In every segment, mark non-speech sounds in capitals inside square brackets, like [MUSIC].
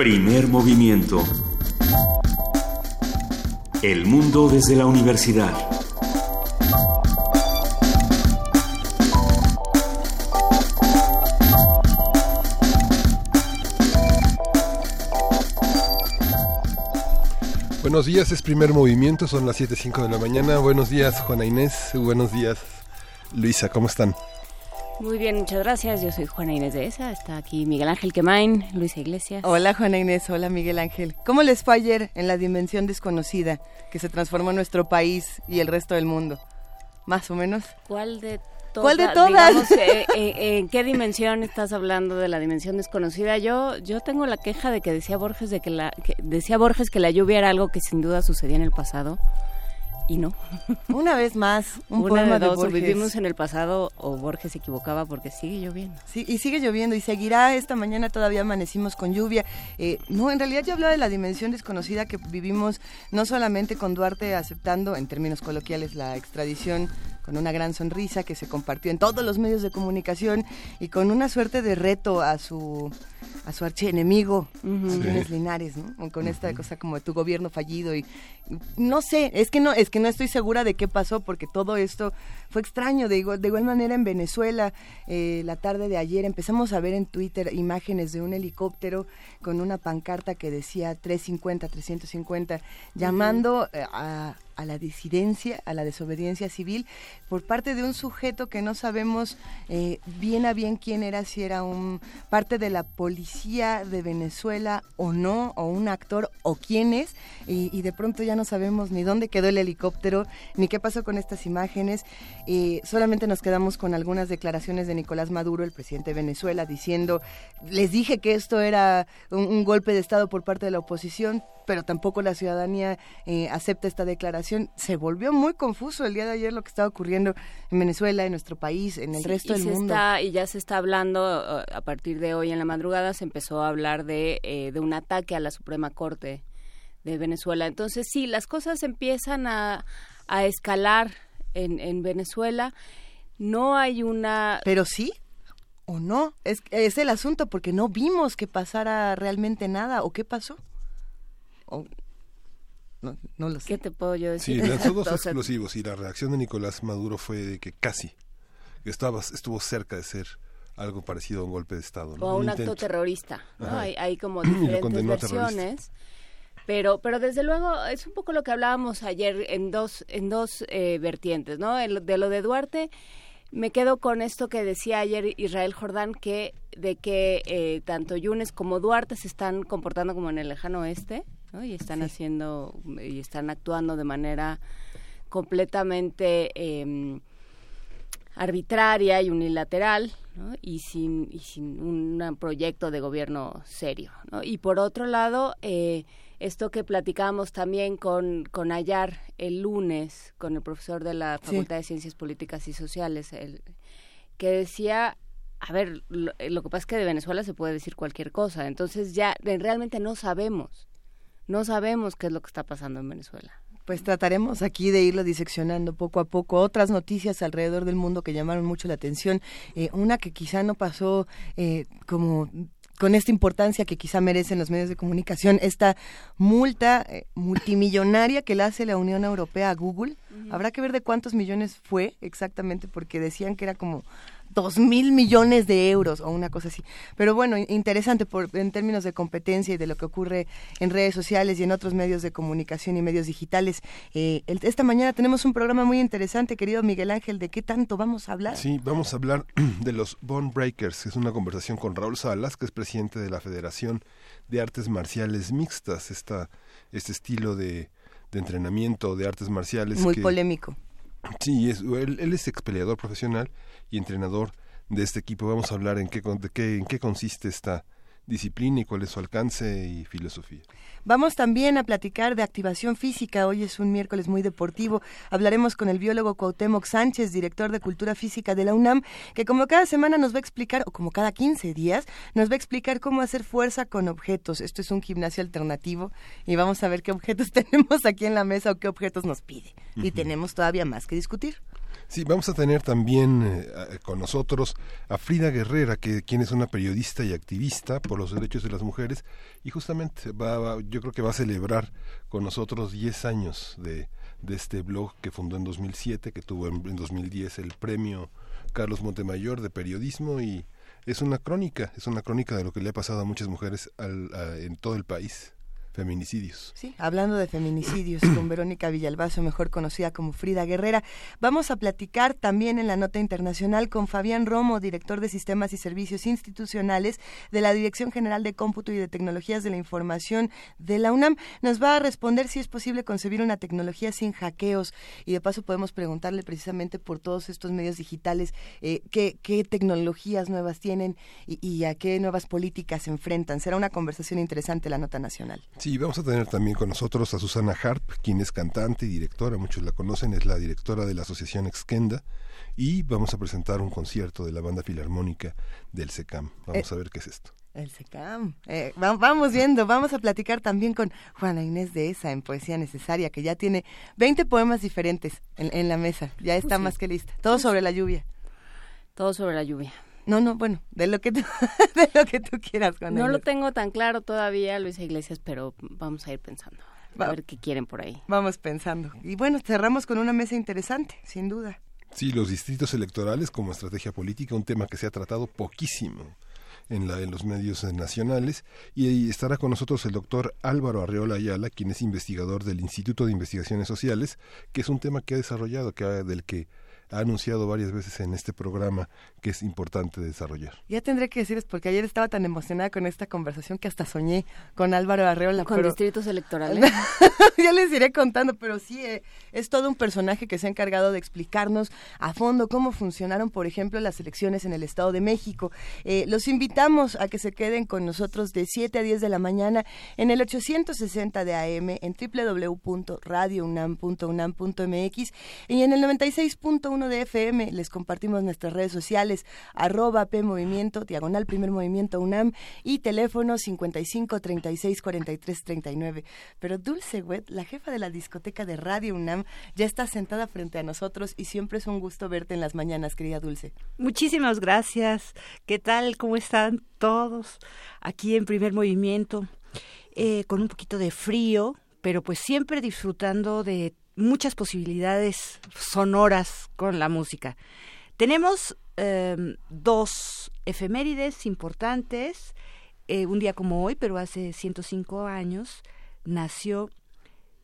Primer movimiento. El mundo desde la universidad. Buenos días, es primer movimiento, son las 7.05 de la mañana. Buenos días, Juana Inés. Buenos días, Luisa, ¿cómo están? Muy bien, muchas gracias. Yo soy Juana Inés de ESA. Está aquí Miguel Ángel Quemain, Luisa Iglesias. Hola Juana Inés, hola Miguel Ángel. ¿Cómo les fue ayer en la dimensión desconocida que se transformó nuestro país y el resto del mundo? Más o menos. ¿Cuál de ¿Cuál de todas? Eh, eh, ¿En qué dimensión estás hablando de la dimensión desconocida? Yo yo tengo la queja de que decía Borges de que la decía Borges que la lluvia era algo que sin duda sucedía en el pasado y no. Una vez más, un Una poema de de dos, o Borges. vivimos en el pasado o Borges se equivocaba porque sigue lloviendo. Sí, y sigue lloviendo y seguirá. Esta mañana todavía amanecimos con lluvia. Eh, no, en realidad yo hablaba de la dimensión desconocida que vivimos no solamente con Duarte aceptando, en términos coloquiales, la extradición con una gran sonrisa que se compartió en todos los medios de comunicación y con una suerte de reto a su a su archienemigo, Antunes Linares, ¿no? Con esta cosa como de tu gobierno fallido y no sé, es que no es que no estoy segura de qué pasó porque todo esto fue extraño. De igual, de igual manera en Venezuela, eh, la tarde de ayer empezamos a ver en Twitter imágenes de un helicóptero con una pancarta que decía 350, 350, llamando eh, a a la disidencia, a la desobediencia civil, por parte de un sujeto que no sabemos eh, bien a bien quién era, si era un parte de la policía de Venezuela o no, o un actor o quién es, y, y de pronto ya no sabemos ni dónde quedó el helicóptero, ni qué pasó con estas imágenes. Eh, solamente nos quedamos con algunas declaraciones de Nicolás Maduro, el presidente de Venezuela, diciendo, les dije que esto era un, un golpe de Estado por parte de la oposición, pero tampoco la ciudadanía eh, acepta esta declaración. Se volvió muy confuso el día de ayer lo que estaba ocurriendo en Venezuela, en nuestro país, en el Sí, resto del mundo. Está, y ya se está hablando, eh, a partir de hoy en la madrugada, se empezó a hablar de, eh, de un ataque a la Suprema Corte de Venezuela. Entonces, sí, las cosas empiezan a, a escalar en, en Venezuela. No hay una... Pero sí o no, es, es el asunto porque no vimos que pasara realmente nada o qué pasó. O- no, no lo sé. ¿Qué te puedo yo Sí, decir? lanzó dos O sea, explosivos y la reacción de Nicolás Maduro fue de que casi, que estaba, estuvo cerca de ser algo parecido a un golpe de Estado. ¿no? o a un acto terrorista. ¿no? Hay, hay como [CLEARS THROAT] diferentes versiones. Pero, pero desde luego es un poco lo que hablábamos ayer en dos, en dos eh, vertientes, ¿no? El- de lo de Duarte, me quedo con esto que decía ayer Israel Jordán, que de que eh, tanto Yunes como Duarte se están comportando como en el lejano oeste, ¿no? Y están haciendo, y están actuando de manera completamente em, arbitraria y unilateral ¿no? y sin y sin un proyecto de gobierno serio ¿no? y por otro lado eh, esto que platicamos también con con Ayar el lunes con el profesor de la Sí. Facultad de Ciencias Políticas y Sociales el, que decía a ver lo, lo que pasa es que de Venezuela se puede decir cualquier cosa entonces ya eh, realmente no sabemos no sabemos qué es lo que está pasando en Venezuela Pues trataremos aquí de irlo diseccionando poco a poco. Otras noticias alrededor del mundo que llamaron mucho la atención. Eh, una que quizá no pasó eh, como con esta importancia que quizá merecen los medios de comunicación, esta multa eh, multimillonaria que le hace la Unión Europea a Google. Habrá que ver de cuántos millones fue exactamente, porque decían que era como dos mil millones de euros o una cosa así. Pero bueno, in- interesante por, en términos de competencia y de lo que ocurre en redes sociales y en otros medios de comunicación y medios digitales. Eh, el- esta mañana tenemos un programa muy interesante, querido Miguel Ángel. ¿De qué tanto vamos a hablar? Sí, vamos a hablar [CLEARS THROAT] de los Bone Breakers. Es una conversación con Raúl Salas, que es presidente de la Federación de Artes Marciales Mixtas, esta, este estilo de, de entrenamiento de artes marciales. muy que- polémico. Sí, es, él, él es ex peleador profesional y entrenador de este equipo. Vamos a hablar en qué, de qué, en qué consiste esta disciplina y cuál es su alcance y filosofía. Vamos también a platicar de activación física. Hoy es un miércoles muy deportivo. Hablaremos con el biólogo Cuauhtémoc Sánchez, director de Cultura Física de la UNAM, que como cada semana nos va a explicar, o como cada 15 días, nos va a explicar cómo hacer fuerza con objetos. Esto es un gimnasio alternativo y vamos a ver qué objetos [LAUGHS] tenemos aquí en la mesa o qué objetos nos pide. Y tenemos todavía más que discutir. Sí, vamos a tener también eh, con nosotros a Frida Guerrera, que quien es una periodista y activista por los derechos de las mujeres y justamente va, yo creo que va a celebrar con nosotros 10 años de, de este blog que fundó en 2007, que tuvo en, 2010 el premio Carlos Montemayor de periodismo y es una crónica, es una crónica de lo que le ha pasado a muchas mujeres en todo el país feminicidios. Sí, hablando de feminicidios con [CLEARS THROAT] Verónica Villalbazo, mejor conocida como Frida Guerrera, vamos a platicar también en la nota internacional con Fabián Romo, director de Sistemas y Servicios Institucionales de la Dirección General de Cómputo y de Tecnologías de la Información de la UNAM. Nos va a responder si es posible concebir una tecnología sin hackeos y de paso podemos preguntarle precisamente por todos estos medios digitales eh, qué, tecnologías nuevas tienen y, y a qué nuevas políticas se enfrentan. Será una conversación interesante la nota nacional. Sí, vamos a tener también con nosotros a Susana Harp, quien es cantante y directora, muchos la conocen, es la directora de la Asociación Exkenda, y vamos a presentar un concierto de la banda filarmónica del SECAM. Vamos eh, a ver qué es esto. El SECAM. Eh, vamos viendo, vamos a platicar también con Juana Inés de esa en Poesía Necesaria, que ya tiene 20 poemas diferentes en, la mesa, ya está más que lista. Todo sobre la lluvia. Todo sobre la lluvia. No, no, bueno, de lo que tú, [LAUGHS] de lo que tú quieras. Con no lo tengo tan claro todavía, Luisa Iglesias, pero vamos a ir pensando. A ver qué quieren por ahí. Vamos pensando. Y bueno, cerramos con una mesa interesante, sin duda. Sí, los distritos electorales como estrategia política, un tema que se ha tratado poquísimo en, la, en los medios nacionales. Y, estará con nosotros el doctor Álvaro Arreola Ayala, quien es investigador del Instituto de Investigaciones Sociales, que es un tema que ha desarrollado, que del que ha anunciado varias veces en este programa que es importante desarrollar. Ya tendré que decirles, porque ayer estaba tan emocionada con esta conversación que hasta soñé con Álvaro Arreola. Con distritos electorales. [LAUGHS] ya les iré contando, pero sí, eh, es todo un personaje que se ha encargado de explicarnos a fondo cómo funcionaron, por ejemplo, las elecciones en el Estado de México. Eh, los invitamos a que se queden con nosotros de 7 a 10 de la mañana en el 860 de AM, en www.radiounam.unam.mx y en el 96.1 de FM. Les compartimos nuestras redes sociales, arroba P Movimiento, diagonal Primer Movimiento UNAM y teléfono 55 36 43 39. Pero Dulce Wet, la jefa de la discoteca de Radio UNAM, ya está sentada frente a nosotros y siempre es un gusto verte en las mañanas, querida Dulce. Muchísimas gracias. ¿Qué tal? ¿Cómo están todos? Aquí en Primer Movimiento, eh, con un poquito de frío, pero pues siempre disfrutando de muchas posibilidades sonoras con la música. Tenemos em, dos efemérides importantes. Eh, un día como hoy, pero hace 105 años, nació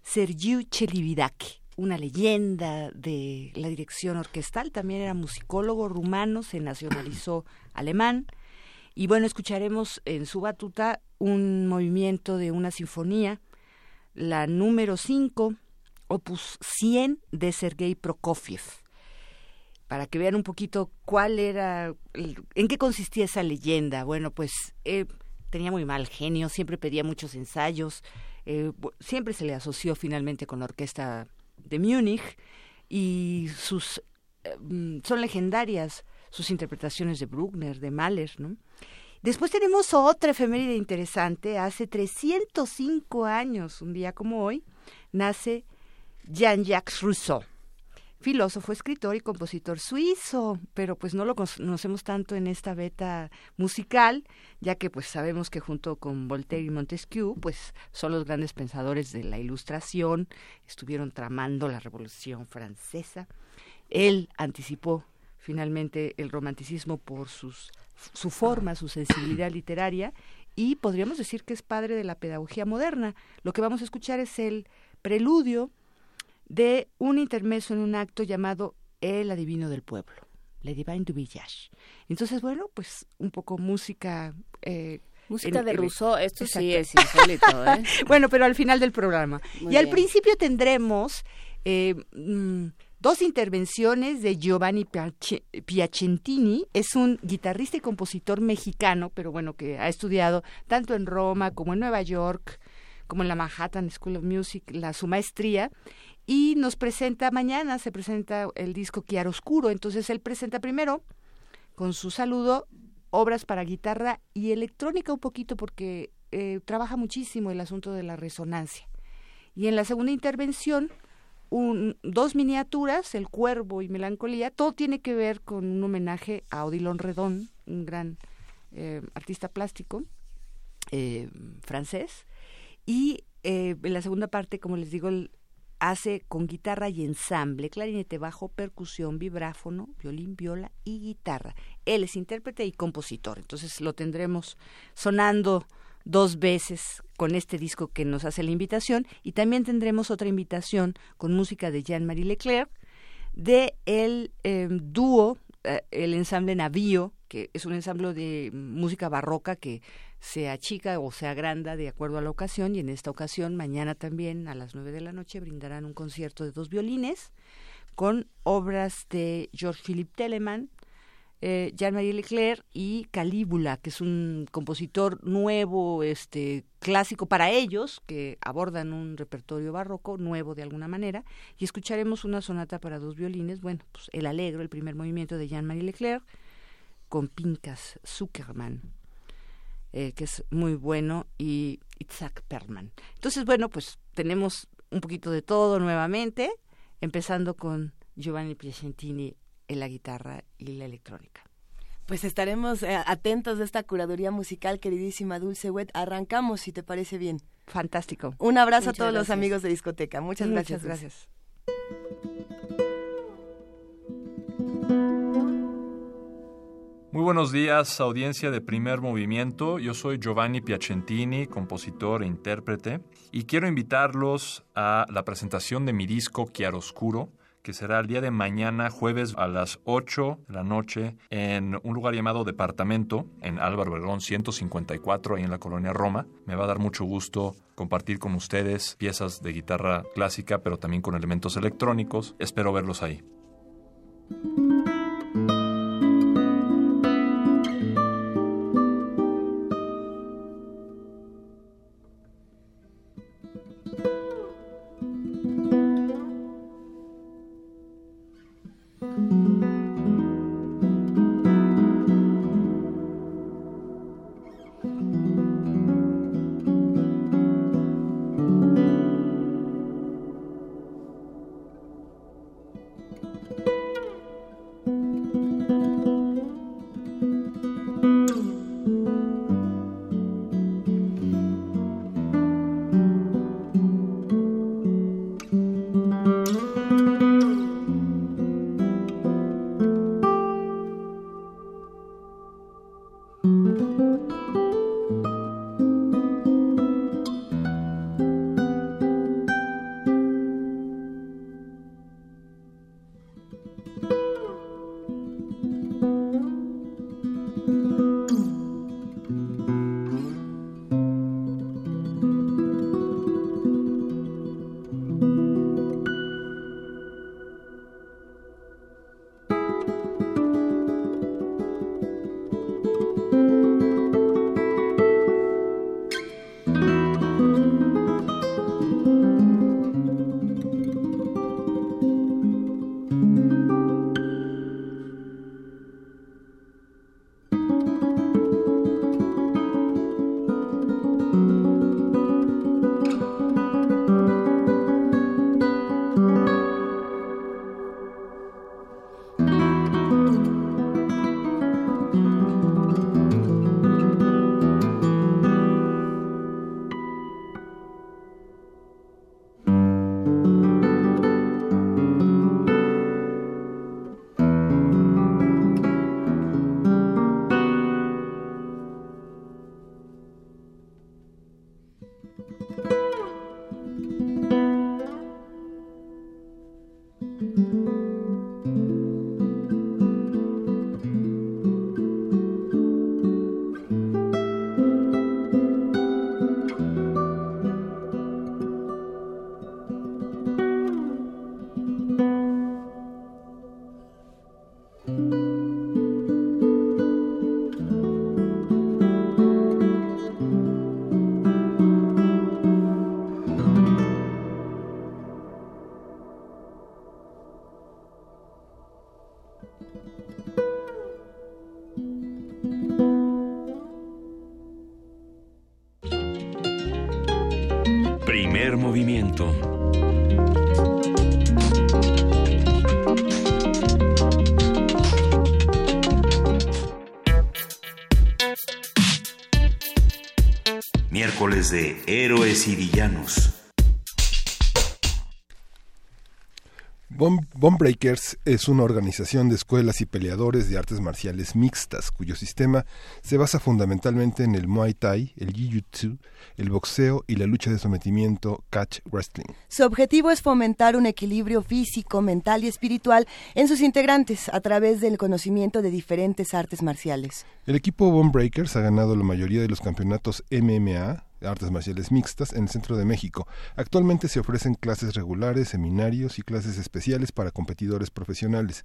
Sergiu Celibidache, una leyenda de la dirección orquestal. También era musicólogo rumano, se nacionalizó [CLEARS THROAT] alemán. Y bueno, escucharemos en su batuta un movimiento de una sinfonía, la número 5, opus 100 de Sergei Prokofiev. Para que vean un poquito cuál era, en qué consistía esa leyenda. Bueno, pues eh, tenía muy mal genio, siempre pedía muchos ensayos, eh, siempre se le asoció finalmente con la orquesta de Múnich y sus eh, mm, son legendarias sus interpretaciones de Bruckner, de Mahler, ¿no? Después tenemos otra efeméride interesante. Hace 305 años, un día como hoy, nace Jean-Jacques Rousseau, filósofo, escritor y compositor suizo, pero pues no lo conocemos tanto en esta beta musical, ya que pues sabemos que junto con Voltaire y Montesquieu, pues son los grandes pensadores de la Ilustración, estuvieron tramando la Revolución Francesa. Él anticipó finalmente el romanticismo por sus, su forma, su sensibilidad literaria, y podríamos decir que es padre de la pedagogía moderna. Lo que vamos a escuchar es el preludio de un intermeso en un acto llamado El Adivino del Pueblo, Le Divine du Village. Entonces, bueno, pues un poco música... Eh, Música de Rousseau, esto sí es insólito, ¿eh? [LAUGHS] bueno, pero al final del programa. y al principio tendremos eh, mm, dos intervenciones de Giovanni Piacentini. Es un guitarrista y compositor mexicano, pero bueno, que ha estudiado tanto en Roma como en Nueva York, como en la Manhattan School of Music, la, su maestría y nos presenta mañana, se presenta el disco Oscuro, entonces él presenta primero con su saludo obras para guitarra y electrónica un poquito porque eh, trabaja muchísimo el asunto de la resonancia. Y en la segunda intervención dos miniaturas, El Cuervo y Melancolía. Todo tiene que ver con un homenaje a Odilon Redon, un gran eh, artista plástico eh, francés. Y en la segunda parte, como les digo, hace con guitarra y ensamble, clarinete bajo, percusión, vibráfono, violín, viola y guitarra. Él es intérprete y compositor, entonces lo tendremos sonando dos veces con este disco que nos hace la invitación y también tendremos otra invitación con música de Jean-Marie Leclerc de el em, dúo, eh, el ensamble Navío, que es un ensamble de música barroca que sea chica o sea grande de acuerdo a la ocasión y en esta ocasión mañana también a las nueve de la noche brindarán un concierto de dos violines con obras de George Philip Telemann, eh, Jean-Marie Leclerc y Calíbula, que es un compositor nuevo, este clásico para ellos, que abordan un repertorio barroco nuevo de alguna manera, y escucharemos una sonata para dos violines, bueno, pues el alegro, el primer movimiento de Jean-Marie Leclerc, con Pinkas Zuckerman. Eh, que es muy bueno, y Isaac Perlman. Entonces, bueno, pues tenemos un poquito de todo nuevamente, empezando con Giovanni Piacentini en la guitarra y la electrónica. Pues estaremos eh, atentos de esta curaduría musical, queridísima Dulce Wet. Arrancamos, si te parece bien. Fantástico. Un abrazo a todos los amigos de discoteca. Muchas, Muchas gracias. gracias. Muy buenos días, audiencia de Primer Movimiento. Yo soy Giovanni Piacentini, compositor e intérprete, y quiero invitarlos a la presentación de mi disco Chiaroscuro, que será el día de mañana, jueves a las 8 de la noche, en un lugar llamado Departamento, en Álvaro Obregón 154, ahí en la colonia Roma. Me va a dar mucho gusto compartir con ustedes piezas de guitarra clásica, pero también con elementos electrónicos. Espero verlos ahí. Héroes y Villanos. Bomb, Breakers es una organización de escuelas y peleadores de artes marciales mixtas, cuyo sistema se basa fundamentalmente en el Muay Thai, el Jiu-Jitsu, el boxeo y la lucha de sometimiento catch wrestling. Su objetivo es fomentar un equilibrio físico, mental y espiritual en sus integrantes a través del conocimiento de diferentes artes marciales. El equipo Bomb Breakers ha ganado la mayoría de los campeonatos MMA, artes marciales mixtas en el centro de México. Actualmente se ofrecen clases regulares, seminarios y clases especiales para competidores profesionales.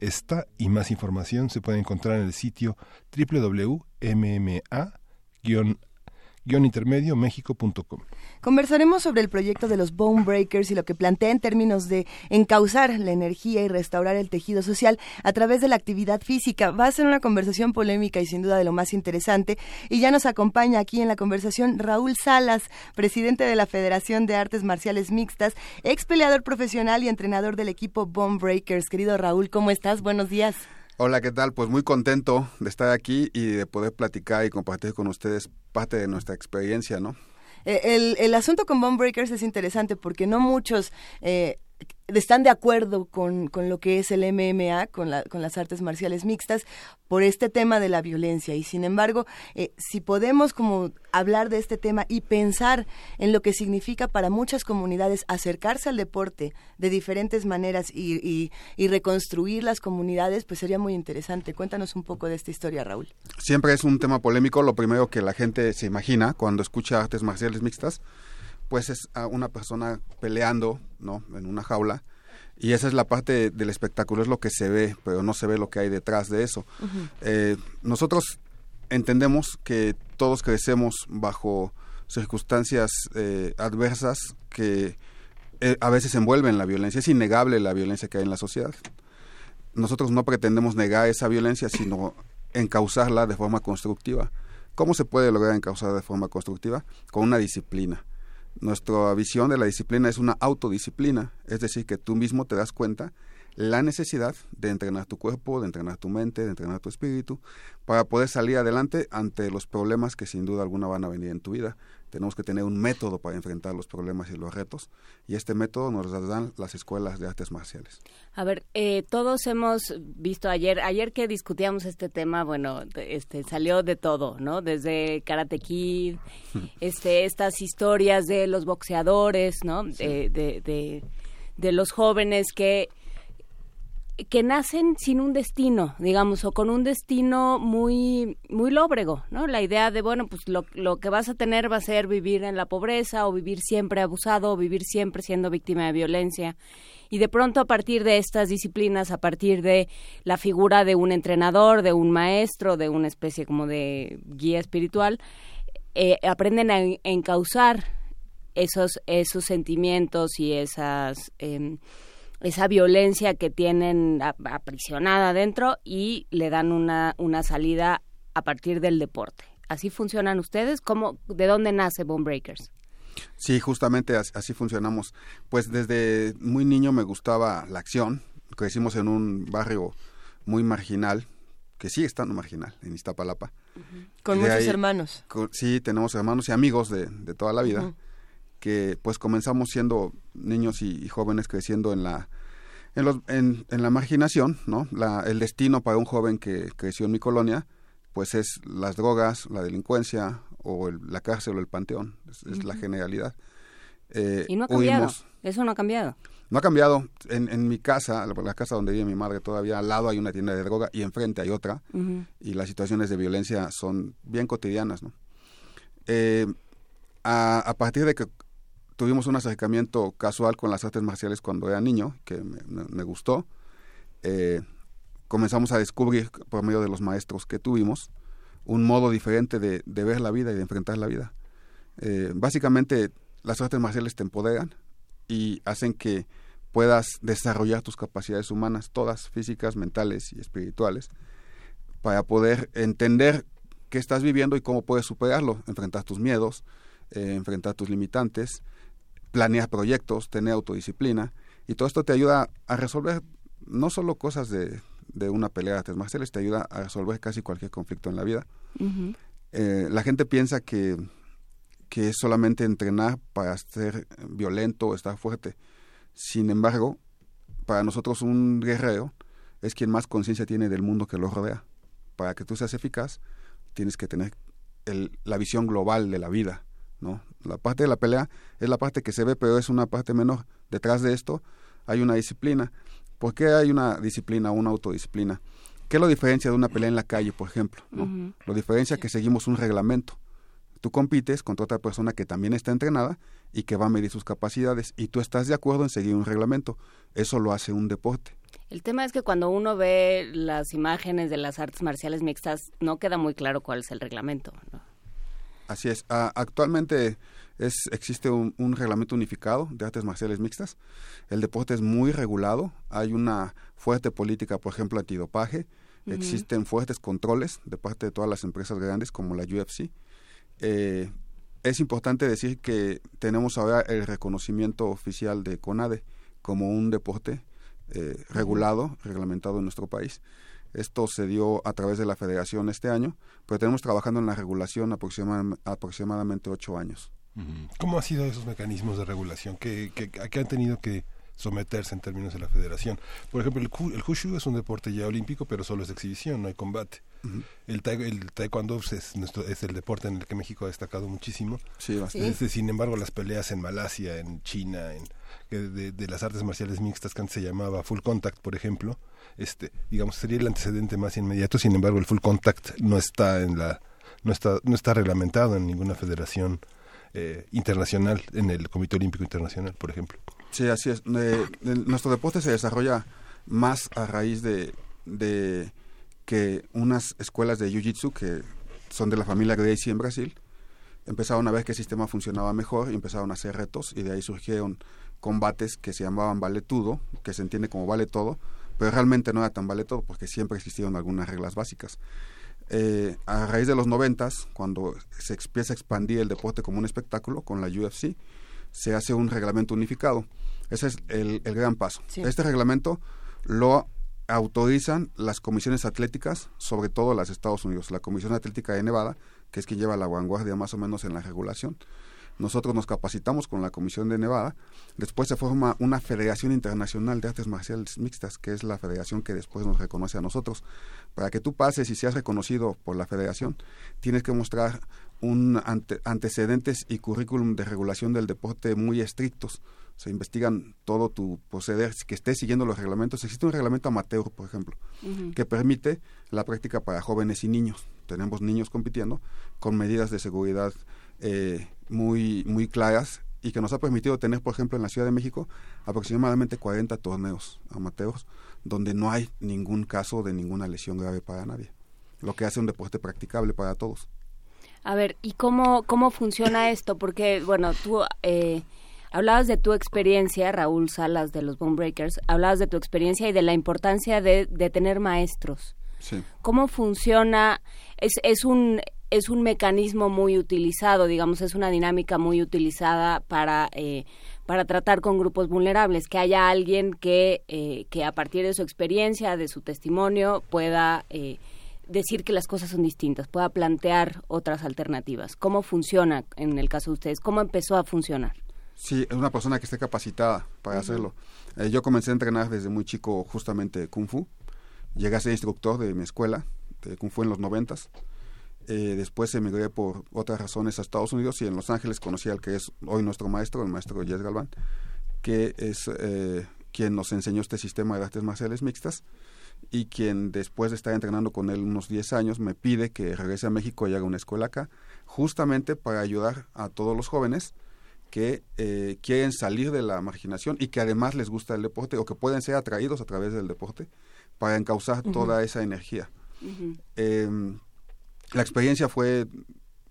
Esta y más información se puede encontrar en el sitio www.mma- intermediomexico.com. Conversaremos sobre el proyecto de los Bone Breakers y lo que plantea en términos de encauzar la energía y restaurar el tejido social a través de la actividad física. Va a ser una conversación polémica y sin duda de lo más interesante. Y ya nos acompaña aquí en la conversación Raúl Salas, presidente de la Federación de Artes Marciales Mixtas, ex peleador profesional y entrenador del equipo Bone Breakers. Querido Raúl, ¿cómo estás? Buenos días. Hola, ¿qué tal? Pues muy contento de estar aquí y de poder platicar y compartir con ustedes parte de nuestra experiencia, ¿no? Eh, el, el asunto con Bone Breakers es interesante porque no muchos eh, están de acuerdo con, con, lo que es el MMA, con, la, con las artes marciales mixtas, por este tema de la violencia. Y sin embargo, eh, si podemos como hablar de este tema y pensar en lo que significa para muchas comunidades acercarse al deporte de diferentes maneras y, y, y reconstruir las comunidades, pues sería muy interesante. Cuéntanos un poco de esta historia, Raúl. Siempre es un tema polémico. Lo primero que la gente se imagina cuando escucha artes marciales mixtas pues es a una persona peleando, ¿no? En una jaula. Y esa es la parte del espectáculo, es lo que se ve, pero no se ve lo que hay detrás de eso. Uh -huh. eh, nosotros entendemos que todos crecemos bajo circunstancias eh, adversas que eh, a veces envuelven la violencia. Es innegable la violencia que hay en la sociedad. Nosotros no pretendemos negar esa violencia, sino encauzarla de forma constructiva. ¿Cómo se puede lograr encauzarla de forma constructiva? Con una disciplina nuestra visión de la disciplina es una autodisciplina, es decir, que tú mismo te das cuenta la necesidad de entrenar tu cuerpo, de entrenar tu mente, de entrenar tu espíritu, para poder salir adelante ante los problemas que sin duda alguna van a venir en tu vida. Tenemos que tener un método para enfrentar los problemas y los retos, y este método nos lo dan las escuelas de artes marciales. A ver, eh, todos hemos visto ayer, ayer que discutíamos este tema, bueno, este salió de todo, ¿no? Desde Karate Kid, [LAUGHS] este, estas historias de los boxeadores, ¿no? Sí. De, de, de, de los jóvenes que que nacen sin un destino, digamos, o con un destino muy muy lóbrego, ¿no? La idea de, bueno, pues lo, lo, que vas a tener va a ser vivir en la pobreza o vivir siempre abusado o vivir siempre siendo víctima de violencia. Y de pronto a partir de estas disciplinas, a partir de la figura de un entrenador, de un maestro, de una especie como de guía espiritual, eh, aprenden a encauzar esos, esos sentimientos y esas... Eh, esa violencia que tienen aprisionada adentro y le dan una, una salida a partir del deporte. ¿Así funcionan ustedes? ¿Cómo, ¿De dónde nace Bone Breakers? Sí, justamente así, así, funcionamos. Pues desde muy niño me gustaba la acción. Crecimos en un barrio muy marginal, que sigue estando marginal, en Iztapalapa. Uh -huh. Con de muchos ahí, hermanos. Con, sí, tenemos hermanos y amigos de, de toda la vida. Uh -huh que pues comenzamos siendo niños y, y jóvenes creciendo en la en, los, en, en, la marginación, ¿no? La, el destino para un joven que creció en mi colonia, pues es las drogas, la delincuencia o el, la cárcel o el panteón, es, uh -huh. la generalidad. Eh, y no ha cambiado, huimos, eso no ha cambiado. No ha cambiado. En, en mi casa, la, la, casa donde vive mi madre, todavía al lado hay una tienda de droga y enfrente hay otra. Uh -huh. Y las situaciones de violencia son bien cotidianas, ¿no? Eh, a, a partir de que tuvimos un acercamiento casual con las artes marciales cuando era niño, que me, gustó. Eh, comenzamos a descubrir, por medio de los maestros que tuvimos, un modo diferente de, de ver la vida y de enfrentar la vida. Eh, básicamente, las artes marciales te empoderan y hacen que puedas desarrollar tus capacidades humanas, todas físicas, mentales y espirituales, para poder entender qué estás viviendo y cómo puedes superarlo, enfrentar tus miedos, eh, enfrentar tus limitantes, planear proyectos, tener autodisciplina y todo esto te ayuda a resolver no solo cosas de, de una pelea de artes marciales, te ayuda a resolver casi cualquier conflicto en la vida. Uh -huh. eh, la gente piensa que, que es solamente entrenar para ser violento o estar fuerte. Sin embargo, para nosotros un guerrero es quien más conciencia tiene del mundo que lo rodea. Para que tú seas eficaz, tienes que tener el, la visión global de la vida, ¿no? La parte de la pelea es la parte que se ve, pero es una parte menor. Detrás de esto hay una disciplina. ¿Por qué hay una disciplina, una autodisciplina? ¿Qué lo diferencia de una pelea en la calle, por ejemplo? ¿no? Lo diferencia que seguimos un reglamento. Tú compites contra otra persona que también está entrenada y que va a medir sus capacidades y tú estás de acuerdo en seguir un reglamento. Eso lo hace un deporte. El tema es que cuando uno ve las imágenes de las artes marciales mixtas no queda muy claro cuál es el reglamento. ¿no? Así es. Ah, actualmente es, existe un, un, reglamento unificado de artes marciales mixtas. El deporte es muy regulado. Hay una fuerte política, por ejemplo, antidopaje. Uh -huh. Existen fuertes controles de parte de todas las empresas grandes como la UFC. Eh, es importante decir que tenemos ahora el reconocimiento oficial de CONADE como un deporte eh, regulado, reglamentado en nuestro país. Esto se dio a través de la federación este año, pero tenemos trabajando en la regulación aproxima, aproximadamente ocho años. ¿Cómo han sido esos mecanismos de regulación? ¿Qué, qué, ¿A qué han tenido que someterse en términos de la federación? Por ejemplo, el, el Wushu es un deporte ya olímpico, pero solo es exhibición, no hay combate. Uh -huh. el, el, taekwondo es, nuestro, es el deporte en el que México ha destacado muchísimo. Sí, bastante. sin embargo, las peleas en Malasia, en China, en, de, de, las artes marciales mixtas que antes se llamaba full contact, por ejemplo, este, digamos, sería el antecedente más inmediato. Sin embargo, el full contact no está en la, no está, no está reglamentado en ninguna federación eh, internacional, en el Comité Olímpico Internacional, por ejemplo. Sí, así es. Eh, nuestro deporte se desarrolla más a raíz de, de que unas escuelas de Jiu-Jitsu que son de la familia Gracie en Brasil empezaron a ver que el sistema funcionaba mejor y empezaron a hacer retos y de ahí surgieron combates que se llamaban vale todo, que se entiende como vale todo, pero realmente no era tan vale todo porque siempre existieron algunas reglas básicas. Eh, a raíz de los noventas, cuando se empieza a expandir el deporte como un espectáculo con la UFC, se hace un reglamento unificado. Ese es el, el gran paso. Sí. Este reglamento lo autorizan las comisiones atléticas, sobre todo las de Estados Unidos. La Comisión Atlética de Nevada, que es quien lleva la vanguardia más o menos en la regulación. Nosotros nos capacitamos con la Comisión de Nevada. Después se forma una Federación Internacional de Artes Marciales Mixtas, que es la federación que después nos reconoce a nosotros. Para que tú pases y seas reconocido por la federación, tienes que mostrar un ante, antecedentes y currículum de regulación del deporte muy estrictos se investigan todo tu proceder, que estés siguiendo los reglamentos. Existe un reglamento amateur, por ejemplo, uh -huh. que permite la práctica para jóvenes y niños. Tenemos niños compitiendo con medidas de seguridad eh, muy, muy claras y que nos ha permitido tener, por ejemplo, en la Ciudad de México aproximadamente 40 torneos amateurs donde no hay ningún caso de ninguna lesión grave para nadie, lo que hace un deporte practicable para todos. A ver, ¿y cómo, cómo funciona esto? Porque, bueno, tú... Eh Hablabas de tu experiencia, Raúl Salas de los Bone Breakers, hablabas de tu experiencia y de la importancia de, de tener maestros. Sí. ¿Cómo funciona? Es, es, un, es un mecanismo muy utilizado, digamos, es una dinámica muy utilizada para, eh, para tratar con grupos vulnerables, que haya alguien que, eh, que a partir de su experiencia, de su testimonio, pueda... Eh, decir que las cosas son distintas, pueda plantear otras alternativas. ¿Cómo funciona en el caso de ustedes? ¿Cómo empezó a funcionar? Sí, es una persona que esté capacitada para uh -huh. hacerlo. Eh, yo comencé a entrenar desde muy chico justamente Kung Fu. Llegué a ser instructor de mi escuela de Kung Fu en los noventas. Eh, después emigré por otras razones a Estados Unidos y en Los Ángeles conocí al que es hoy nuestro maestro, el maestro Jess Galván, que es eh, quien nos enseñó este sistema de artes marciales mixtas y quien después de estar entrenando con él unos 10 años me pide que regrese a México y haga una escuela acá, justamente para ayudar a todos los jóvenes que eh, quieren salir de la marginación y que además les gusta el deporte o que pueden ser atraídos a través del deporte para encauzar uh -huh. toda esa energía. Uh -huh. eh, la experiencia fue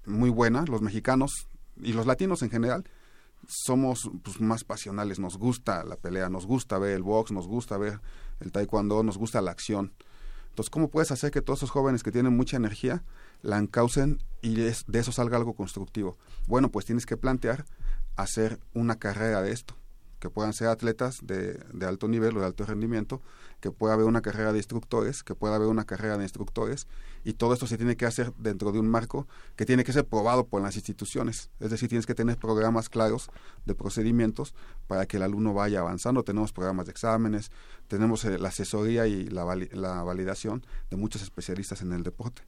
muy buena, los mexicanos y los latinos en general somos pues, más pasionales, nos gusta la pelea, nos gusta ver el box, nos gusta ver el taekwondo, nos gusta la acción. Entonces, ¿cómo puedes hacer que todos esos jóvenes que tienen mucha energía la encaucen y de eso salga algo constructivo? Bueno, pues tienes que plantear hacer una carrera de esto. que puedan ser atletas de, de alto nivel o de alto rendimiento, que pueda haber una carrera de instructores, que pueda haber una carrera de instructores, y todo esto se tiene que hacer dentro de un marco que tiene que ser probado por las instituciones. Es decir, tienes que tener programas claros de procedimientos para que el alumno vaya avanzando. Tenemos programas de exámenes, tenemos eh, la asesoría y la, la validación de muchos especialistas en el deporte.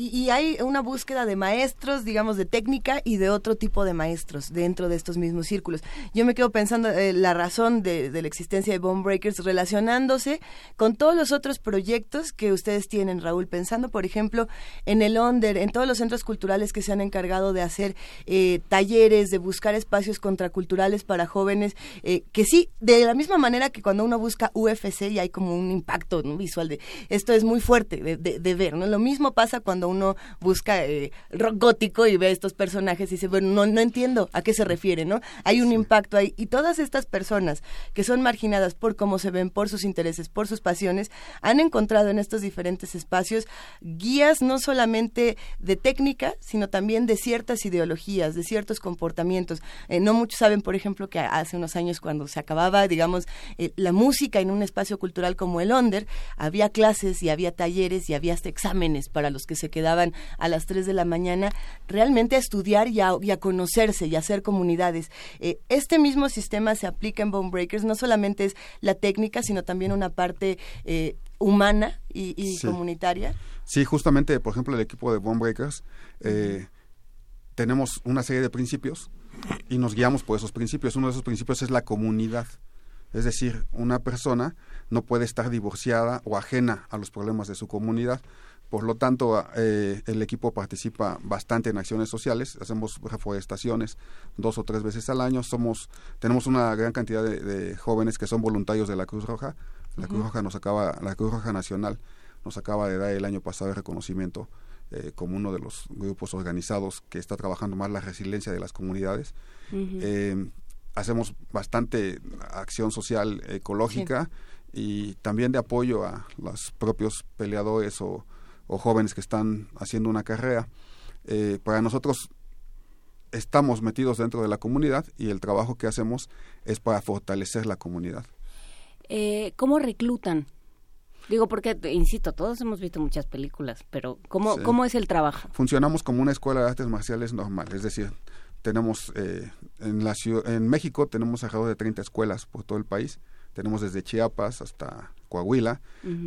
Y, hay una búsqueda de maestros, digamos, de técnica y de otro tipo de maestros dentro de estos mismos círculos. Yo me quedo pensando eh, la razón de, la existencia de Bone Breakers relacionándose con todos los otros proyectos que ustedes tienen, Raúl. Pensando, por ejemplo, en el ONDER, en todos los centros culturales que se han encargado de hacer eh, talleres, de buscar espacios contraculturales para jóvenes, eh, que sí, de la misma manera que cuando uno busca UFC y hay como un impacto visual de esto es muy fuerte de, de ver, ¿no? Lo mismo pasa cuando uno busca eh, rock gótico y ve a estos personajes y dice, bueno, no, no entiendo a qué se refiere, ¿no? Hay un impacto ahí. Y todas estas personas que son marginadas por cómo se ven, por sus intereses, por sus pasiones, han encontrado en estos diferentes espacios guías no solamente de técnica, sino también de ciertas ideologías, de ciertos comportamientos. Eh, no muchos saben, por ejemplo, que hace unos años cuando se acababa, digamos, eh, la música en un espacio cultural como el Onder, había clases y había talleres y había hasta exámenes para los que se quedaban a las 3 de la mañana, realmente a estudiar y a, conocerse y a hacer comunidades. Eh, este mismo sistema se aplica en Bone Breakers, no solamente es la técnica, sino también una parte eh, humana y, comunitaria. Sí, justamente, por ejemplo, el equipo de Bone Breakers, eh, tenemos una serie de principios y nos guiamos por esos principios. Uno de esos principios es la comunidad. Es decir, una persona no puede estar divorciada o ajena a los problemas de su comunidad. Por lo tanto, eh, el equipo participa bastante en acciones sociales, hacemos reforestaciones dos o tres veces al año, somos, tenemos una gran cantidad de, jóvenes que son voluntarios de la Cruz Roja. La Cruz Roja nos acaba, la Cruz Roja Nacional nos acaba de dar el año pasado el reconocimiento eh, como uno de los grupos organizados que está trabajando más la resiliencia de las comunidades. Eh, hacemos bastante acción social ecológica y también de apoyo a los propios peleadores o o jóvenes que están haciendo una carrera. Eh, para nosotros estamos metidos dentro de la comunidad y el trabajo que hacemos es para fortalecer la comunidad. Eh, ¿Cómo reclutan? Digo, porque, insisto, todos hemos visto muchas películas, pero ¿cómo, ¿cómo es el trabajo? Funcionamos como una escuela de artes marciales normal, es decir, tenemos eh, en, la en México tenemos alrededor de 30 escuelas por todo el país, tenemos desde Chiapas hasta Coahuila,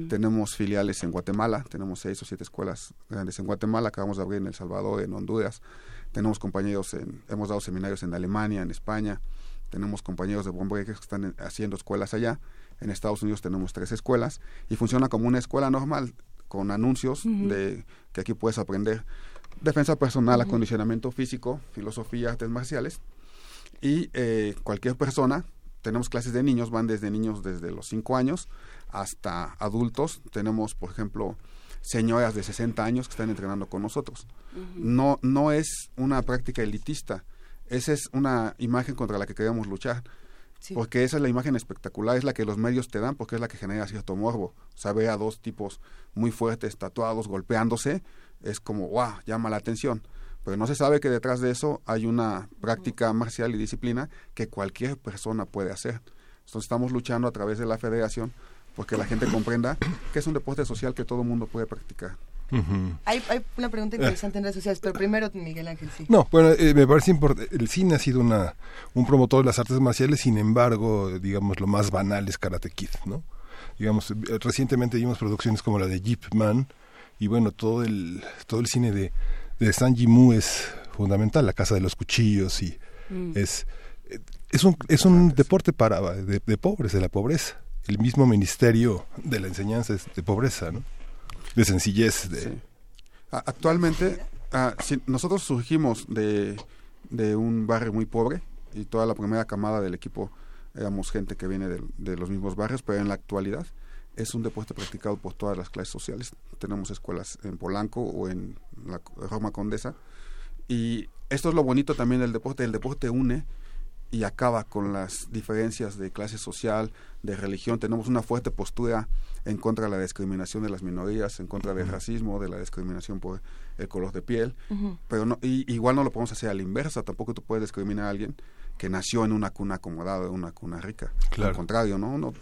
tenemos filiales en Guatemala, tenemos seis o siete escuelas grandes en Guatemala, acabamos de abrir en El Salvador, en Honduras, tenemos compañeros, en, hemos dado seminarios en Alemania, en España, tenemos compañeros de Bombay que están haciendo escuelas allá, en Estados Unidos tenemos tres escuelas y funciona como una escuela normal con anuncios de que aquí puedes aprender defensa personal, acondicionamiento físico, filosofía, artes marciales y eh, cualquier persona tenemos clases de niños, van desde niños desde los 5 años hasta adultos. Tenemos, por ejemplo, señoras de 60 años que están entrenando con nosotros. No no es una práctica elitista, esa es una imagen contra la que queremos luchar. Porque esa es la imagen espectacular, es la que los medios te dan porque es la que genera cierto morbo. O sea, ve a dos tipos muy fuertes, tatuados, golpeándose, es como, wow, llama la atención pero no se sabe que detrás de eso hay una práctica marcial y disciplina que cualquier persona puede hacer. Entonces estamos luchando a través de la federación porque la gente comprenda que es un deporte social que todo el mundo puede practicar. hay, hay, una pregunta interesante en redes sociales, pero primero Miguel Ángel, sí. No, bueno, eh, me parece importante. El cine ha sido una, un promotor de las artes marciales, sin embargo, digamos, lo más banal es Karate Kid, ¿no? Digamos, eh, recientemente vimos producciones como la de Jeep Man, y bueno, todo el, todo el cine de de San Jimu es fundamental, la casa de los cuchillos y mm. es es un es un deporte para de, pobres, de la pobreza. El mismo ministerio de la enseñanza es de pobreza, ¿no? De sencillez. De... Actualmente, ah, nosotros surgimos de, de un barrio muy pobre y toda la primera camada del equipo éramos gente que viene de los mismos barrios, pero en la actualidad es un deporte practicado por todas las clases sociales. Tenemos escuelas en Polanco o en la Roma Condesa. Y esto es lo bonito también del deporte. El deporte une y acaba con las diferencias de clase social, de religión. Tenemos una fuerte postura en contra de la discriminación de las minorías, en contra del racismo, de la discriminación por el color de piel. Pero no, y, igual no lo podemos hacer a la inversa. Tampoco tú puedes discriminar a alguien que nació en una cuna acomodada, en una cuna rica. Claro. Al contrario, ¿no? no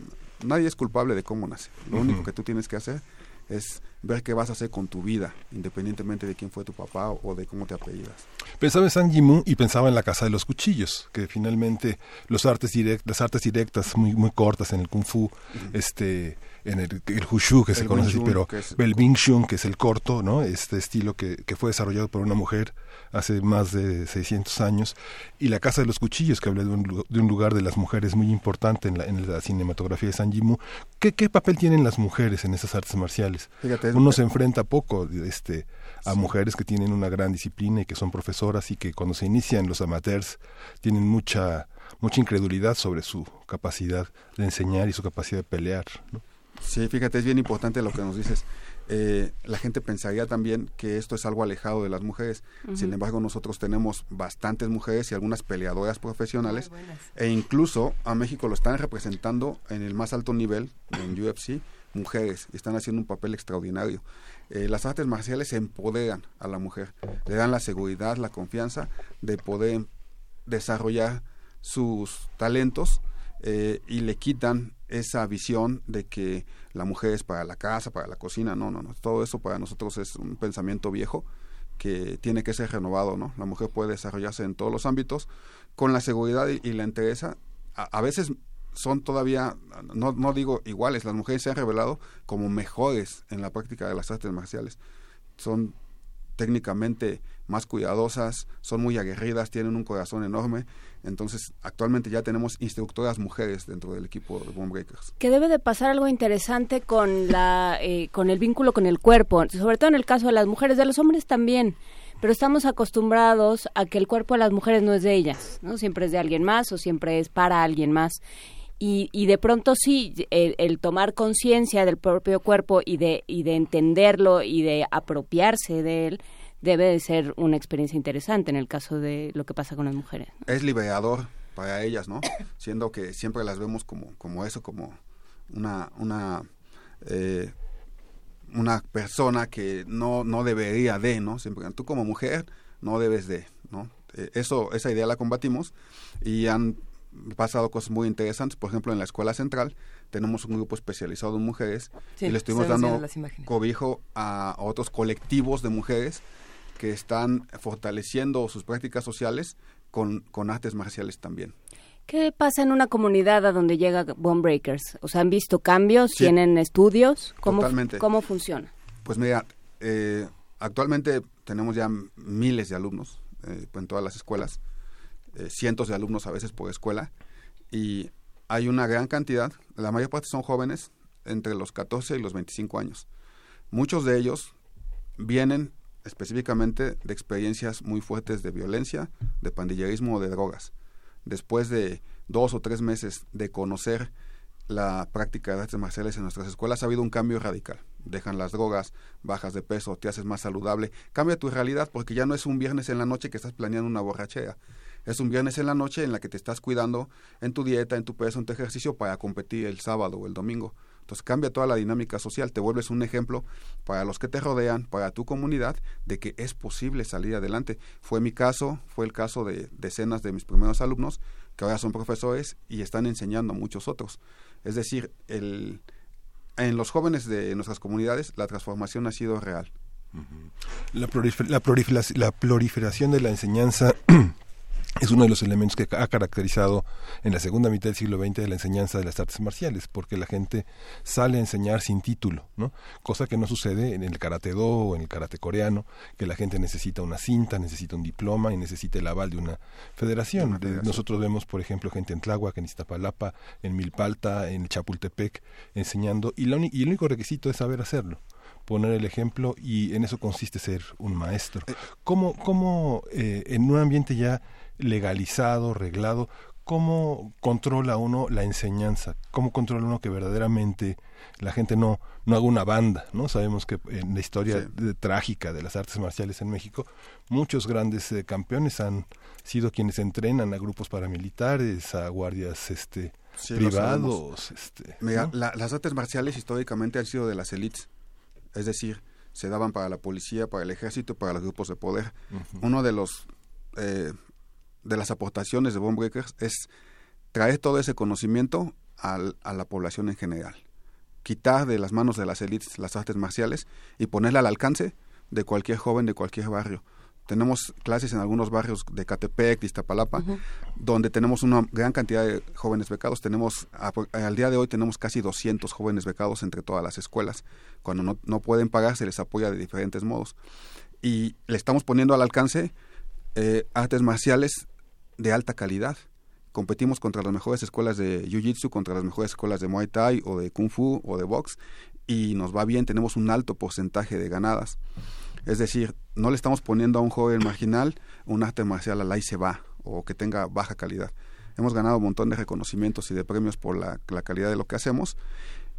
nadie es culpable de cómo nace. Lo único que tú tienes que hacer es ver qué vas a hacer con tu vida, independientemente de quién fue tu papá o, de cómo te apellidas. Pensaba en San Jimu y pensaba en la Casa de los Cuchillos, que finalmente los artes direct, las artes directas muy muy cortas en el kung fu, este en el, el Wushu que se El conoce así, pero que es- el Wing Chun que es el corto, ¿no? Este estilo que, que fue desarrollado por una mujer hace más de 600 años y la Casa de los Cuchillos que habla de un, de un lugar de las mujeres muy importante en la, en la cinematografía de San Jimu. ¿Qué, ¿Qué papel tienen las mujeres en esas artes marciales? Fíjate, Uno se enfrenta poco este, a mujeres que tienen una gran disciplina y que son profesoras y que cuando se inician los amateurs tienen mucha mucha incredulidad sobre su capacidad de enseñar y su capacidad de pelear. ¿no? Sí, fíjate, es bien importante lo que nos dices. Eh, la gente pensaría también que esto es algo alejado de las mujeres. Sin embargo, nosotros tenemos bastantes mujeres y algunas peleadoras profesionales. E incluso a México lo están representando en el más alto nivel, en UFC, mujeres. Y están haciendo un papel extraordinario. Eh, las artes marciales empoderan a la mujer. Le dan la seguridad, la confianza de poder desarrollar sus talentos eh, y le quitan esa visión de que la mujer es para la casa, para la cocina, no, no, no, todo eso para nosotros es un pensamiento viejo que tiene que ser renovado, ¿no? La mujer puede desarrollarse en todos los ámbitos con la seguridad y, la entereza. A, a veces son todavía, no, no digo iguales, las mujeres se han revelado como mejores en la práctica de las artes marciales. Son técnicamente más cuidadosas, son muy aguerridas, tienen un corazón enorme. Entonces, actualmente ya tenemos instructoras mujeres dentro del equipo de Bone Breakers. que debe de pasar algo interesante con la eh, con el vínculo con el cuerpo sobre todo en el caso de las mujeres de los hombres también. Pero estamos acostumbrados a que el cuerpo de las mujeres no es de ellas no siempre es de alguien más o siempre es para alguien más. Y, y de pronto sí el, el tomar conciencia del propio cuerpo y de y de entenderlo y de apropiarse de él debe de ser una experiencia interesante en el caso de lo que pasa con las mujeres ¿no? Es liberador para ellas, ¿no? [COUGHS] Siendo que siempre las vemos como, como eso, como una, una, eh, una persona que no, no debería de, ¿no? Siempre, tú como mujer no debes de, ¿no? Eh, eso, esa idea la combatimos y han pasado cosas muy interesantes. Por ejemplo, en la Escuela Central tenemos un grupo especializado en mujeres Sí, y le estuvimos dando cobijo a, a otros colectivos de mujeres que están fortaleciendo sus prácticas sociales con, con artes marciales también. ¿Qué pasa en una comunidad a donde llega Bone Breakers? O sea, ¿han visto cambios? Sí. ¿Tienen estudios? ¿Cómo, Totalmente. ¿Cómo funciona? Pues mira, eh, actualmente tenemos ya miles de alumnos eh, en todas las escuelas, eh, cientos de alumnos a veces por escuela, y hay una gran cantidad, la mayor parte son jóvenes entre los 14 y los 25 años. Muchos de ellos vienen específicamente de experiencias muy fuertes de violencia, de pandillerismo o de drogas. Después de dos o tres meses de conocer la práctica de artes marciales en nuestras escuelas ha habido un cambio radical. Dejan las drogas, bajas de peso, te haces más saludable, cambia tu realidad porque ya no es un viernes en la noche que estás planeando una borrachera. Es un viernes en la noche en la que te estás cuidando en tu dieta, en tu peso, en tu ejercicio para competir el sábado o el domingo. Entonces cambia toda la dinámica social, te vuelves un ejemplo para los que te rodean, para tu comunidad, de que es posible salir adelante. Fue mi caso, fue el caso de decenas de mis primeros alumnos, que ahora son profesores y están enseñando a muchos otros. Es decir, el, en los jóvenes de nuestras comunidades la transformación ha sido real. La, la proliferación de la enseñanza [CLEARS THROAT] es uno de los elementos que ha caracterizado en la segunda mitad del siglo XX la enseñanza de las artes marciales, porque la gente sale a enseñar sin título, ¿no? Cosa que no sucede en el karate do o en el karate coreano, que la gente necesita una cinta, necesita un diploma y necesita el aval de una federación. De- nosotros vemos, por ejemplo, gente en Tláhuac, en Iztapalapa, en Milpalta, en Chapultepec, enseñando, y, la y el único requisito es saber hacerlo poner el ejemplo y en eso consiste ser un maestro. ¿Cómo, cómo eh, en un ambiente ya legalizado, reglado, cómo controla uno la enseñanza? ¿Cómo controla uno que verdaderamente la gente no, no haga una banda? ¿no? Sabemos que en la historia Sí. de- trágica de las artes marciales en México, muchos grandes eh, campeones han sido quienes entrenan a grupos paramilitares, a guardias este, Sí, privados. Este, Mira, ¿no? la- las artes marciales históricamente han sido de las élites, es decir, se daban para la policía, para el ejército, para los grupos de poder. Uno de los eh, de las aportaciones de Breakers es traer todo ese conocimiento al, a la población en general. Quitar de las manos de las élites las artes marciales y ponerla al alcance de cualquier joven de cualquier barrio. Tenemos clases en algunos barrios de Catepec, de Iztapalapa, donde tenemos una gran cantidad de jóvenes becados. Tenemos, al día de hoy tenemos casi 200 jóvenes becados entre todas las escuelas. Cuando no, no pueden pagar, se les apoya de diferentes modos. Y le estamos poniendo al alcance eh, artes marciales de alta calidad. Competimos contra las mejores escuelas de Jiu-Jitsu, contra las mejores escuelas de Muay Thai o de Kung Fu o de Box y nos va bien, tenemos un alto porcentaje de ganadas. Es decir, no le estamos poniendo a un joven marginal un arte marcial al ahí se va o que tenga baja calidad. Hemos ganado un montón de reconocimientos y de premios por la, calidad de lo que hacemos.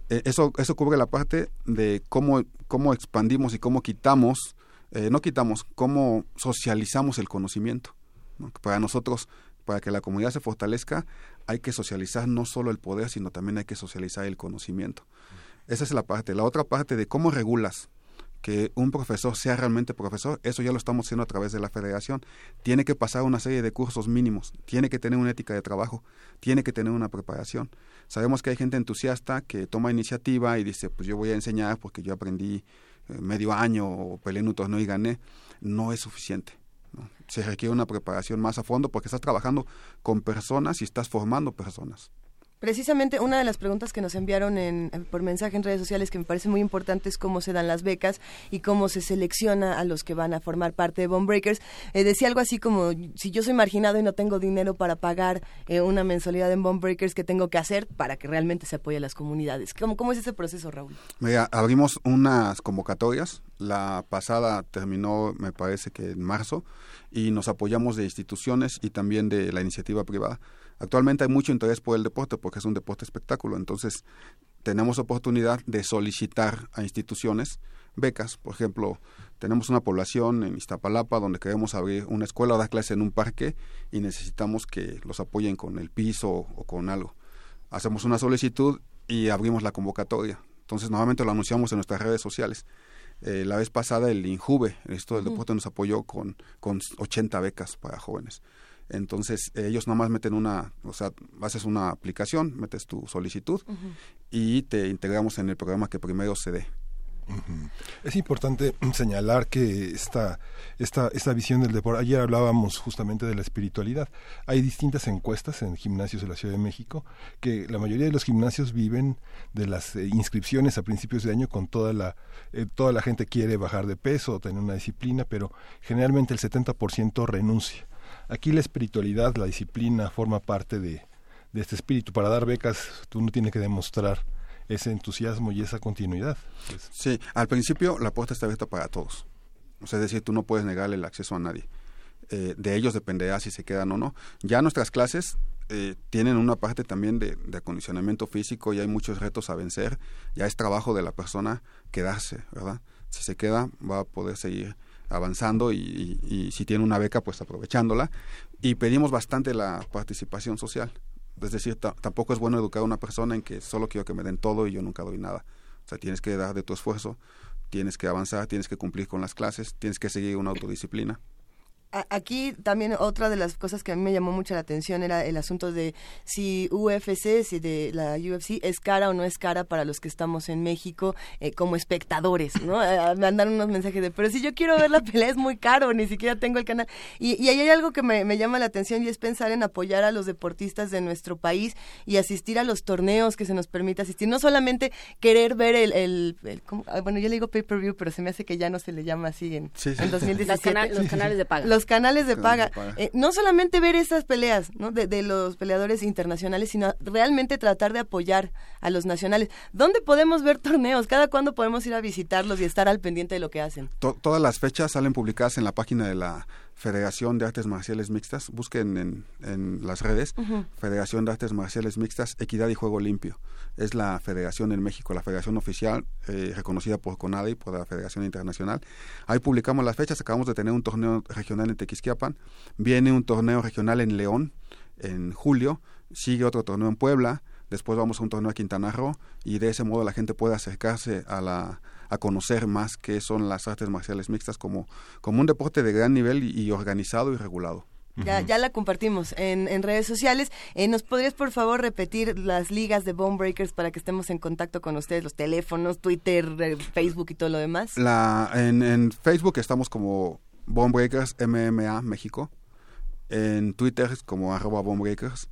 Eh, eso, eso cubre la parte de cómo, cómo expandimos y cómo quitamos, eh, no quitamos, cómo socializamos el conocimiento. Para nosotros, para que la comunidad se fortalezca, hay que socializar no solo el poder, sino también hay que socializar el conocimiento. Esa es la parte. La otra parte de cómo regulas que un profesor sea realmente profesor, eso ya lo estamos haciendo a través de la federación. Tiene que pasar una serie de cursos mínimos, tiene que tener una ética de trabajo, tiene que tener una preparación. Sabemos que hay gente entusiasta que toma iniciativa y dice, pues yo voy a enseñar porque yo aprendí eh, medio año o peleé en un torneo y gané. No es suficiente. Se requiere una preparación más a fondo porque estás trabajando con personas y estás formando personas. Precisamente una de las preguntas que nos enviaron en, por mensaje en redes sociales que me parece muy importante es cómo se dan las becas y cómo se selecciona a los que van a formar parte de Bone Breakers. Eh, decía algo así como, si yo soy marginado y no tengo dinero para pagar eh, una mensualidad en Bone Breakers, ¿qué tengo que hacer para que realmente se apoye a las comunidades? ¿Cómo, cómo es ese proceso, Raúl? Mira, abrimos unas convocatorias. La pasada terminó, me parece que en marzo, y nos apoyamos de instituciones y también de la iniciativa privada Actualmente hay mucho interés por el deporte porque es un deporte espectáculo, entonces tenemos oportunidad de solicitar a instituciones becas. Por ejemplo, tenemos una población en Iztapalapa donde queremos abrir una escuela o dar clase en un parque y necesitamos que los apoyen con el piso o con algo. Hacemos una solicitud y abrimos la convocatoria. Entonces, normalmente lo anunciamos en nuestras redes sociales. Eh, la vez pasada el INJUVE, esto del deporte, nos apoyó con, con 80 becas para jóvenes. Entonces ellos nomás meten una, o sea, haces una aplicación, metes tu solicitud y te integramos en el programa que primero se dé. Es importante [CLEARS THROAT] señalar que esta, esta, esta visión del deporte, ayer hablábamos justamente de la espiritualidad. Hay distintas encuestas en gimnasios de la Ciudad de México que la mayoría de los gimnasios viven de las eh, inscripciones a principios de año con toda la, eh, toda la gente quiere bajar de peso o tener una disciplina, pero generalmente el 70% renuncia. Aquí la espiritualidad, la disciplina forma parte de, este espíritu. Para dar becas tú no tienes que demostrar ese entusiasmo y esa continuidad. Sí, al principio la puerta está abierta para todos. O sea, es decir, tú no puedes negarle el acceso a nadie. Eh, de ellos dependerá si se quedan o no. Ya nuestras clases eh, tienen una parte también de, de, acondicionamiento físico y hay muchos retos a vencer. Ya es trabajo de la persona quedarse, ¿verdad? Si se queda, va a poder seguir avanzando y, si tiene una beca, pues aprovechándola. Y pedimos bastante la participación social. Es decir, tampoco es bueno educar a una persona en que solo quiero que me den todo y yo nunca doy nada. O sea, tienes que dar de tu esfuerzo, tienes que avanzar, tienes que cumplir con las clases, tienes que seguir una autodisciplina. Aquí también otra de las cosas que a mí me llamó mucho la atención era el asunto de si UFC, si de la UFC es cara o no es cara para los que estamos en México eh, como espectadores, ¿no? [LAUGHS] Me mandaron unos mensajes de, pero si yo quiero ver la pelea es muy caro, ni siquiera tengo el canal. Y, y ahí hay algo que me, me, llama la atención y es pensar en apoyar a los deportistas de nuestro país y asistir a los torneos que se nos permite asistir. No solamente querer ver el, el, ah, bueno, yo le digo pay-per-view, pero se me hace que ya no se le llama así en, 2017. [LAUGHS] los canales de paga canales de paga. Eh, no solamente ver esas peleas ¿no? de, los peleadores internacionales, sino realmente tratar de apoyar a los nacionales. ¿Dónde podemos ver torneos? ¿Cada cuándo podemos ir a visitarlos y estar al pendiente de lo que hacen? todas las fechas salen publicadas en la página de la Federación de Artes Marciales Mixtas, busquen en, en las redes, Federación de Artes Marciales Mixtas, Equidad y Juego Limpio. Es la federación en México, la federación oficial, eh, reconocida por CONADE y por la Federación Internacional. Ahí publicamos las fechas, acabamos de tener un torneo regional en Tequisquiapan, viene un torneo regional en León en julio, sigue otro torneo en Puebla, después vamos a un torneo a Quintana Roo y de ese modo la gente puede acercarse a la a conocer más qué son las artes marciales mixtas como, como un deporte de gran nivel y, organizado y regulado. Ya, ya la compartimos en, en redes sociales. Eh, ¿Nos podrías, por favor, repetir las ligas de Bone Breakers para que estemos en contacto con ustedes? Los teléfonos, Twitter, eh, Facebook y todo lo demás. La, en, en Facebook estamos como Bone Breakers MMA México. En Twitter es como arroba Bone Breakers.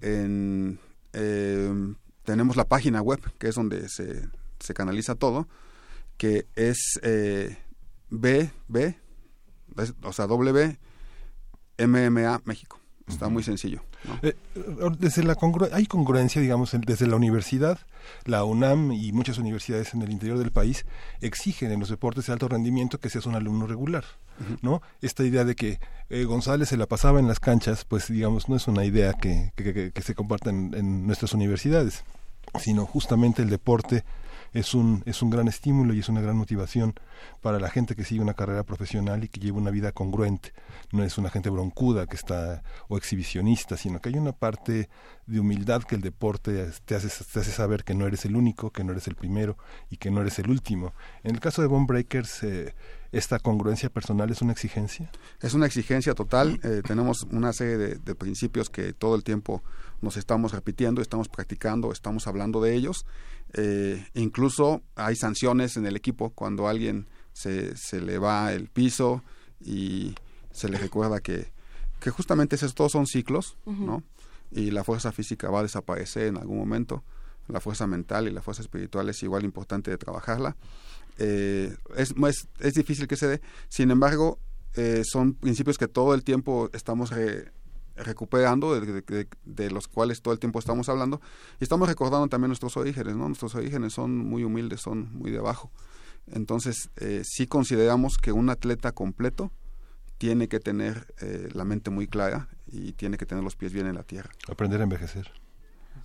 En, eh, tenemos la página web, que es donde se, se canaliza todo, que es eh, BB, es- o sea, W MMA México. Está muy sencillo. ¿no? Eh, desde la congru- hay congruencia, digamos, en- desde la universidad, la UNAM y muchas universidades en el interior del país exigen en los deportes de alto rendimiento que seas un alumno regular, ¿no? Esta idea de que eh, González se la pasaba en las canchas, pues digamos, no es una idea que, que, que- que se comparta en, en nuestras universidades, sino justamente el deporte es un, es un gran estímulo y es una gran motivación para la gente que sigue una carrera profesional y que lleva una vida congruente. No es una gente broncuda que está o exhibicionista, sino que hay una parte de humildad que el deporte te hace, te hace saber que no eres el único, que no eres el primero y que no eres el último. En el caso de Bone Breakers, eh, ¿esta congruencia personal es una exigencia? Es una exigencia total. eh, tenemos una serie de, de principios que todo el tiempo nos estamos repitiendo, estamos practicando, estamos hablando de ellos. Eh, incluso hay sanciones en el equipo cuando a alguien se, se le va el piso y se le recuerda que, que justamente esos todos son ciclos, ¿no? Y la fuerza física va a desaparecer en algún momento. La fuerza mental y la fuerza espiritual es igual importante de trabajarla. Eh, es, es, es difícil que se dé. Sin embargo, eh, son principios que todo el tiempo estamos re- recuperando, de, de- los cuales todo el tiempo estamos hablando, y estamos recordando también nuestros orígenes, ¿no? Nuestros orígenes son muy humildes, son muy de abajo. Entonces, eh, sí consideramos que un atleta completo tiene que tener eh, la mente muy clara y tiene que tener los pies bien en la tierra. Aprender a envejecer.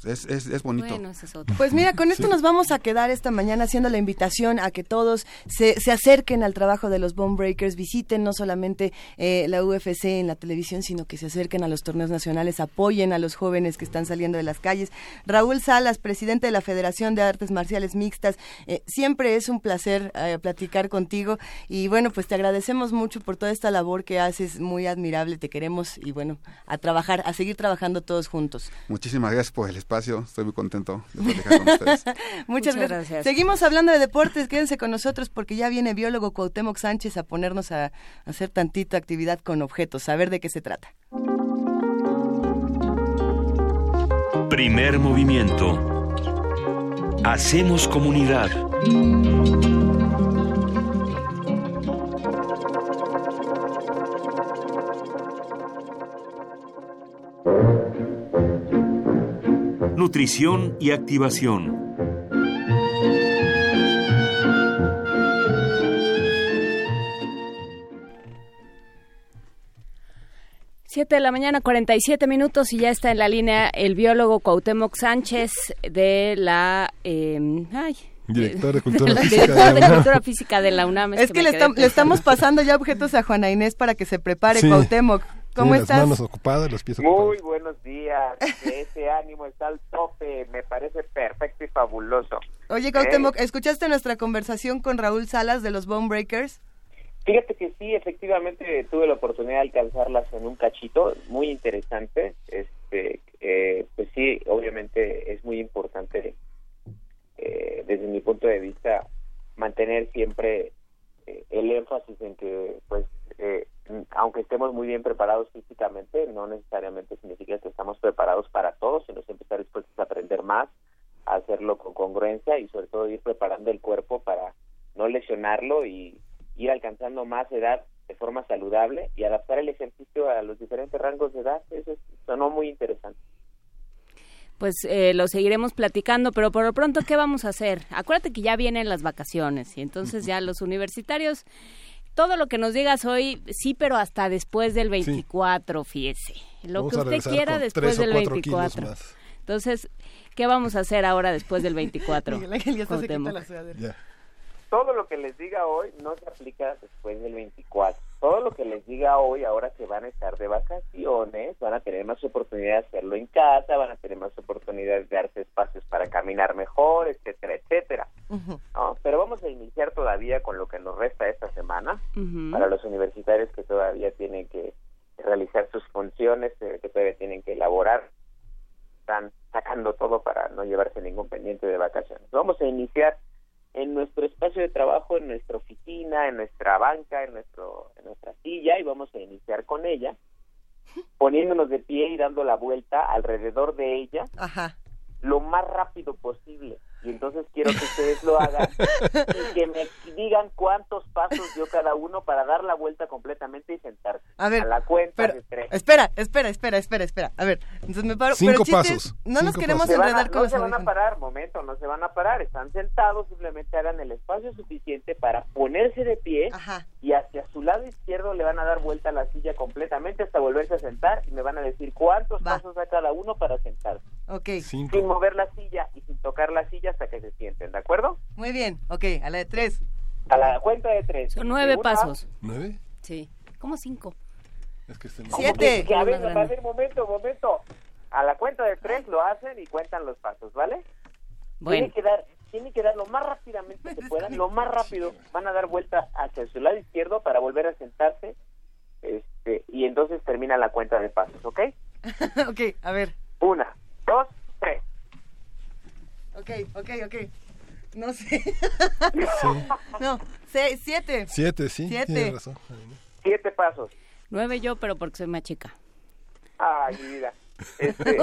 Es, es, es bonito. Bueno, ese es otro. Pues mira, con esto nos vamos a quedar esta mañana haciendo la invitación a que todos se, se acerquen al trabajo de los Bone Breakers, visiten no solamente eh, la UFC en la televisión, sino que se acerquen a los torneos nacionales, apoyen a los jóvenes que están saliendo de las calles. Raúl Salas, presidente de la Federación de Artes Marciales Mixtas, eh, siempre es un placer eh, platicar contigo y bueno, pues te agradecemos mucho por toda esta labor que haces, muy admirable, te queremos y bueno, a trabajar, a seguir trabajando todos juntos. Muchísimas gracias por el espacio. Estoy muy contento de [LAUGHS] platicar con ustedes. Muchas, Muchas gracias. gracias. Seguimos hablando de deportes, quédense con nosotros porque ya viene biólogo Cuauhtémoc Sánchez a ponernos a, a hacer tantita actividad con objetos, a ver de qué se trata. Primer movimiento. Hacemos comunidad. Nutrición y activación. Siete de la mañana, 47 minutos y ya está en la línea el biólogo Cuauhtémoc Sánchez de la... eh, ay, Director de [LAUGHS] Cultura Física de director. Cultura Física de la UNAM. Es que, le, estamos pasando ya objetos a Juana Inés para que se prepare, Sí. Cuauhtémoc. ¿Cómo estás? Las manos ocupadas, los pies Muy buenos días. Ese ánimo está al tope. Me parece perfecto y fabuloso. Oye, Cuauhtémoc, ¿escuchaste nuestra conversación con Raúl Salas de los Bone Breakers? Fíjate que sí, efectivamente tuve la oportunidad de alcanzarlas en un cachito, muy interesante. Este, eh, pues sí, obviamente es muy importante eh, desde mi punto de vista mantener siempre eh, el énfasis en que, eh, aunque estemos muy bien preparados físicamente, no necesariamente significa que estamos preparados para todo, sino siempre estar dispuestos a aprender más, a hacerlo con congruencia y sobre todo ir preparando el cuerpo para no lesionarlo y ir alcanzando más edad de forma saludable y adaptar el ejercicio a los diferentes rangos de edad. Eso es- sonó muy interesante. Pues eh, lo seguiremos platicando, pero por lo pronto, ¿qué vamos a hacer? Acuérdate que ya vienen las vacaciones y entonces ya los universitarios, todo lo que nos digas hoy, sí, pero hasta después del 24, fíjese. Lo Vamos que usted quiera después del cuatro kilos 24. más. Entonces, ¿qué vamos a hacer ahora después del 24? [LAUGHS] Miguel Ángel ya hasta se quita Cuauhtémoc? la sudadera. Ya. Todo lo que les diga hoy no se aplica después del 24. Todo lo que les diga hoy, ahora que van a estar de vacaciones, van a tener más oportunidad de hacerlo en casa, van a tener más oportunidad de darse espacios para caminar mejor, etcétera, etcétera. ¿No? Pero vamos a iniciar todavía con lo que nos resta esta semana. Para los universitarios que todavía tienen que realizar sus funciones eh, que todavía tienen que elaborar. Están sacando todo para no llevarse ningún pendiente de vacaciones. Vamos a iniciar en nuestro espacio de trabajo, en nuestra oficina, en nuestra banca, en nuestro en nuestra silla y vamos a iniciar con ella poniéndonos de pie y dando la vuelta alrededor de ella Ajá. lo más rápido posible. Y entonces quiero que ustedes lo hagan y que me digan cuántos pasos dio cada uno para dar la vuelta completamente y sentarse. A ver, la cuenta pero- de tres. Espera, espera, espera, espera, espera. A ver, entonces me paro. Cinco pero pasos, No nos queremos a- enredar con no se van a parar, momento, no se van a parar. Están sentados, simplemente hagan el espacio suficiente para ponerse de pie Ajá. y hacia su lado izquierdo le van a dar vuelta a la silla completamente hasta volverse a sentar y me van a decir cuántos Va. pasos da cada uno para sentarse. Ok. Cinco. Sin mover la silla y sin tocar la silla hasta que se sienten, ¿de acuerdo? Muy bien. Ok, a la de tres. A la cuenta de tres. Son nueve Una, pasos. ¿Nueve? Sí. ¿Cómo cinco? Es que este no- ¿cómo Siete. que- que a ver, a ver, momento, momento. A la cuenta de tres lo hacen y cuentan los pasos, ¿vale? Bueno, Tienen que dar, tienen que dar lo más rápidamente que [LAUGHS] puedan, lo más rápido. Van a dar vuelta hacia su lado izquierdo para volver a sentarse. Este, y entonces termina la cuenta de pasos, ¿ok? [LAUGHS] ok, a ver. Una, dos, tres. Ok, ok, ok. No sé. no, seis, siete. Siete, sí. Siete. Tienes razón. Siete pasos. nueve yo, pero porque soy más chica. Ay, mi vida. Este, [LAUGHS]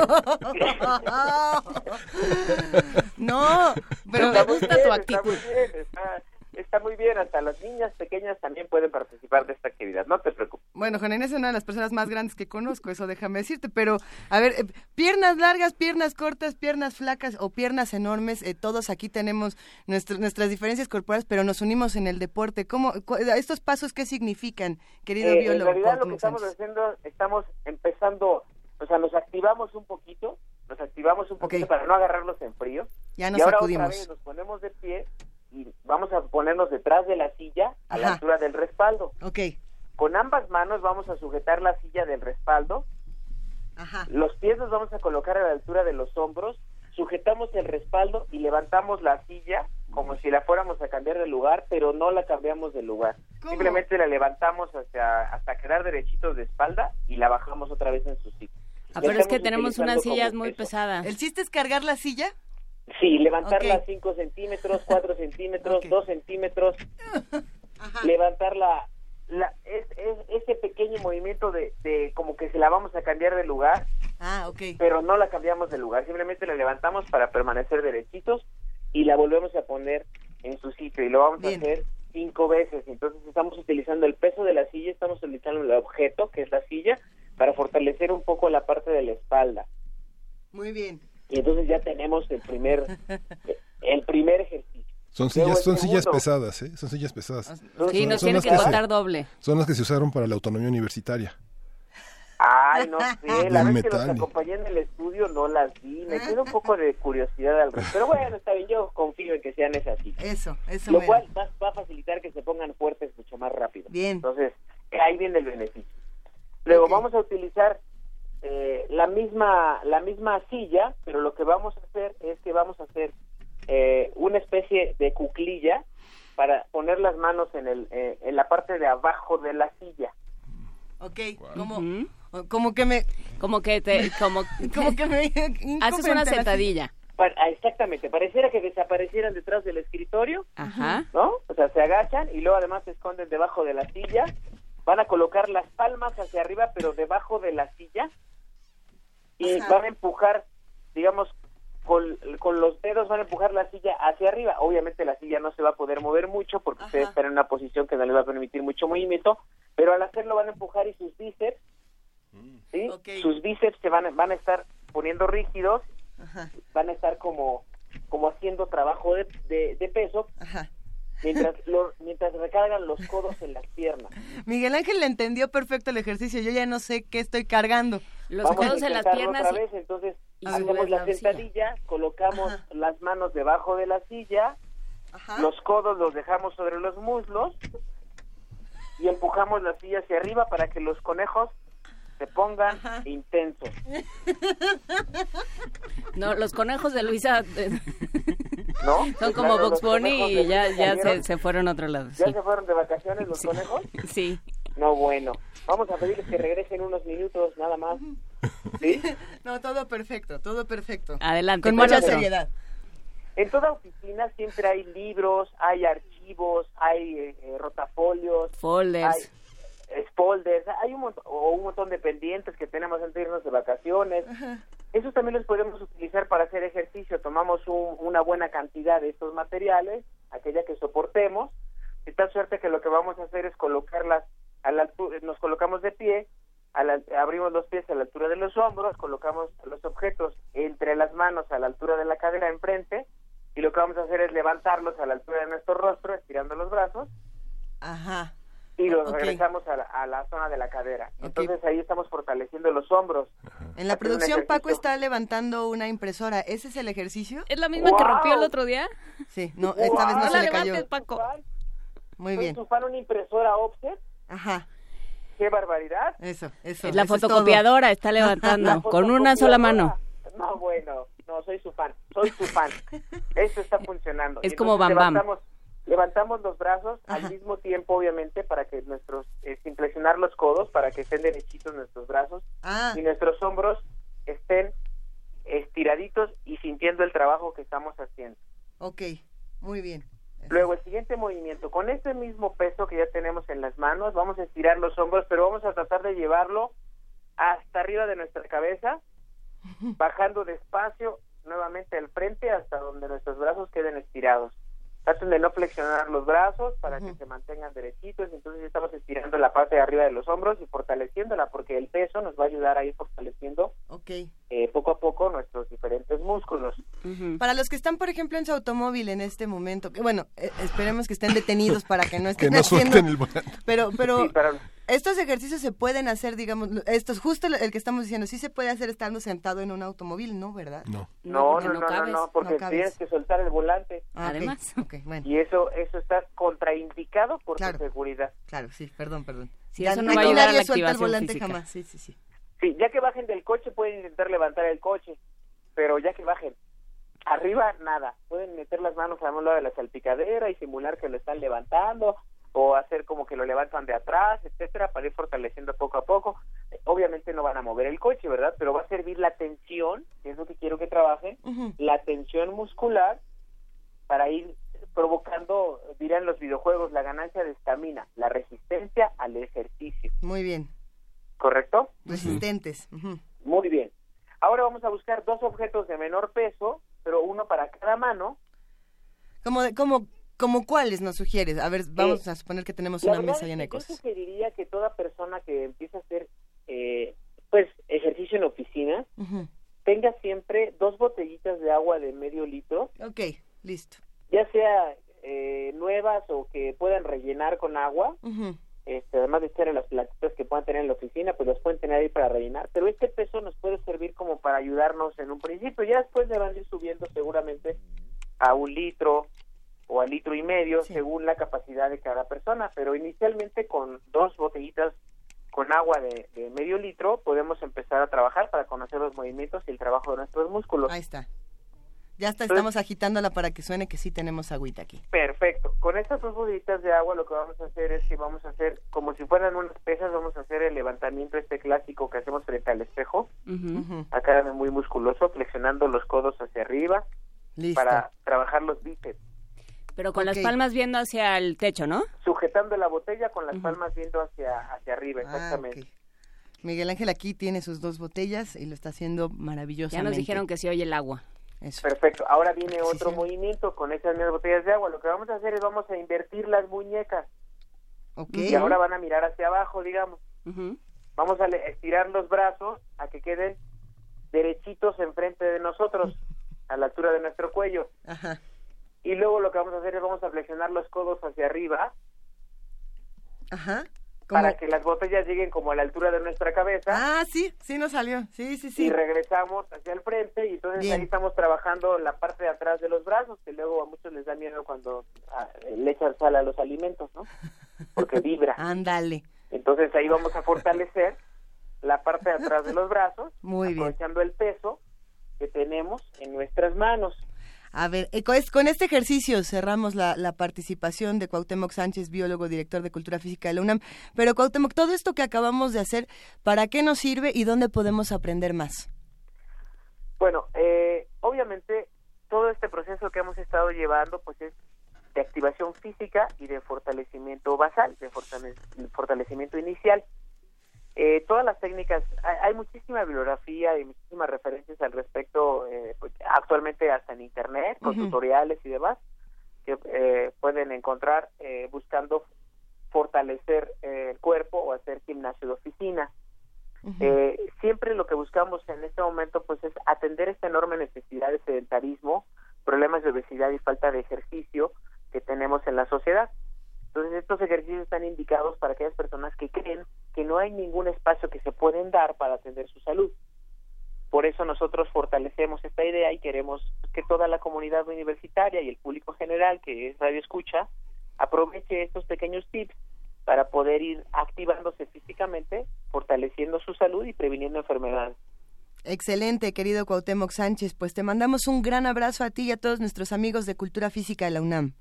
no, pero me está gusta bien, tu está actitud. muy bien, está, está muy bien. Hasta las niñas pequeñas también pueden participar de esta actividad. No te preocupes. Bueno, Juan Inés es una de las personas más grandes que conozco, eso déjame decirte, pero a ver, eh, piernas largas, piernas cortas, piernas flacas o piernas enormes, eh, todos aquí tenemos nuestro- nuestras diferencias corporales, pero nos unimos en el deporte. ¿Cómo, ¿Estos pasos qué significan, querido Eh, en biólogo? realidad lo que estamos Sánchez? haciendo, estamos empezando, o sea, nos activamos un poquito, nos activamos un poquito para no agarrarlos en frío. Ya nos y ahora sacudimos. otra vez nos ponemos de pie y vamos a ponernos detrás de la silla a la altura del respaldo. Ok, Con ambas manos vamos a sujetar la silla del respaldo, ajá. los pies los vamos a colocar a la altura de los hombros, sujetamos el respaldo y levantamos la silla como si la fuéramos a cambiar de lugar, pero no la cambiamos de lugar. ¿Cómo? Simplemente la levantamos hacia, hasta quedar derechitos de espalda y la bajamos otra vez en su sitio. Ah, pero es que tenemos unas sillas muy pesadas. ¿El chiste es cargar la silla? Sí, levantarla Ok. 5 centímetros, 4 [LAUGHS] centímetros, Ok. 2 centímetros, Ajá. levantar la, la- es, es- ese pequeño movimiento de, de como que se la vamos a cambiar de lugar, Ah, ok. pero no la cambiamos de lugar, simplemente la levantamos para permanecer derechitos y la volvemos a poner en su sitio y lo vamos Bien. a hacer cinco veces. Entonces estamos utilizando el peso de la silla, estamos utilizando el objeto que es la silla para fortalecer un poco la parte de la espalda. Muy bien. Y entonces ya tenemos el primer [LAUGHS] el primer ejercicio. Son sillas, son sillas segundo. pesadas, ¿eh? Son sillas pesadas. Sí, Son- nos son tiene las que contar doble. Son las que se usaron para la autonomía universitaria. Ay, no [LAUGHS] sé, la vez que los acompañé en el estudio no las vi, me queda un poco de curiosidad al respecto. Pero bueno, está bien, yo confío en que sean esas así. Eso, eso. Lo cual va, va a facilitar que se pongan fuertes mucho más rápido. Bien. Entonces, ahí viene el beneficio. Luego vamos a utilizar eh, la misma la misma silla, pero lo que vamos a hacer es que vamos a hacer eh, una especie de cuclilla para poner las manos en el eh, en la parte de abajo de la silla. Ok, como, como que me... Como que te, como, [LAUGHS] Como que me... [LAUGHS] haces una sentadilla. Ah, exactamente, pareciera que desaparecieran detrás del escritorio, Ajá. ¿no? O sea, se agachan y luego además se esconden debajo de la silla. Van a colocar las palmas hacia arriba, pero debajo de la silla. Y Ajá. van a empujar, digamos, con, con los dedos van a empujar la silla hacia arriba. Obviamente la silla no se va a poder mover mucho porque Ajá. ustedes están en una posición que no les va a permitir mucho movimiento, pero al hacerlo van a empujar y sus bíceps, ¿sí? Ok. Sus bíceps se van, a- van a estar poniendo rígidos Ajá, van a estar como como haciendo trabajo de, de, de peso ajá. mientras [LAUGHS] lo- mientras recargan los codos en las piernas. Miguel Ángel le entendió perfecto el ejercicio, yo ya no sé qué estoy cargando. Los Vamos a codos en las piernas. otra vez, entonces hacemos la la sentadilla, colocamos Ajá. las manos debajo de la silla, Ajá. los codos los dejamos sobre los muslos y empujamos la silla hacia arriba para que los conejos se pongan Ajá. intensos. No, los conejos de Luisa eh, ¿No? son como Claro, Box Bunny y ya, ya se, se fueron a otro lado. ¿Ya Sí. se fueron de vacaciones los conejos? sí. No, bueno. Vamos a pedirles que regresen unos minutos, nada más. ¿Sí? [LAUGHS] No, todo perfecto, todo perfecto. Adelante. Con ¿cuál mucha otro? seriedad. En toda oficina siempre hay libros, hay archivos, hay eh, eh, rotafolios, Folders. hay eh, folders, hay un montón, o un montón de pendientes que tenemos antes de irnos de vacaciones. Esos también los podemos utilizar para hacer ejercicio. Tomamos un- una buena cantidad de estos materiales, aquella que soportemos, de tal suerte que lo que vamos a hacer es colocarlas a la altura, nos colocamos de pie, a la- abrimos los pies a la altura de los hombros, colocamos los objetos entre las manos a la altura de la cadera enfrente, y lo que vamos a hacer es levantarlos a la altura de nuestro rostro, estirando los brazos, Ajá. y los Ok. regresamos a la, a la zona de la cadera. Entonces ahí estamos fortaleciendo los hombros. En la producción Paco está levantando una impresora. ¿Ese es el ejercicio? ¿Es la misma que ¡Wow! rompió el otro día? Sí, no, esta vez no No se la le cayó. levantes, Paco. Muy Soy bien. fan, una impresora offset. Ajá, ¡Qué barbaridad! eso, eso. Es la eso es todo. fotocopiadora está [LAUGHS] levantando La con una sola mano. No, bueno, no, soy su fan, soy su fan. Eso está [LAUGHS] funcionando. Es Y como Bam Bam. Levantamos, levantamos los brazos Ajá. al mismo tiempo, obviamente, para que nuestros, eh, sin presionar los codos, para que estén derechitos nuestros brazos Ah, y nuestros hombros estén estiraditos y sintiendo el trabajo que estamos haciendo. ok, muy bien. Luego, el siguiente movimiento, con este mismo peso que ya tenemos en las manos, vamos a estirar los hombros, pero vamos a tratar de llevarlo hasta arriba de nuestra cabeza, bajando despacio nuevamente al frente hasta donde nuestros brazos queden estirados. Traten de no flexionar los brazos para que se mantengan derechitos, entonces estamos estirando la parte de arriba de los hombros y fortaleciéndola, porque el peso nos va a ayudar a ir fortaleciendo Ok. eh, poco a poco nuestros diferentes músculos. Para los que están, por ejemplo, en su automóvil en este momento, que bueno, eh, esperemos que estén detenidos para que no [LAUGHS] estén Que no haciendo... el. Pero, pero Sí, para- estos ejercicios se pueden hacer, digamos, estos justo el que estamos diciendo, sí se puede hacer estando sentado en un automóvil, ¿no? ¿Verdad? No. No, no, no, no, cabes. no, porque No tienes que soltar el volante. Ah, Además. ok, bueno, y eso eso está contraindicado por Claro. tu seguridad. claro, sí, perdón, perdón. Sí, Ya eso no va a ayudar a nadie la suelta el volante física. jamás, sí, sí, sí. Sí, ya que bajen del coche pueden intentar levantar el coche, pero ya que bajen arriba nada, pueden meter las manos a un lado de la salpicadera y simular que lo están levantando o hacer como que lo levantan de atrás, etcétera, para ir fortaleciendo poco a poco. Obviamente no van a mover el coche, ¿verdad? Pero va a servir la tensión, que es lo que quiero que trabajen, la tensión muscular para ir provocando, dirán los videojuegos, la ganancia de estamina, la resistencia al ejercicio, Muy bien, ¿correcto? resistentes. Muy bien. Ahora vamos a buscar dos objetos de menor peso, pero uno para cada mano. ¿Cómo, cómo, cómo cuáles nos sugieres? A ver, vamos a suponer que tenemos una mesa es llena de que Yo cosas. sugeriría que toda persona que empiece a hacer eh, pues ejercicio en oficina tenga siempre dos botellitas de agua de medio litro, Ok, listo. ya sea eh, nuevas o que puedan rellenar con agua. Este, además de echar en las platitas que puedan tener en la oficina, pues las pueden tener ahí para rellenar. Pero este peso nos puede servir como para ayudarnos en un principio. Ya después le van a ir subiendo seguramente a un litro o a litro y medio Sí. según la capacidad de cada persona. Pero inicialmente con dos botellitas con agua de, de medio litro podemos empezar a trabajar para conocer los movimientos y el trabajo de nuestros músculos. Ahí está. Ya está, Entonces- estamos agitándola para que suene que sí tenemos agüita aquí. Perfecto. Con estas dos botellitas de agua lo que vamos a hacer es que vamos a hacer, como si fueran unas pesas, vamos a hacer el levantamiento este clásico que hacemos frente al espejo. Ujú. Ujú. Acá muy musculoso, flexionando los codos hacia arriba Listo. para trabajar los bíceps. Pero con Ok. las palmas viendo hacia el techo, ¿no? Sujetando la botella con las palmas viendo hacia, hacia arriba, Ah, exactamente. Miguel Ángel aquí tiene sus dos botellas y lo está haciendo maravillosamente. Ya nos dijeron que se oye el agua. Eso. Perfecto. Ahora viene otro sí. movimiento con esas mismas botellas de agua. Lo que vamos a hacer es vamos a invertir las muñecas Ok. y ahora van a mirar hacia abajo, digamos. Vamos a le- estirar los brazos a que queden derechitos enfrente de nosotros, [LAUGHS] a la altura de nuestro cuello. Ajá. Y luego lo que vamos a hacer es vamos a flexionar los codos hacia arriba Ajá. Para que las botellas lleguen como a la altura de nuestra cabeza Ah, sí, sí nos salió. Sí, sí, y sí. regresamos hacia el frente y entonces Bien. ahí estamos trabajando la parte de atrás de los brazos que luego a muchos les da miedo cuando ah, le echan sal a los alimentos, ¿no? Porque [LAUGHS] vibra. Ándale. Entonces ahí vamos a fortalecer la parte de atrás de los brazos, Muy bien. aprovechando el peso que tenemos en nuestras manos. A ver, eh, con este ejercicio cerramos la, participación de Cuauhtémoc Sánchez, biólogo, director de Cultura Física de la UNAM. Pero Cuauhtémoc, todo esto que acabamos de hacer, ¿para qué nos sirve y dónde podemos aprender más? Bueno, eh, obviamente todo este proceso que hemos estado llevando, pues es de activación física y de fortalecimiento basal, de fortalecimiento inicial. Eh, todas las técnicas, hay, muchísima bibliografía y muchísimas referencias al respecto, eh, pues, actualmente hasta en Internet, con tutoriales y demás, que eh, pueden encontrar buscando fortalecer el cuerpo o hacer gimnasio de oficina. siempre lo que buscamos en este momento pues es atender esta enorme necesidad de sedentarismo, problemas de obesidad y falta de ejercicio que tenemos en la sociedad. Entonces estos ejercicios están indicados para aquellas personas que creen que no hay ningún espacio que se pueden dar para atender su salud. Por eso nosotros fortalecemos esta idea y queremos que toda la comunidad universitaria y el público general que es radio escucha aproveche estos pequeños tips para poder ir activándose físicamente, fortaleciendo su salud y previniendo enfermedades. Excelente, querido Cuauhtémoc Sánchez. Pues te mandamos un gran abrazo a ti y a todos nuestros amigos de Cultura Física de la UNAM.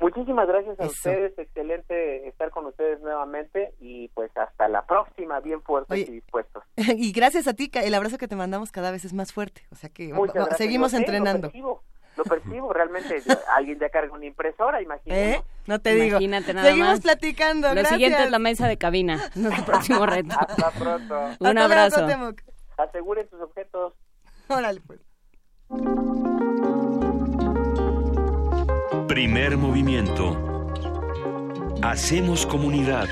Muchísimas gracias a ustedes, excelente estar con ustedes nuevamente y pues hasta la próxima, bien fuertes y dispuestos. [LAUGHS] y gracias a ti, el abrazo que te mandamos cada vez es más fuerte, o sea que seguimos entrenando. Lo percibo, lo percibo realmente, [LAUGHS] alguien ya carga una impresora, imagínate. ¿Eh? No te digo. nada Seguimos platicando, Lo siguiente es la mesa de cabina, [LAUGHS] nuestro próximo reto. hasta pronto. un abrazo. Aseguren sus objetos. Órale pues. Primer movimiento. Hacemos comunidad.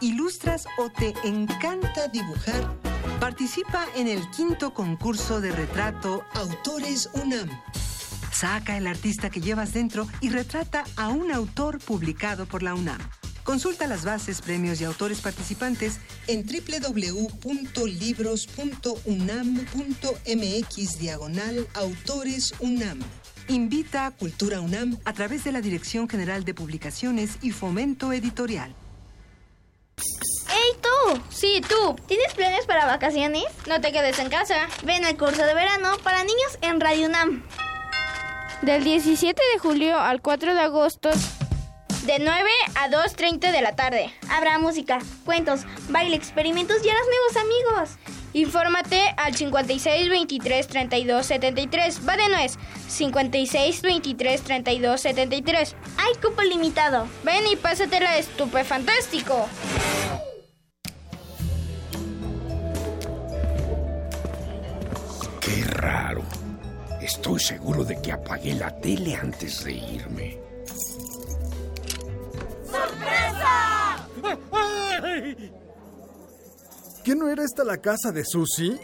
¿Ilustras o te encanta dibujar? Participa en el quinto concurso de retrato Autores UNAM. Saca el artista que llevas dentro y retrata a un autor publicado por la UNAM. Consulta las bases, premios y autores participantes en www.libros.unam.mx diagonal autores UNAM. Invita a Cultura UNAM a través de la Dirección General de Publicaciones y Fomento Editorial. ¡Hey tú! Sí, tú. ¿Tienes planes para vacaciones? No te quedes en casa. Ven al curso de verano para niños en Radio UNAM. Del 17 de julio al 4 de agosto de 9 a 2.30 de la tarde. Habrá música, cuentos, baile, experimentos y harás nuevos amigos. Infórmate al 56 23 32 73. Va de nuez. 56 23 32 73. Hay cupo limitado. Ven y pásatela fantástico. Qué raro. Estoy seguro de que apagué la tele antes de irme. ¿Qué no era esta la casa de Susie?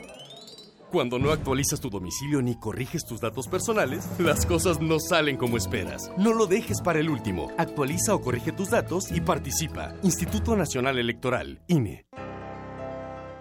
Cuando no actualizas tu domicilio ni corriges tus datos personales, las cosas no salen como esperas. No lo dejes para el último. Actualiza o corrige tus datos y participa. Instituto Nacional Electoral, INE.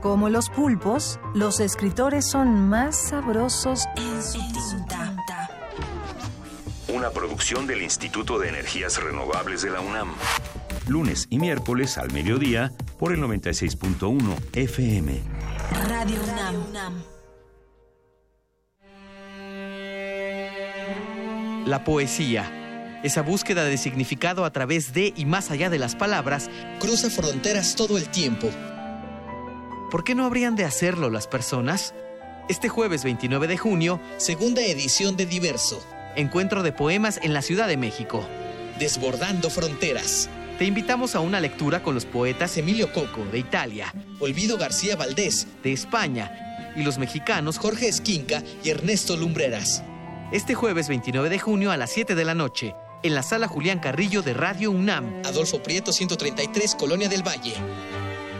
Como los pulpos, los escritores son más sabrosos en su tinta. Una producción del Instituto de Energías Renovables de la UNAM. Lunes y miércoles al mediodía por el 96.1 FM. Radio UNAM. La poesía, esa búsqueda de significado a través de y más allá de las palabras, cruza fronteras todo el tiempo ¿Por qué no habrían de hacerlo las personas? Este jueves 29 de junio, segunda edición de Diverso. Encuentro de poemas en la Ciudad de México. Desbordando fronteras. Te invitamos a una lectura con los poetas Emilio Coco, de Italia, Olvido García Valdés, de España, y los mexicanos Jorge Esquinca y Ernesto Lumbreras. Este jueves 29 de junio a las 7 de la noche, en la sala Julián Carrillo de Radio UNAM. Adolfo Prieto 133, Colonia del Valle.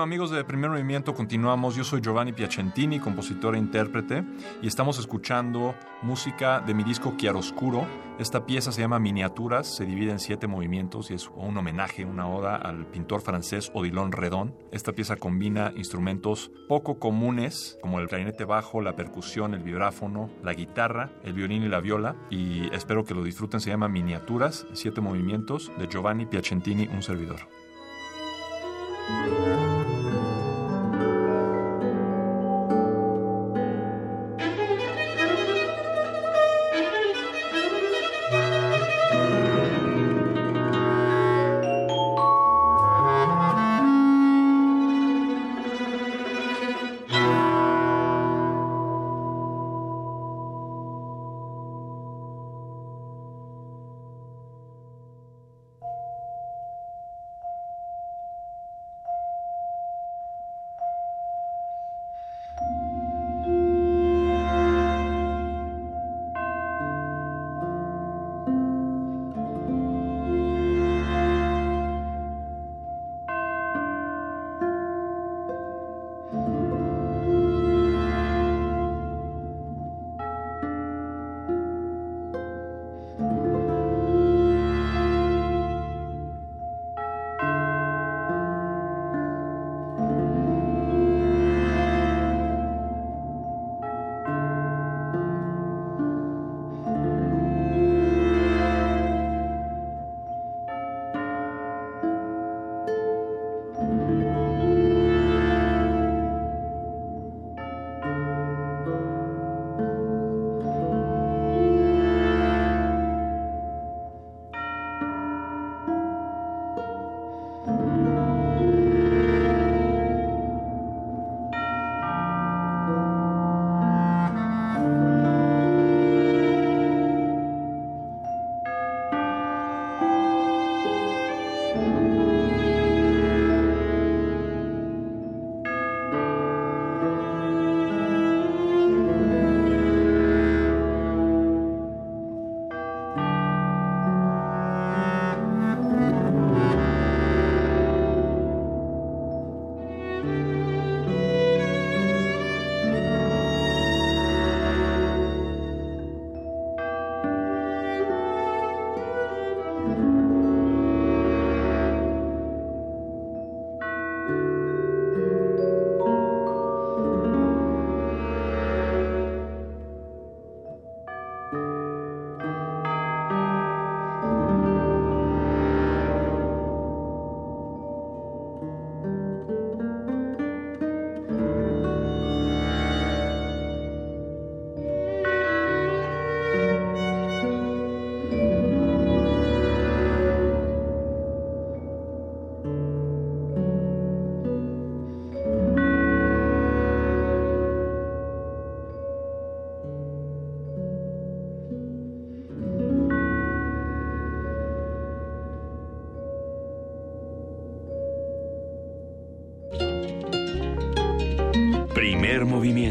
Bueno, amigos de Primer Movimiento, continuamos. Yo soy Giovanni Piacentini, compositor e intérprete, y estamos escuchando música de mi disco Chiaroscuro. Esta pieza se llama Miniaturas, se divide en siete movimientos y es un homenaje, una oda al pintor francés Odilon Redon. Esta pieza combina instrumentos poco comunes, como el clarinete bajo, la percusión, el vibráfono, la guitarra, el violín y la viola, y espero que lo disfruten. Se llama Miniaturas, siete movimientos, de Giovanni Piacentini, un servidor.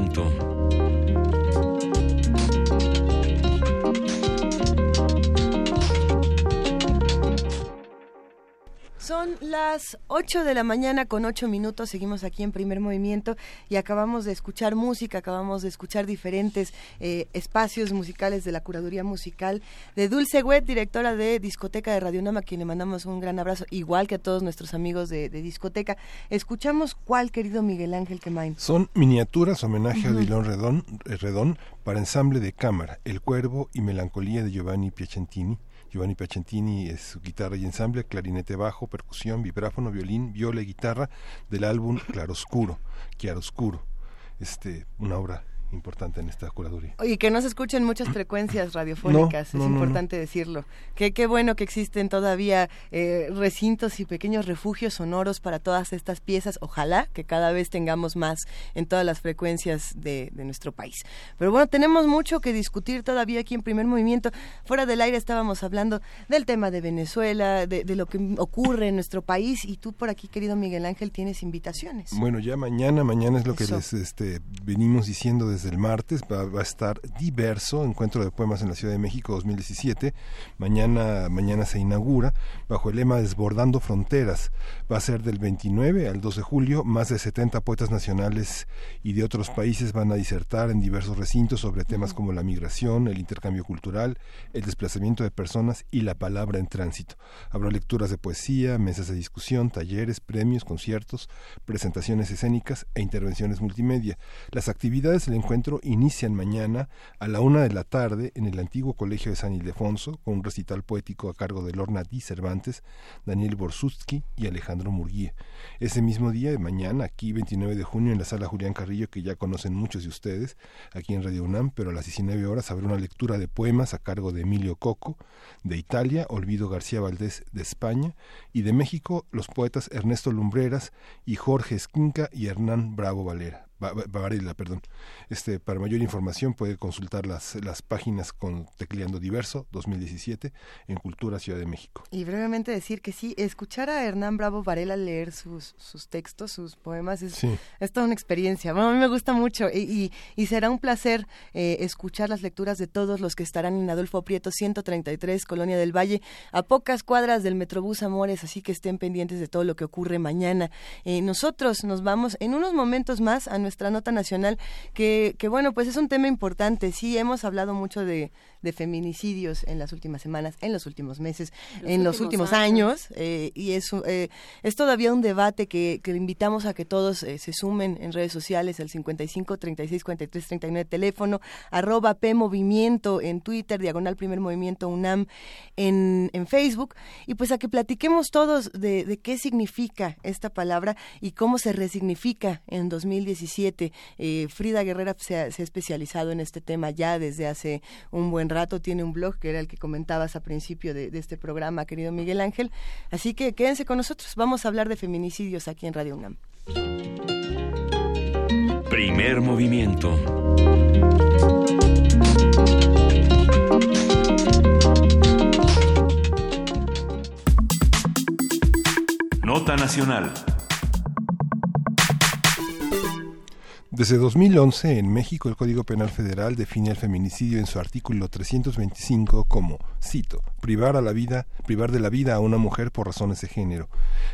Movimiento. 8 de la mañana con 8 minutos, seguimos aquí en primer movimiento y acabamos de escuchar música, acabamos de escuchar diferentes eh, espacios musicales de la curaduría musical de Dulce Wet, directora de Discoteca de Radio Nama, a quien le mandamos un gran abrazo, igual que a todos nuestros amigos de, de Discoteca. Escuchamos cuál, querido Miguel Ángel Quemain. Son miniaturas, homenaje a Redón, eh, Redón para ensamble de cámara, El Cuervo y Melancolía de Giovanni Piacentini. Giovanni Piacentini es su guitarra y ensamble, clarinete bajo, percusión, vibráfono, violín, viola y guitarra del álbum Claroscuro, Chiaroscuro. Este, una obra importante en esta curaduría. Y que no se escuchen muchas frecuencias radiofónicas, es importante decirlo. Que qué bueno que existen todavía eh, recintos y pequeños refugios sonoros para todas estas piezas. Ojalá que cada vez tengamos más en todas las frecuencias de, nuestro país. Pero bueno, tenemos mucho que discutir todavía aquí en primer movimiento. Fuera del aire estábamos hablando del tema de Venezuela, de, lo que ocurre en nuestro país y tú por aquí, querido Miguel Ángel, tienes invitaciones. Bueno, ya mañana, mañana es lo que les este, venimos diciendo desde el martes, va, a estar diverso, Encuentro de Poemas en la Ciudad de México 2017. Mañana, mañana se inaugura bajo el lema Desbordando Fronteras. Va a ser del 29 al 2 de julio. Más de 70 poetas nacionales y de otros países van a disertar en diversos recintos sobre temas como la migración, el intercambio cultural, el desplazamiento de personas y la palabra en tránsito. Habrá lecturas de poesía, mesas de discusión, talleres, premios, conciertos, presentaciones escénicas e intervenciones multimedia. Las actividades del encuentro inician mañana a la una de la tarde en el antiguo Colegio de San Ildefonso con un recital poético a cargo de Lorna Di Cervantes, Daniel Borsutsky y Alejandro Murguía. Ese mismo día, de mañana, aquí 29 de junio, en la sala Julián Carrillo, que ya conocen muchos de ustedes, aquí en Radio UNAM, pero a las 19 horas habrá una lectura de poemas a cargo de Emilio Coco, de Italia, Olvido García Valdés de España, y de México, los poetas Ernesto Lumbreras y Jorge Esquinca y Hernán Bravo Valera. Varela, perdón. Este, para mayor información puede consultar las, las páginas con Tecleando Diverso 2017 en Cultura Ciudad de México. Y brevemente decir que sí, escuchar a Hernán Bravo Varela leer sus, sus textos, sus poemas, es, es toda una experiencia. Bueno, a mí me gusta mucho y, y, será un placer eh, escuchar las lecturas de todos los que estarán en Adolfo Prieto 133, Colonia del Valle, a pocas cuadras del Metrobús Amores, así que estén pendientes de todo lo que ocurre mañana. Eh, nosotros nos vamos en unos momentos más a nuestra nota nacional, que, que bueno, pues es un tema importante. Sí, hemos hablado mucho de, de feminicidios en las últimas semanas, en los últimos meses, en los últimos años, eh, y es, eh, es todavía un debate que, que invitamos a que todos eh, se sumen en redes sociales al 55 36 43 39 teléfono, arroba P Movimiento en Twitter, diagonal Primer Movimiento UNAM en, en Facebook, y pues a que platiquemos todos de, de qué significa esta palabra y cómo se resignifica en 2017. Frida Guerrera se ha, especializado en este tema ya desde hace un buen rato tiene un blog que era el que comentabas a principio de, este programa, querido Miguel Ángel. Así que quédense con nosotros, vamos a hablar de feminicidios aquí en Radio UNAM. Primer movimiento. Nota Nacional. Desde 2011, en México, el Código Penal Federal define el feminicidio en su artículo 325 como, cito, privar a la vida, privar de la vida a una mujer por razones de género.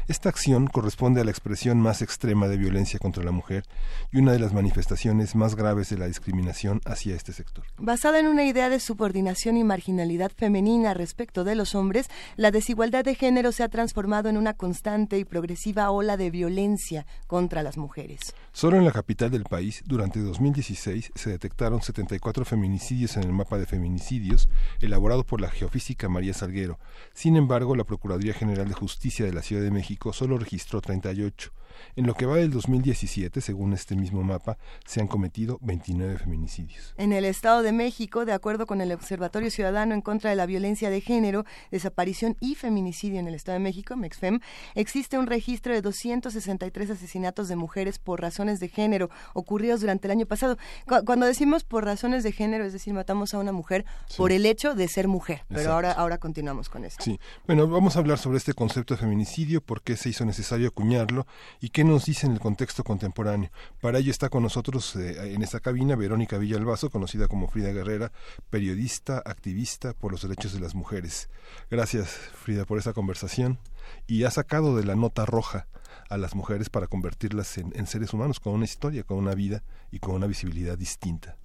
Esta acción corresponde a la expresión más extrema de violencia contra la mujer y una de las manifestaciones más graves de la discriminación hacia este sector. Basada en una idea de subordinación y marginalidad femenina respecto de los hombres, la desigualdad de género se ha transformado en una constante y progresiva ola de violencia contra las mujeres. Solo en la capital del país, durante 2016, se detectaron 74 feminicidios en el mapa de feminicidios elaborado por la geofísica María Salguero. Sin embargo, la Procuraduría General de Justicia de la Ciudad de México solo registró 38. En lo que va del 2017, según este mismo mapa, se han cometido 29 feminicidios. En el Estado de México, de acuerdo con el Observatorio Ciudadano en contra de la Violencia de Género, Desaparición y Feminicidio en el Estado de México, MEXFEM, existe un registro de 263 asesinatos de mujeres por razones de género ocurridos durante el año pasado. Cuando decimos por razones de género, es decir, matamos a una mujer por el hecho de ser mujer. Pero ahora, ahora continuamos con eso. Sí. Bueno, vamos a hablar sobre este concepto de feminicidio, por qué se hizo necesario acuñarlo y qué nos dice en el contexto contemporáneo. Para ello está con nosotros eh, en esta cabina Verónica Villalbazo, conocida como Frida Guerrera, periodista, activista por los derechos de las mujeres. Gracias, Frida, por esta conversación. Y ha sacado de la nota roja a las mujeres para convertirlas en, seres humanos con una historia, con una vida y con una visibilidad distinta.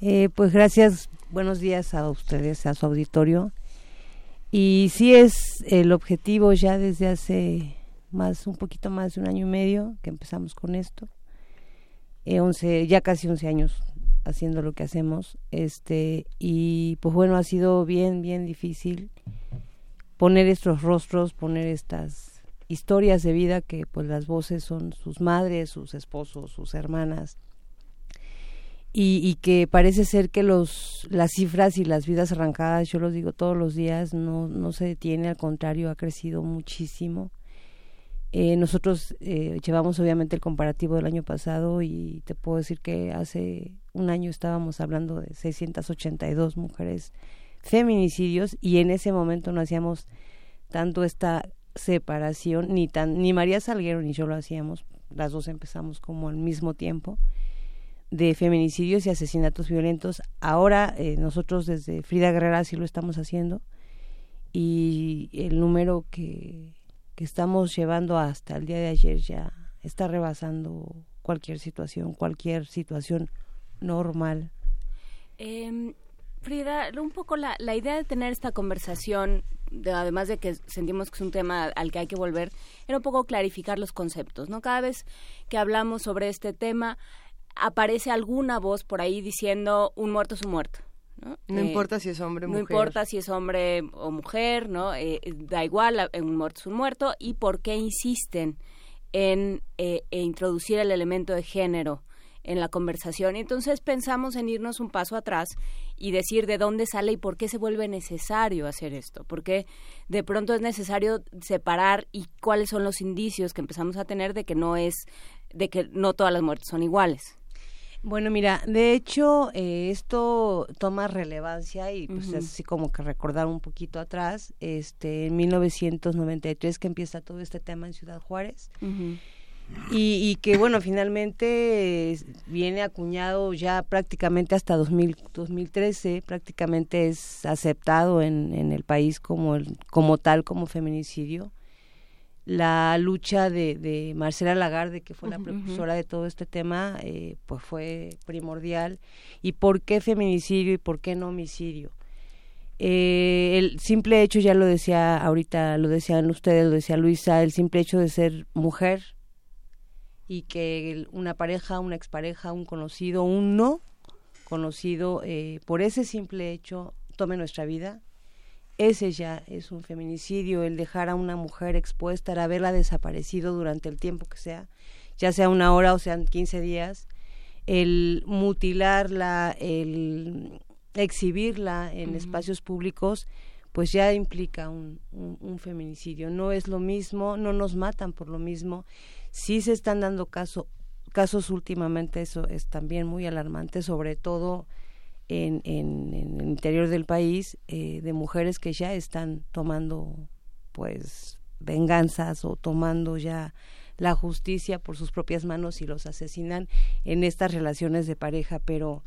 Eh, pues gracias, buenos días a ustedes, a su auditorio. Y sí es el objetivo ya desde hace más, un poquito más de un año y medio que empezamos con esto. Eh, ya casi 11 años haciendo lo que hacemos. Este, y pues bueno, ha sido bien, bien difícil poner estos rostros, poner estas historias de vida que pues las voces son sus madres, sus esposos, sus hermanas. y, que parece ser que los las cifras y las vidas arrancadas, yo los digo todos los días, no, no se detiene, al contrario, ha crecido muchísimo. Eh, nosotros eh, llevamos obviamente el comparativo del año pasado y te puedo decir que hace un año estábamos hablando de 682 mujeres feminicidios y en ese momento no hacíamos tanto esta separación ni tan ni María Salguero ni yo lo hacíamos las dos empezamos como al mismo tiempo de feminicidios y asesinatos violentos. Ahora eh, nosotros desde Frida Guerrera sí lo estamos haciendo y el número que, que estamos llevando hasta el día de ayer ya está rebasando cualquier situación cualquier situación normal eh, Frida, un poco la, la idea de tener esta conversación, además de que sentimos que es un tema al que hay que volver, era un poco clarificar los conceptos, ¿no? Cada vez que hablamos sobre este tema, aparece alguna voz por ahí diciendo un muerto es un muerto. ¿No? No eh, importa si es hombre o mujer. No importa si es hombre o mujer, ¿no? Eh, da igual, un muerto es un muerto. ¿Y por qué insisten en eh, introducir el elemento de género en la conversación. Y entonces pensamos en irnos un paso atrás y decir de dónde sale y por qué se vuelve necesario hacer esto, porque de pronto es necesario separar y cuáles son los indicios que empezamos a tener de que no es, de que no todas las muertes son iguales. Bueno, mira, de hecho, eh, esto toma relevancia y pues así como que recordar un poquito atrás, este, en 1993 que empieza todo este tema en Ciudad Juárez. Y, que bueno, finalmente viene acuñado ya prácticamente hasta 2000, 2013, prácticamente es aceptado en, en el país como, el, como tal, como feminicidio. La lucha de, de Marcela Lagarde, que fue la precursora de todo este tema, eh, pues fue primordial. ¿Y por qué feminicidio y por qué no homicidio? Eh, el simple hecho, ya lo decía ahorita, lo decían ustedes, lo decía Luisa, el simple hecho de ser mujer, y que una pareja, una expareja, un conocido, un no conocido, eh, por ese simple hecho, tome nuestra vida, ese ya es un feminicidio, el dejar a una mujer expuesta, el haberla desaparecido durante el tiempo que sea, ya sea una hora o sean 15 días, el mutilarla, el exhibirla en espacios públicos, pues ya implica un, un, feminicidio. No es lo mismo, no nos matan por lo mismo sí se están dando caso, casos últimamente, eso es también muy alarmante, sobre todo en, en, el interior del país, eh, de mujeres que ya están tomando pues venganzas o tomando ya la justicia por sus propias manos y los asesinan en estas relaciones de pareja, pero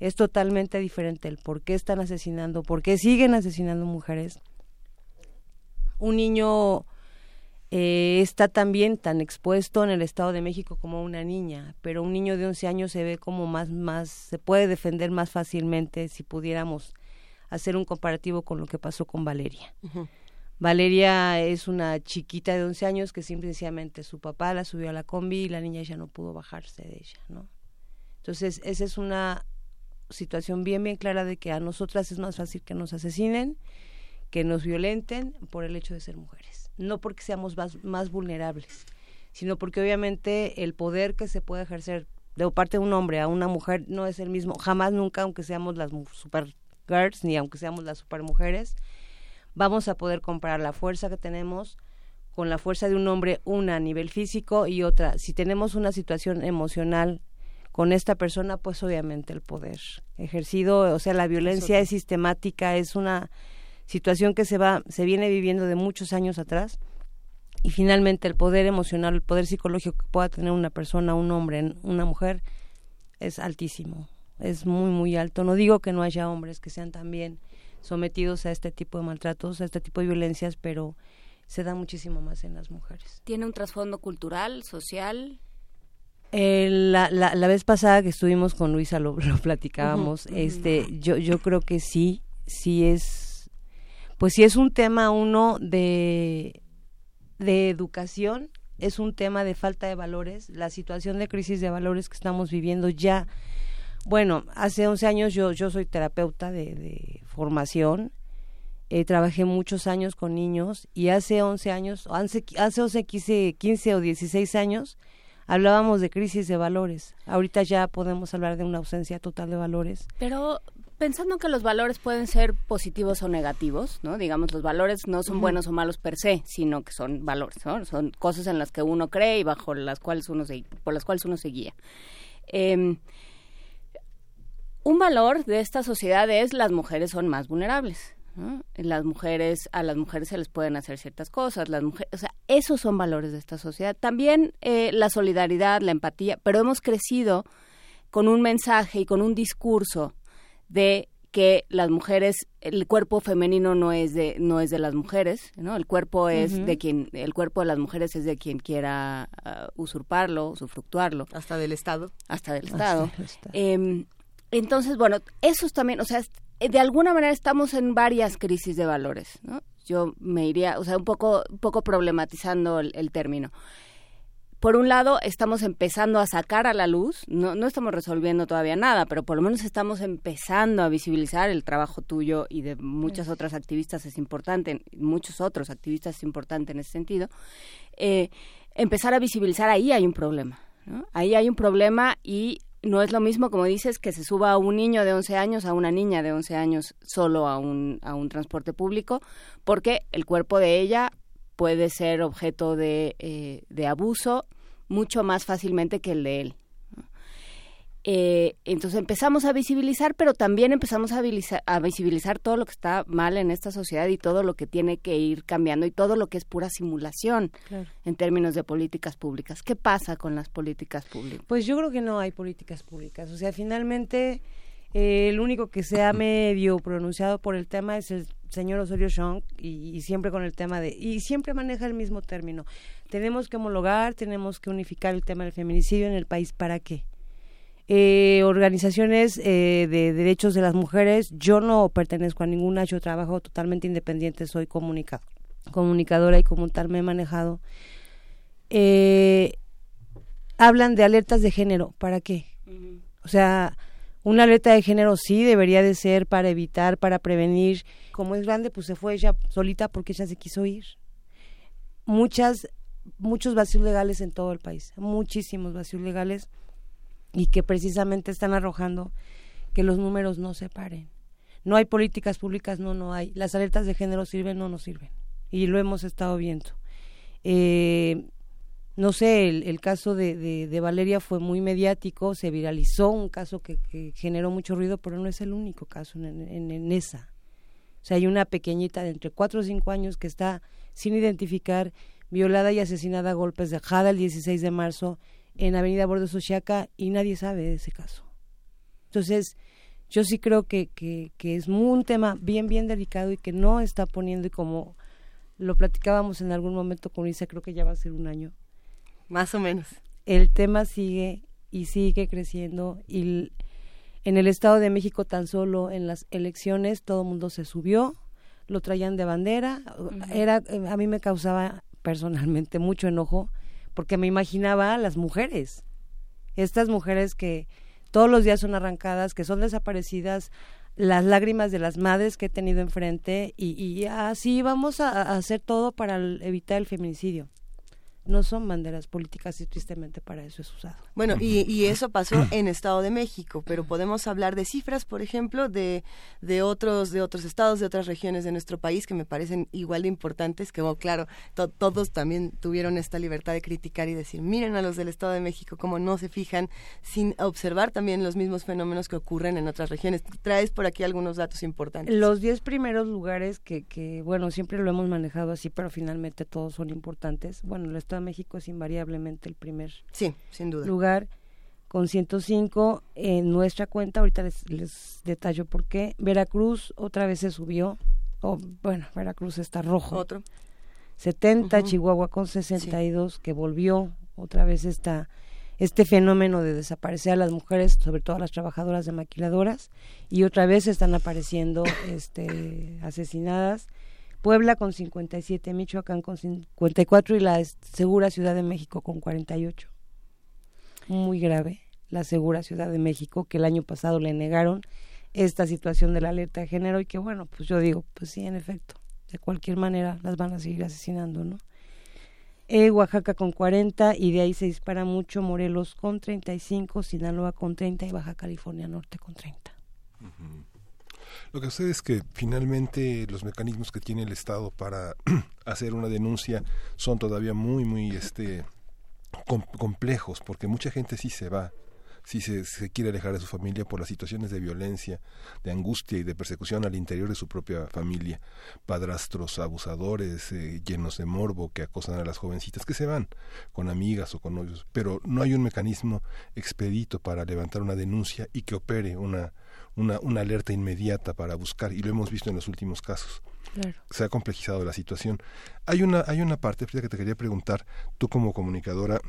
es totalmente diferente el por qué están asesinando, por qué siguen asesinando mujeres. Un niño eh, está también tan expuesto en el Estado de México como una niña, pero un niño de 11 años se ve como más, más, se puede defender más fácilmente si pudiéramos hacer un comparativo con lo que pasó con Valeria. Valeria es una chiquita de 11 años que simplemente su papá la subió a la combi y la niña ya no pudo bajarse de ella, ¿no? Entonces, esa es una situación bien, bien clara de que a nosotras es más fácil que nos asesinen, que nos violenten por el hecho de ser mujeres no porque seamos más, vulnerables, sino porque obviamente el poder que se puede ejercer de parte de un hombre a una mujer no es el mismo, jamás nunca, aunque seamos las super girls, ni aunque seamos las super mujeres, vamos a poder comparar la fuerza que tenemos con la fuerza de un hombre, una a nivel físico y otra, si tenemos una situación emocional con esta persona, pues obviamente el poder ejercido, o sea, la violencia es sistemática, es una situación que se va, se viene viviendo de muchos años atrás y finalmente el poder emocional, el poder psicológico que pueda tener una persona, un hombre, una mujer, es altísimo, es muy, muy alto. No digo que no haya hombres que sean también sometidos a este tipo de maltratos, a este tipo de violencias, pero se da muchísimo más en las mujeres. ¿Tiene un trasfondo cultural, social? Eh, la, la, la, vez pasada que estuvimos con Luisa lo, [LAUGHS] lo platicábamos, este, yo, yo creo que sí, sí es pues si es un tema uno de, de educación, es un tema de falta de valores, la situación de crisis de valores que estamos viviendo ya. Bueno, hace 11 años yo, yo soy terapeuta de, formación, eh, trabajé muchos años con niños y hace 11 años, hace, hace 11, 15, 15 o 16 años hablábamos de crisis de valores. Ahorita ya podemos hablar de una ausencia total de valores. Pero pensando que los valores pueden ser positivos o negativos, ¿no? Digamos, los valores no son buenos o malos per se, sino que son valores, ¿no? Son cosas en las que uno cree y bajo las cuales uno se, por las cuales uno se guía. Em, un valor de esta sociedad es las mujeres son más vulnerables. Las mujeres, a las mujeres se les pueden hacer ciertas cosas, las mujeres, o sea, esos son valores de esta sociedad. También eh, la solidaridad, la empatía, pero hemos crecido con un mensaje y con un discurso de que las mujeres el cuerpo femenino no es de no es de las mujeres no el cuerpo es de quien el cuerpo de las mujeres es de quien quiera uh, usurparlo usufructuarlo. Hasta del estado. Hasta del estado, em, entonces bueno esos también o sea de alguna manera estamos en varias crisis de valores no yo me iría o sea un poco un poco problematizando el término por un lado, estamos empezando a sacar a la luz, no, no estamos resolviendo todavía nada, pero por lo menos estamos empezando a visibilizar el trabajo tuyo y de muchas otras activistas es importante, muchos otros activistas es importante en ese sentido. Eh, empezar a visibilizar ahí hay un problema, ¿no? Ahí hay un problema y no es lo mismo, como dices, que se suba a un niño de 11 años a una niña de 11 años solo a un, a un transporte público, porque el cuerpo de ella puede ser objeto de, eh, de abuso mucho más fácilmente que el de él. Eh, entonces empezamos a visibilizar, pero también empezamos a visibilizar, a visibilizar, todo lo que está mal en esta sociedad y todo lo que tiene que ir cambiando y todo lo que es pura simulación en términos de políticas públicas. ¿Qué pasa con las políticas públicas? Pues yo creo que no hay políticas públicas. O sea, finalmente eh, el único que se ha medio pronunciado por el tema es el señor Osorio Chong y, siempre con el tema de y siempre maneja el mismo término tenemos que homologar, tenemos que unificar el tema del feminicidio en el país. ¿Para qué? Eh, organizaciones eh, de derechos de las mujeres, yo no pertenezco a ninguna, yo trabajo totalmente independiente, soy comunicadora y como tal me he manejado. Eh, hablan de alertas de género, ¿para qué? O sea, una alerta de género sí debería de ser para evitar, para prevenir. Como es grande, pues se fue ella solita porque ella se quiso ir. Muchas muchos vacíos legales en todo el país, muchísimos vacíos legales y que precisamente están arrojando que los números no se paren. No hay políticas públicas, no, no hay. Las alertas de género sirven, no, no sirven. Y lo hemos estado viendo. Eh, no sé, el, caso de, de, Valeria fue muy mediático, se viralizó, un caso que, generó mucho ruido, pero no es el único caso en, en, esa. O sea, hay una pequeñita de entre 4 o 5 años que está sin identificar violada y asesinada a golpes de Jada el 16 de marzo en Avenida Bordo Sochiaca y nadie sabe de ese caso. Entonces, yo sí creo que, que, que es un tema bien, bien delicado y que no está poniendo, y como lo platicábamos en algún momento con Isa, creo que ya va a ser un año. Más o menos. El tema sigue y sigue creciendo y en el Estado de México tan solo en las elecciones todo el mundo se subió, lo traían de bandera, era a mí me causaba personalmente mucho enojo porque me imaginaba a las mujeres, estas mujeres que todos los días son arrancadas, que son desaparecidas, las lágrimas de las madres que he tenido enfrente y, así vamos a hacer todo para evitar el feminicidio no son banderas políticas y tristemente para eso es usado. Bueno, y, y, eso pasó [CLEARS THROAT] en Estado de México, pero podemos hablar de cifras, por ejemplo, de, de otros de otros estados, de otras regiones de nuestro país que me parecen igual de importantes, que bueno, claro, todos también tuvieron esta libertad de criticar y decir, miren a los del Estado de México cómo no se fijan sin observar también los mismos fenómenos que ocurren en otras regiones. Traes por aquí algunos datos importantes. Los diez primeros lugares que, que bueno, siempre lo hemos manejado así, pero finalmente todos son importantes. Bueno, el Estado de México es invariablemente el primer sí, sin duda. lugar con 105 en nuestra cuenta. Ahorita les, les detallo por qué. Veracruz otra vez se subió. Oh, bueno, Veracruz está rojo. Otro. 70, Chihuahua con 62, que volvió otra vez esta, este fenómeno de desaparecer a las mujeres, sobre todo a las trabajadoras de maquiladoras, y otra vez están apareciendo este, asesinadas. Puebla con 57, Michoacán con 54 y la Segura Ciudad de México con 48. Muy grave la Segura Ciudad de México, que el año pasado le negaron esta situación de la alerta de género y que bueno, pues yo digo, pues sí, en efecto, de cualquier manera las van a seguir asesinando, ¿no? eh, Oaxaca con 40 y de ahí se dispara mucho Morelos con 35, Sinaloa con 30 y Baja California Norte con 30. Lo que sucede es que finalmente los mecanismos que tiene el Estado para [CLEARS THROAT] hacer una denuncia son todavía muy, muy este, complejos, porque mucha gente sí se va si se, quiere alejar de su familia por las situaciones de violencia, de angustia y de persecución al interior de su propia familia, padrastros abusadores eh, llenos de morbo que acosan a las jovencitas que se van con amigas o con novios, pero no hay un mecanismo expedito para levantar una denuncia y que opere una, una, una alerta inmediata para buscar, y lo hemos visto en los últimos casos. Se ha complejizado la situación. Hay una, hay una parte, que te quería preguntar, tú como comunicadora,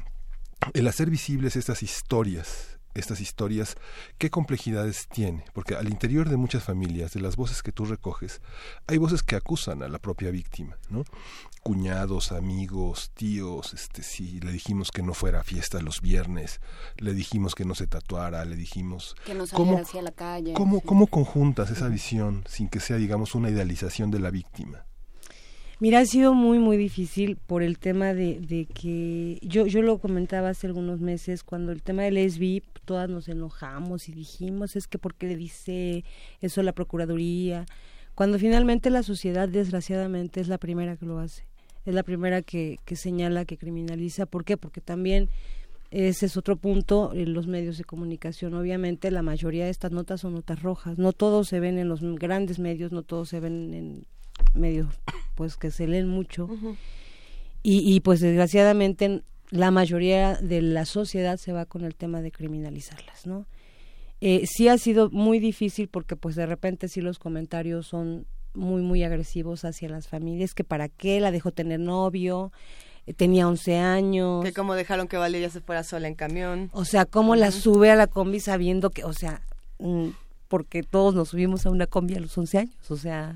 el hacer visibles estas historias estas historias, ¿qué complejidades tiene? Porque al interior de muchas familias, de las voces que tú recoges, hay voces que acusan a la propia víctima, ¿no? Cuñados, amigos, tíos, este, si le dijimos que no fuera a fiesta los viernes, le dijimos que no se tatuara, le dijimos... Que no saliera hacia la calle. ¿cómo, ¿Cómo conjuntas esa visión sin que sea, digamos, una idealización de la víctima? Mira, ha sido muy, muy difícil por el tema de, de que yo, yo lo comentaba hace algunos meses, cuando el tema del SB, todas nos enojamos y dijimos, es que ¿por qué le dice eso a la Procuraduría? Cuando finalmente la sociedad, desgraciadamente, es la primera que lo hace, es la primera que, que señala, que criminaliza. ¿Por qué? Porque también ese es otro punto en los medios de comunicación. Obviamente la mayoría de estas notas son notas rojas. No todos se ven en los grandes medios, no todos se ven en medios pues que se leen mucho y, pues desgraciadamente la mayoría de la sociedad se va con el tema de criminalizarlas, ¿no? Eh, sí ha sido muy difícil porque pues de repente sí los comentarios son muy muy agresivos hacia las familias que para qué la dejó tener novio eh, tenía 11 años que cómo dejaron que Valeria se fuera sola en camión o sea cómo la sube a la combi sabiendo que o sea mm, porque todos nos subimos a una combi a los 11 años o sea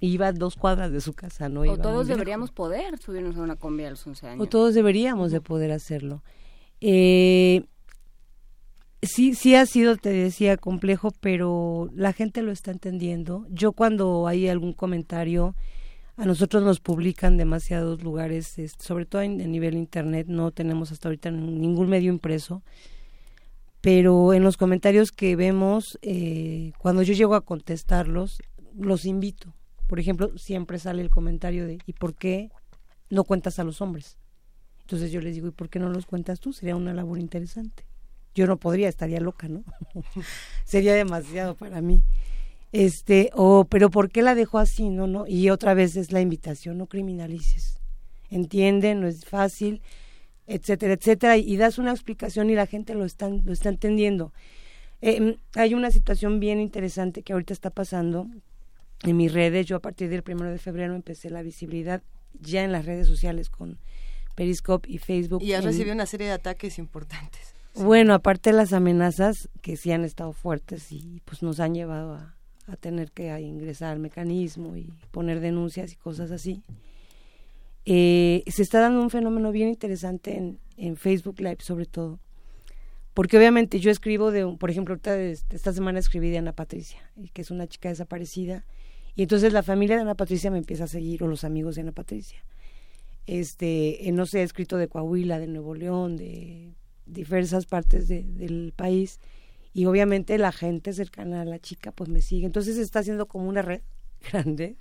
iba dos cuadras de su casa, ¿no? O todos deberíamos poder subirnos a una combi a los 11 años. O todos deberíamos de poder hacerlo. Eh, sí, sí ha sido, te decía, complejo, pero la gente lo está entendiendo. Yo cuando hay algún comentario, a nosotros nos publican demasiados lugares, sobre todo en, nivel internet, no tenemos hasta ahorita ningún medio impreso, pero en los comentarios que vemos, eh, cuando yo llego a contestarlos, los invito por ejemplo, siempre sale el comentario de ¿y por qué no cuentas a los hombres? Entonces yo les digo, ¿y por qué no los cuentas tú? Sería una labor interesante. Yo no podría, estaría loca, ¿no? [LAUGHS] Sería demasiado para mí. Este, o pero ¿por qué la dejó así? No, no, y otra vez es la invitación, no criminalices. Entiende, no es fácil, etcétera, etcétera, y, das una explicación y la gente lo está, lo está entendiendo. Eh, hay una situación bien interesante que ahorita está pasando, en mis redes. Yo a partir del primero de febrero empecé la visibilidad ya en las redes sociales con Periscope y Facebook. Y has recibido una serie de ataques importantes. Bueno, aparte de las amenazas que sí han estado fuertes y pues nos han llevado a, tener que ingresar al mecanismo y poner denuncias y cosas así. Eh, se está dando un fenómeno bien interesante en, en Facebook Live sobre todo, porque obviamente yo escribo de, por ejemplo, esta semana escribí de Ana Patricia, que es una chica desaparecida, y entonces la familia de Ana Patricia me empieza a seguir, o los amigos de Ana Patricia. Este, eh, no sé, he escrito de Coahuila, de Nuevo León, de diversas partes del país, y obviamente la gente cercana a la chica pues me sigue. Entonces está haciendo como una red [LAUGHS] grande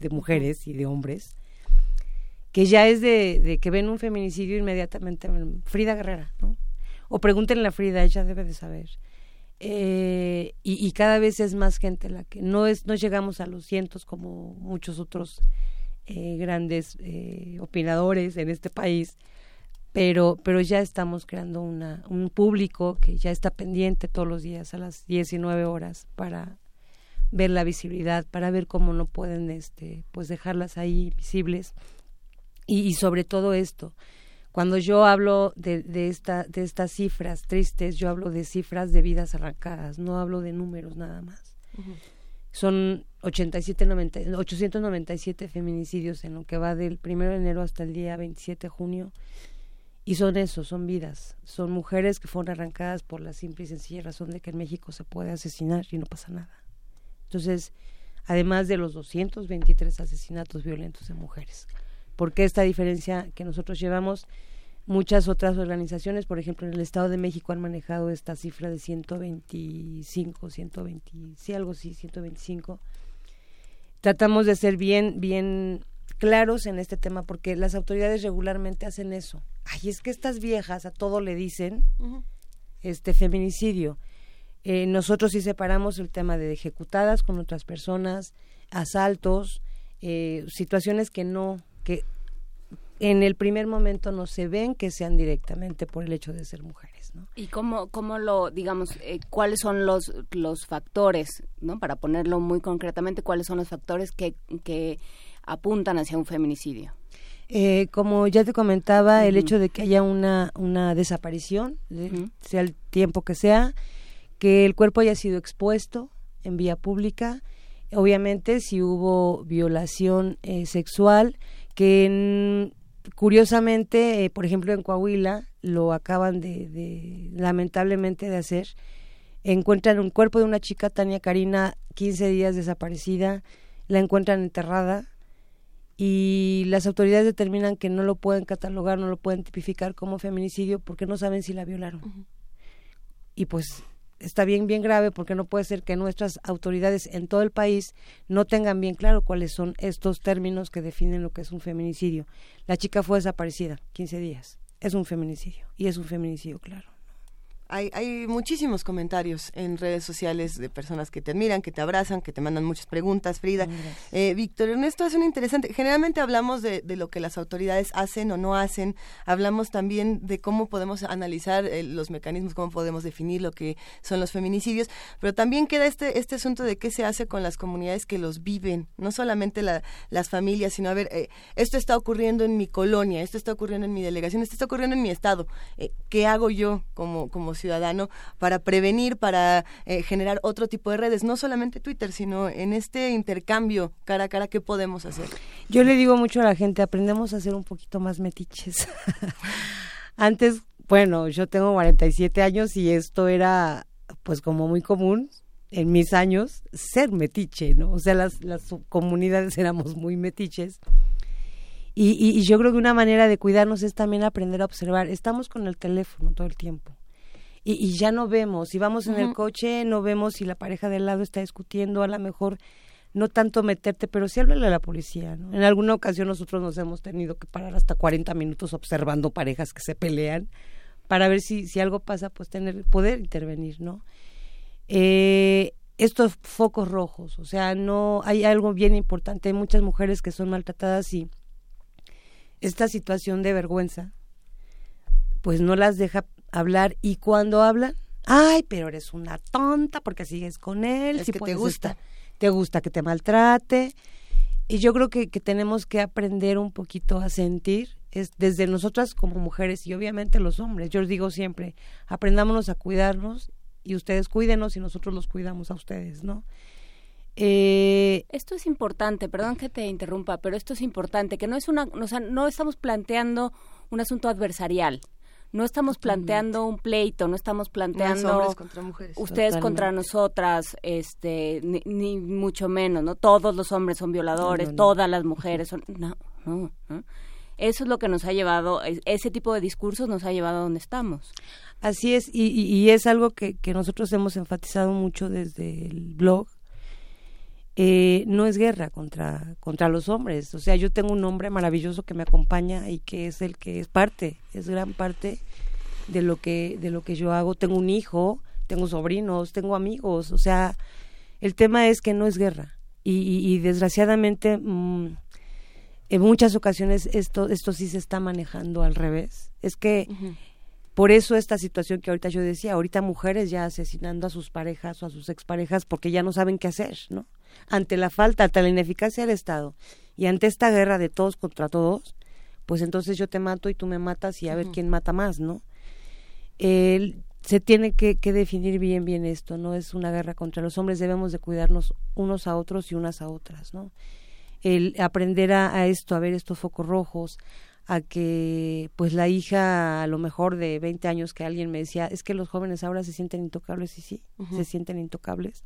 de, mujeres y de hombres, que ya es de, de, que ven un feminicidio inmediatamente, Frida Guerrera, ¿no? O pregúntenle a Frida, ella debe de saber. Eh, y, cada vez es más gente la que no es no llegamos a los cientos como muchos otros eh, grandes eh, opinadores en este país pero pero ya estamos creando una un público que ya está pendiente todos los días a las 19 horas para ver la visibilidad para ver cómo no pueden este pues dejarlas ahí visibles y sobre todo esto cuando yo hablo de, de, esta, de estas cifras tristes, yo hablo de cifras de vidas arrancadas, no hablo de números nada más. Son 87, 90, 897 feminicidios en lo que va del 1 de enero hasta el día 27 de junio. Y son eso, son vidas, son mujeres que fueron arrancadas por la simple y sencilla razón de que en México se puede asesinar y no pasa nada. Entonces, además de los 223 asesinatos violentos de mujeres, porque esta diferencia que nosotros llevamos, muchas otras organizaciones, por ejemplo, en el Estado de México han manejado esta cifra de 125, 120, sí, algo así, 125. Tratamos de ser bien, bien claros en este tema porque las autoridades regularmente hacen eso. Ay, es que estas viejas a todo le dicen este feminicidio. Eh, nosotros sí separamos el tema de ejecutadas con otras personas, asaltos, eh, situaciones que no, que en el primer momento no se ven que sean directamente por el hecho de ser mujeres. ¿no? ¿Y cómo, cómo lo, digamos, eh, cuáles son los, los factores, ¿no? para ponerlo muy concretamente, cuáles son los factores que, que apuntan hacia un feminicidio? Eh, como ya te comentaba, el hecho de que haya una, una desaparición, sea el tiempo que sea, que el cuerpo haya sido expuesto en vía pública, obviamente si hubo violación eh, sexual, que curiosamente, eh, por ejemplo, en Coahuila lo acaban de, lamentablemente de hacer. Encuentran un cuerpo de una chica, Tania Karina, 15 días desaparecida, la encuentran enterrada y las autoridades determinan que no lo pueden catalogar, no lo pueden tipificar como feminicidio porque no saben si la violaron. Y pues está bien, bien grave porque no puede ser que nuestras autoridades en todo el país no tengan bien claro cuáles son estos términos que definen lo que es un feminicidio. La chica fue desaparecida 15 días. Es un feminicidio y es un feminicidio claro. Hay, muchísimos comentarios en redes sociales de personas que te admiran, que te abrazan, que te mandan muchas preguntas, Frida. Eh, Víctor Ernesto es un interesante. Generalmente hablamos de, lo que las autoridades hacen o no hacen. Hablamos también de cómo podemos analizar eh, los mecanismos, cómo podemos definir lo que son los feminicidios. Pero también queda este, este asunto de qué se hace con las comunidades que los viven. No solamente las familias, sino a ver, eh, esto está ocurriendo en mi colonia, esto está ocurriendo en mi delegación, esto está ocurriendo en mi estado. ¿Qué hago yo como, como ciudadano para prevenir, para eh, generar otro tipo de redes, no solamente Twitter, sino en este intercambio cara a cara, ¿qué podemos hacer? Yo le digo mucho a la gente, aprendemos a ser un poquito más metiches. [LAUGHS] Antes, bueno, yo tengo 47 años y esto era pues como muy común en mis años ser metiche, ¿no? O sea, las, las comunidades éramos muy metiches. Y, y, yo creo que una manera de cuidarnos es también aprender a observar. Estamos con el teléfono todo el tiempo y, ya no vemos. Si vamos en el coche, no vemos si la pareja del lado está discutiendo, a lo mejor no tanto meterte, pero sí háblale a la policía. ¿no? En alguna ocasión nosotros nos hemos tenido que parar hasta 40 minutos observando parejas que se pelean para ver si, si algo pasa, pues tener poder intervenir, ¿no? Eh, estos focos rojos, o sea, no hay algo bien importante, hay muchas mujeres que son maltratadas y esta situación de vergüenza pues no las deja hablar y cuando hablan, ay, pero eres una tonta porque sigues con él, es que te gusta. te gusta que te maltrate. Y yo creo que, que tenemos que aprender un poquito a sentir, es desde nosotras como mujeres y obviamente los hombres. Yo os digo siempre, aprendámonos a cuidarnos y ustedes cuídenos y nosotros los cuidamos a ustedes, ¿no? Eh, esto es importante, perdón que te interrumpa, pero esto es importante, que no es una, o sea, no estamos planteando un asunto adversarial no estamos planteando un pleito, no estamos planteando contra mujeres. ustedes contra nosotras, este, ni, mucho menos, ¿no? Todos los hombres son violadores, todas las mujeres son, no, no, Eso es lo que nos ha llevado, ese tipo de discursos nos ha llevado a donde estamos. Así es, y, y es algo que, que nosotros hemos enfatizado mucho desde el blog, eh, no es guerra contra, contra los hombres. O sea, yo tengo un hombre maravilloso que me acompaña y que es el que es parte, es gran parte de lo que, de lo que yo hago. Tengo un hijo, tengo sobrinos, tengo amigos. O sea, el tema es que no es guerra. Y, desgraciadamente, mm, en muchas ocasiones esto, esto sí se está manejando al revés. Es que por eso esta situación que ahorita yo decía, ahorita mujeres ya asesinando a sus parejas o a sus exparejas porque ya no saben qué hacer, ¿no? Ante la falta, ante la ineficacia del Estado y ante esta guerra de todos contra todos, pues entonces yo te mato y tú me matas y a ver quién mata más, ¿no? se tiene que, definir bien bien esto, no es una guerra contra los hombres, debemos de cuidarnos unos a otros y unas a otras, ¿no? El aprender a, a esto, a ver estos focos rojos, a que pues la hija a lo mejor de 20 años que alguien me decía, es que los jóvenes ahora se sienten intocables y sí, se sienten intocables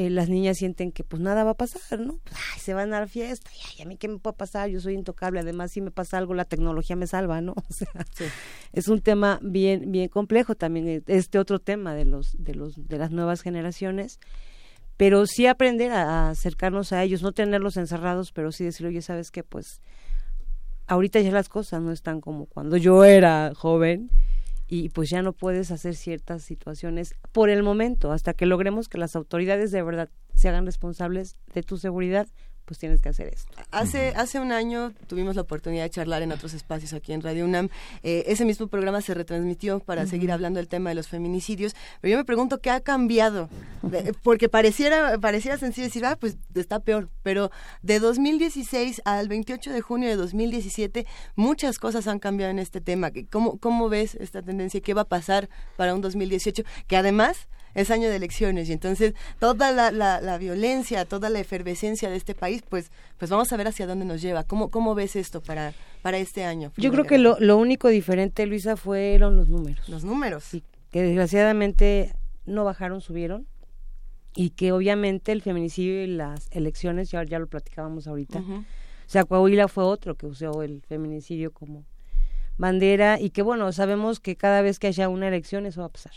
eh, las niñas sienten que pues nada va a pasar, ¿no? Pues, ay, se van a la fiesta, y a mí qué me puede pasar, yo soy intocable, además si me pasa algo la tecnología me salva, ¿no? [LAUGHS] O sea, es un tema bien bien complejo también eh, este otro tema de los de los de las nuevas generaciones, pero sí aprender a, acercarnos a ellos, no tenerlos encerrados, pero sí decir, "Oye, ¿sabes qué? Pues ahorita ya las cosas no están como cuando yo era joven." Y pues ya no puedes hacer ciertas situaciones por el momento, hasta que logremos que las autoridades de verdad se hagan responsables de tu seguridad, pues tienes que hacer esto. Hace, hace un año tuvimos la oportunidad de charlar en otros espacios aquí en Radio UNAM. Eh, ese mismo programa se retransmitió para seguir hablando del tema de los feminicidios, pero yo me pregunto qué ha cambiado, porque pareciera, pareciera sencillo decir, ah, pues está peor, pero de 2016 al 28 de junio de 2017 muchas cosas han cambiado en este tema. ¿Cómo, cómo ves esta tendencia? ¿Qué va a pasar para un 2018? Que además es año de elecciones y entonces toda la, la, violencia, toda la efervescencia de este país, pues, pues vamos a ver hacia dónde nos lleva. ¿Cómo, cómo ves esto para, para este año? Yo creo que lo, lo único diferente, Luisa, fueron los números. Los números. Sí, que desgraciadamente no bajaron, subieron. Y que obviamente el feminicidio y las elecciones, ya, ya lo platicábamos ahorita. O sea, Coahuila fue otro que usó el feminicidio como bandera y que bueno, sabemos que cada vez que haya una elección eso va a pasar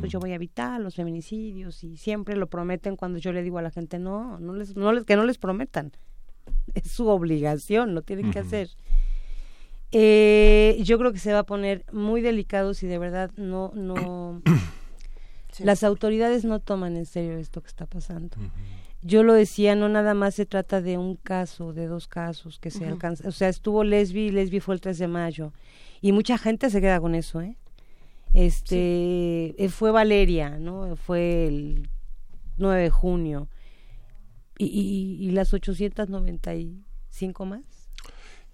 pues yo voy a evitar los feminicidios y siempre lo prometen cuando yo le digo a la gente no, no les, no les, que no les prometan, [LAUGHS] es su obligación, lo tienen que hacer. Eh, yo creo que se va a poner muy delicado si de verdad no, no, [COUGHS] las autoridades no toman en serio esto que está pasando. Yo lo decía, no nada más se trata de un caso, de dos casos que se alcanzan. O sea, estuvo Lesbi, Lesbi fue el 3 de mayo. Y mucha gente se queda con eso, ¿eh? Este, eh, fue Valeria, ¿no? Fue el 9 de junio. Y, y, y las 895 más.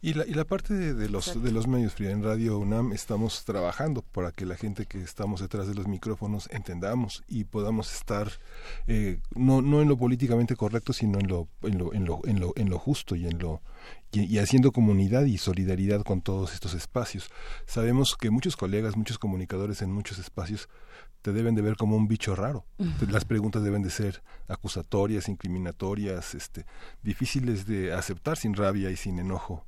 Y la, y la parte de, los, de los medios, Frida, en Radio UNAM estamos trabajando para que la gente que estamos detrás de los micrófonos entendamos y podamos estar eh, no, no en lo políticamente correcto, sino en lo, en lo, en lo, en lo, en lo justo y en lo y, haciendo comunidad y solidaridad con todos estos espacios. Sabemos que muchos colegas, muchos comunicadores en muchos espacios te deben de ver como un bicho raro. Las preguntas deben de ser acusatorias, incriminatorias, este, difíciles de aceptar sin rabia y sin enojo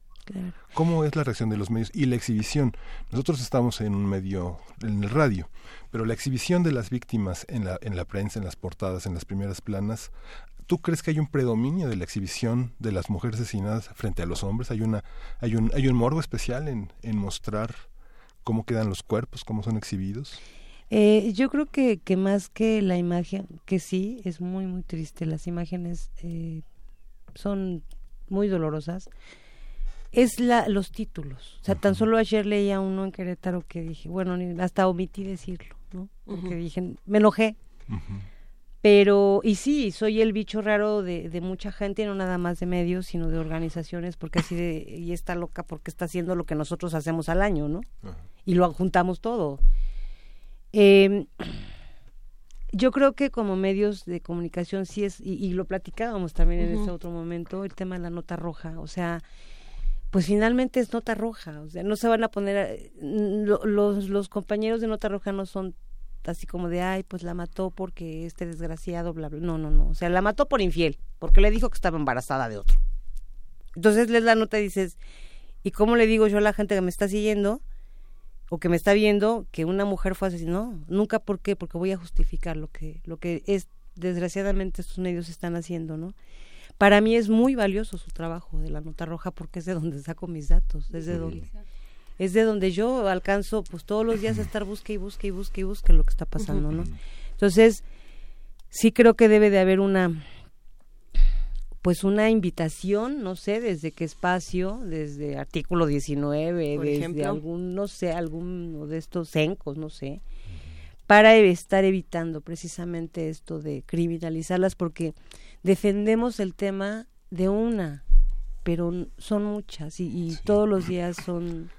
¿Cómo es la reacción de los medios y la exhibición? Nosotros estamos en un medio, en el radio, pero la exhibición de las víctimas en la, en la prensa, en las portadas, en las primeras planas, ¿tú crees que hay un predominio de la exhibición de las mujeres asesinadas frente a los hombres? ¿Hay, una, hay, un, hay un morbo especial en, en mostrar cómo quedan los cuerpos, cómo son exhibidos? Eh, yo creo que, que más que la imagen, que sí, es muy, muy triste. Las imágenes eh, son muy dolorosas es la, los títulos. O sea, tan solo ayer leía uno en Querétaro que dije, bueno, hasta omití decirlo, ¿no? Porque dije, me enojé. Pero, y sí, soy el bicho raro de, de, mucha gente, no nada más de medios, sino de organizaciones, porque así de, y está loca porque está haciendo lo que nosotros hacemos al año, ¿no? Y lo juntamos todo. Eh, yo creo que como medios de comunicación sí es, y, lo platicábamos también en ese otro momento, el tema de la nota roja, o sea, pues finalmente es nota roja, o sea, no se van a poner, eh, los, los compañeros de nota roja no son así como de, ay, pues la mató porque este desgraciado, bla, bla, no, no, no, o sea, la mató por infiel, porque le dijo que estaba embarazada de otro. Entonces lees la nota y dices, ¿y cómo le digo yo a la gente que me está siguiendo o que me está viendo que una mujer fue asesinada? No, nunca, ¿por qué? Porque voy a justificar lo que, lo que es, desgraciadamente estos medios están haciendo, ¿no? Para mí es muy valioso su trabajo de la nota roja porque es de donde saco mis datos, es de donde es de donde yo alcanzo pues todos los días a estar busque y busque y busque y busque lo que está pasando, ¿no? Entonces, sí creo que debe de haber una pues una invitación, no sé, desde qué espacio, desde artículo 19, desde algún, no sé, alguno de estos encos, no sé, para estar evitando precisamente esto de criminalizarlas porque defendemos el tema de una, pero son muchas y, todos los días son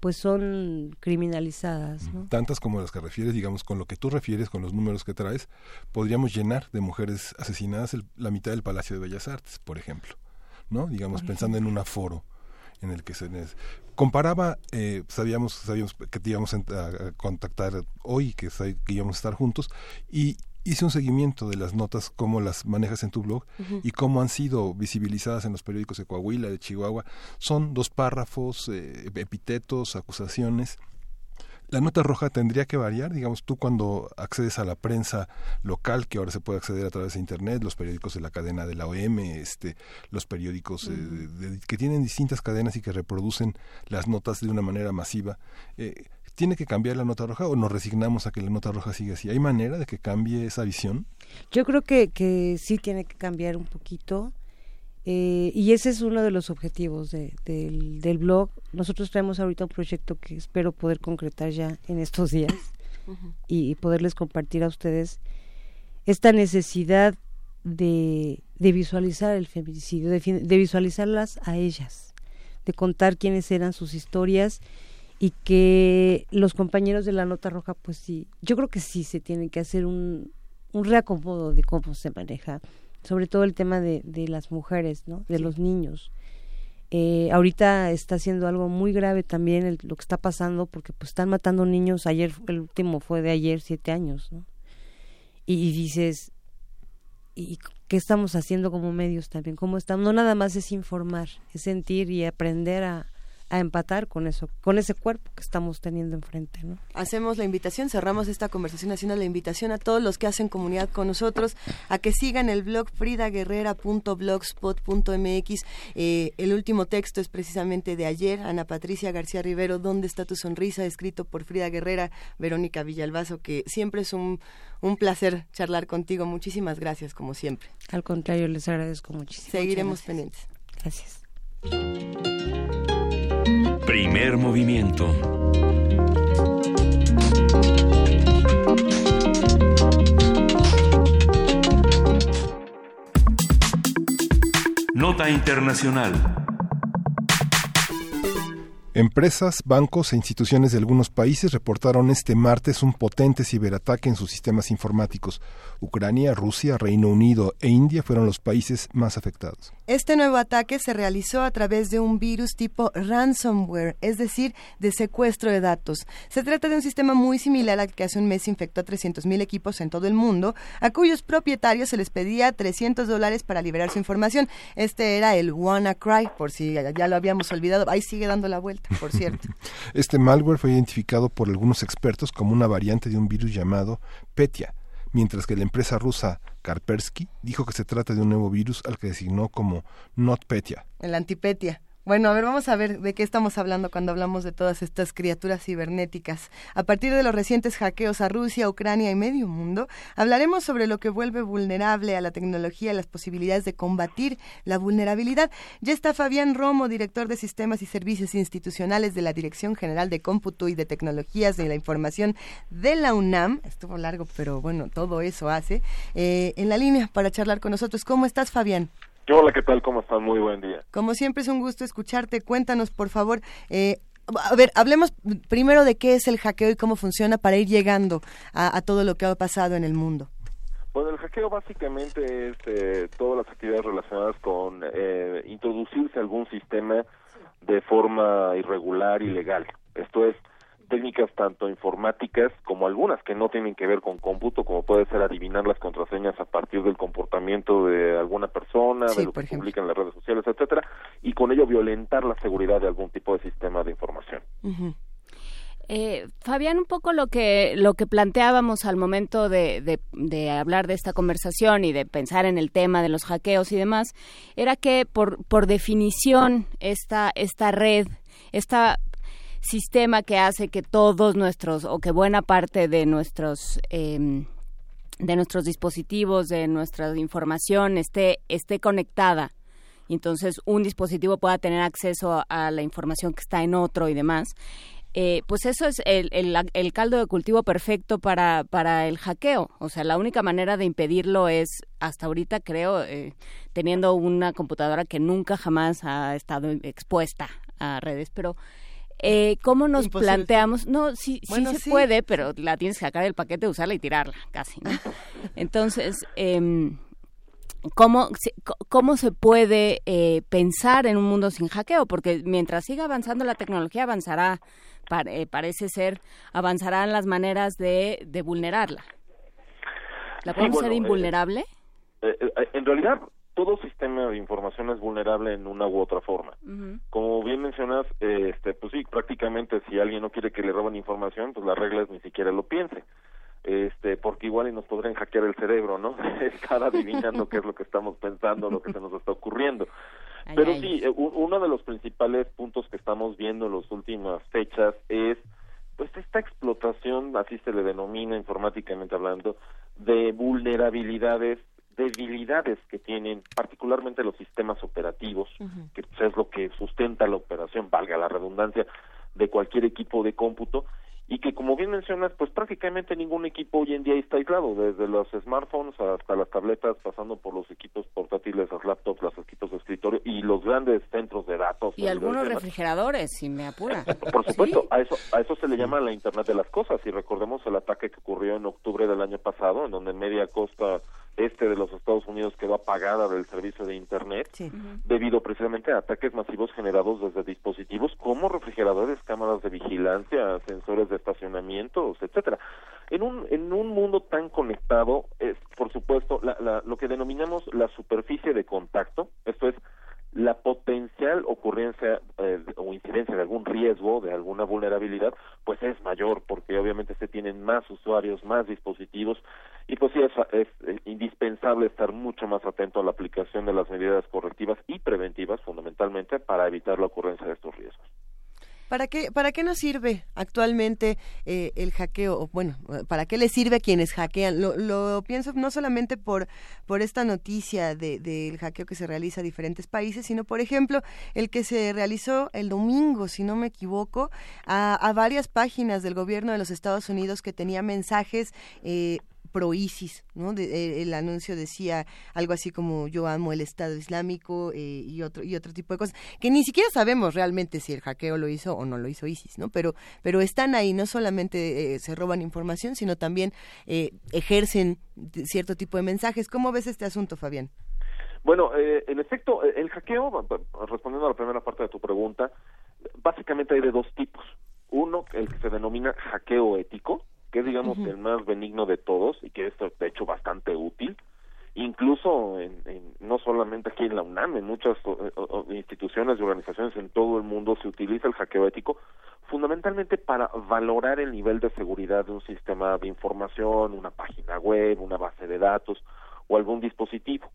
pues son criminalizadas. ¿no? Tantas como las que refieres, digamos, con lo que tú refieres, con los números que traes, podríamos llenar de mujeres asesinadas la mitad del Palacio de Bellas Artes, por ejemplo, ¿no? Digamos, pensando en un aforo en el que se comparaba, eh, sabíamos, sabíamos que te íbamos a, contactar hoy, que, que íbamos a estar juntos, y hice un seguimiento de las notas, cómo las manejas en tu blog y cómo han sido visibilizadas en los periódicos de Coahuila, de Chihuahua. Son dos párrafos, eh, epítetos, acusaciones. La nota roja tendría que variar, digamos, tú cuando accedes a la prensa local, que ahora se puede acceder a través de Internet, los periódicos de la cadena de la OM, este, los periódicos eh, que tienen distintas cadenas y que reproducen las notas de una manera masiva. Eh, ¿Tiene que cambiar la nota roja o nos resignamos a que la nota roja siga así? ¿Hay manera de que cambie esa visión? Yo creo que, que sí tiene que cambiar un poquito. Eh, y ese es uno de los objetivos del, del, blog. Nosotros traemos ahorita un proyecto que espero poder concretar ya en estos días [LAUGHS] y, poderles compartir a ustedes esta necesidad de, de visualizar el feminicidio, de, de, visualizarlas a ellas, de contar quiénes eran sus historias y que los compañeros de la nota roja, pues sí, yo creo que sí se tiene que hacer un, un reacomodo de cómo se maneja, sobre todo el tema de, de las mujeres, ¿no? De los niños. Eh, ahorita está haciendo algo muy grave también lo que está pasando porque pues están matando niños. Ayer, el último fue de ayer, siete años, ¿no? Y, y dices, ¿y qué estamos haciendo como medios también? ¿Cómo estamos? No nada más es informar, es sentir y aprender a, a empatar con eso, con ese cuerpo que estamos teniendo enfrente. ¿no? Hacemos la invitación, cerramos esta conversación haciendo la invitación a todos los que hacen comunidad con nosotros a que sigan el blog fridaguerrera.blogspot.mx. Eh, el último texto es precisamente de ayer, Ana Patricia García Rivero, ¿Dónde está tu sonrisa? escrito por Frida Guerrera, Verónica Villalbazo, que siempre es un, un placer charlar contigo. Muchísimas gracias, como siempre. Al contrario, les agradezco muchísimo. Seguiremos pendientes. Gracias. Primer movimiento. Nota Internacional. Empresas, bancos e instituciones de algunos países reportaron este martes un potente ciberataque en sus sistemas informáticos. Ucrania, Rusia, Reino Unido e India fueron los países más afectados. Este nuevo ataque se realizó a través de un virus tipo ransomware, es decir, de secuestro de datos. Se trata de un sistema muy similar al que hace un mes infectó a 300.000 equipos en todo el mundo, a cuyos propietarios se les pedía 300 dólares para liberar su información. Este era el WannaCry, por si ya lo habíamos olvidado. Ahí sigue dando la vuelta por [LAUGHS] cierto. este malware fue identificado por algunos expertos como una variante de un virus llamado Petya, mientras que la empresa rusa Kaspersky dijo que se trata de un nuevo virus al que designó como NotPetya. El antipetia. Bueno, a ver, vamos a ver de qué estamos hablando cuando hablamos de todas estas criaturas cibernéticas. A partir de los recientes hackeos a Rusia, Ucrania y medio mundo, hablaremos sobre lo que vuelve vulnerable a la tecnología y las posibilidades de combatir la vulnerabilidad. Ya está Fabián Romo, director de Sistemas y Servicios Institucionales de la Dirección General de Cómputo y de Tecnologías de la Información de la UNAM. Estuvo largo, pero bueno, todo eso hace. Eh, en la línea para charlar con nosotros. ¿Cómo estás, Fabián? Hola, ¿qué tal? ¿Cómo están? Muy buen día. Como siempre es un gusto escucharte. Cuéntanos, por favor. Eh, a ver, hablemos primero de qué es el hackeo y cómo funciona para ir llegando a, todo lo que ha pasado en el mundo. Bueno, el hackeo básicamente es eh, todas las actividades relacionadas con eh, introducirse a algún sistema de forma irregular, ilegal. Esto es, técnicas tanto informáticas como algunas que no tienen que ver con cómputo, como puede ser adivinar las contraseñas a partir del comportamiento de alguna persona, de lo que publica en las redes sociales, etcétera, y con ello violentar la seguridad de algún tipo de sistema de información. Eh, Fabián, un poco lo que lo que planteábamos al momento de, de, de, hablar de esta conversación y de pensar en el tema de los hackeos y demás, era que por, por definición esta, esta red, esta sistema que hace que todos nuestros o que buena parte de nuestros em, de nuestros dispositivos, de nuestra información esté esté conectada. Entonces un dispositivo pueda tener acceso a la información que está en otro y demás. Eh, pues eso es el, el, caldo de cultivo perfecto para, para el hackeo. O sea, la única manera de impedirlo es, hasta ahorita creo, eh, teniendo una computadora que nunca jamás ha estado expuesta a redes, pero eh, ¿Cómo nos planteamos? No, sí, sí se puede, pero la tienes que sacar del paquete, usarla y tirarla, casi. [LAUGHS] Entonces, eh, ¿cómo, ¿cómo se puede eh, pensar en un mundo sin hackeo? Porque mientras siga avanzando la tecnología, avanzará, eh, parece ser, avanzarán las maneras de, de vulnerarla. ¿La podemos ser invulnerable? Eh, eh, en realidad, todo sistema de información es vulnerable en una u otra forma. Como bien mencionas, este, pues sí, prácticamente si alguien no quiere que le roben información, pues la regla es ni siquiera lo piense. Este, porque igual y nos podrían hackear el cerebro, ¿no? [LAUGHS] Estar adivinando qué es lo que estamos pensando, lo que se nos está ocurriendo. Pero sí, uno de los principales puntos que estamos viendo en las últimas fechas es pues esta explotación, así se le denomina informáticamente hablando, de vulnerabilidades, debilidades que tienen particularmente los sistemas operativos, que pues, es lo que sustenta la operación, valga la redundancia, de cualquier equipo de cómputo y que como bien mencionas, pues prácticamente ningún equipo hoy en día está aislado, desde los smartphones hasta las tabletas, pasando por los equipos portátiles, las laptops, los equipos de escritorio y los grandes centros de datos. Y algunos refrigeradores, si me apura. [LAUGHS] Por supuesto, a eso a eso se le llama la Internet de las cosas y recordemos el ataque que ocurrió en octubre del año pasado, en donde media costa este de los Estados Unidos quedó apagada del servicio de Internet debido precisamente a ataques masivos generados desde dispositivos como refrigeradores, cámaras de vigilancia, sensores de estacionamiento, etcétera. En un, en un mundo tan conectado es, por supuesto, la, lo que denominamos la superficie de contacto, esto es la potencial ocurrencia eh, o incidencia de algún riesgo, de alguna vulnerabilidad, pues es mayor, porque obviamente se tienen más usuarios, más dispositivos, y pues sí es, es, eh, indispensable estar mucho más atento a la aplicación de las medidas correctivas y preventivas, fundamentalmente, para evitar la ocurrencia de estos riesgos. ¿Para qué, ¿Para qué nos sirve actualmente eh, el hackeo? Bueno, ¿para qué le sirve a quienes hackean? Lo, lo pienso no solamente por, por esta noticia del de, hackeo que se realiza a diferentes países, sino, por ejemplo, el que se realizó el domingo, si no me equivoco, a, a varias páginas del gobierno de los Estados Unidos que tenía mensajes eh, pro ISIS, ¿no? Eh, el anuncio decía algo así como yo amo el Estado Islámico eh, y otro y otro tipo de cosas que ni siquiera sabemos realmente si el hackeo lo hizo o no lo hizo ISIS, ¿no? Pero pero están ahí, no solamente eh, se roban información, sino también ejercen cierto tipo de mensajes. ¿Cómo ves este asunto, Fabián? Bueno, en efecto, el hackeo, respondiendo a la primera parte de tu pregunta, básicamente hay de dos tipos. Uno, el que se denomina hackeo ético, que es digamos el más benigno de todos y que es de hecho bastante útil. Incluso en, no solamente aquí en la UNAM en muchas instituciones y organizaciones en todo el mundo se utiliza el hackeo ético fundamentalmente para valorar el nivel de seguridad de un sistema de información una página web una base de datos o algún dispositivo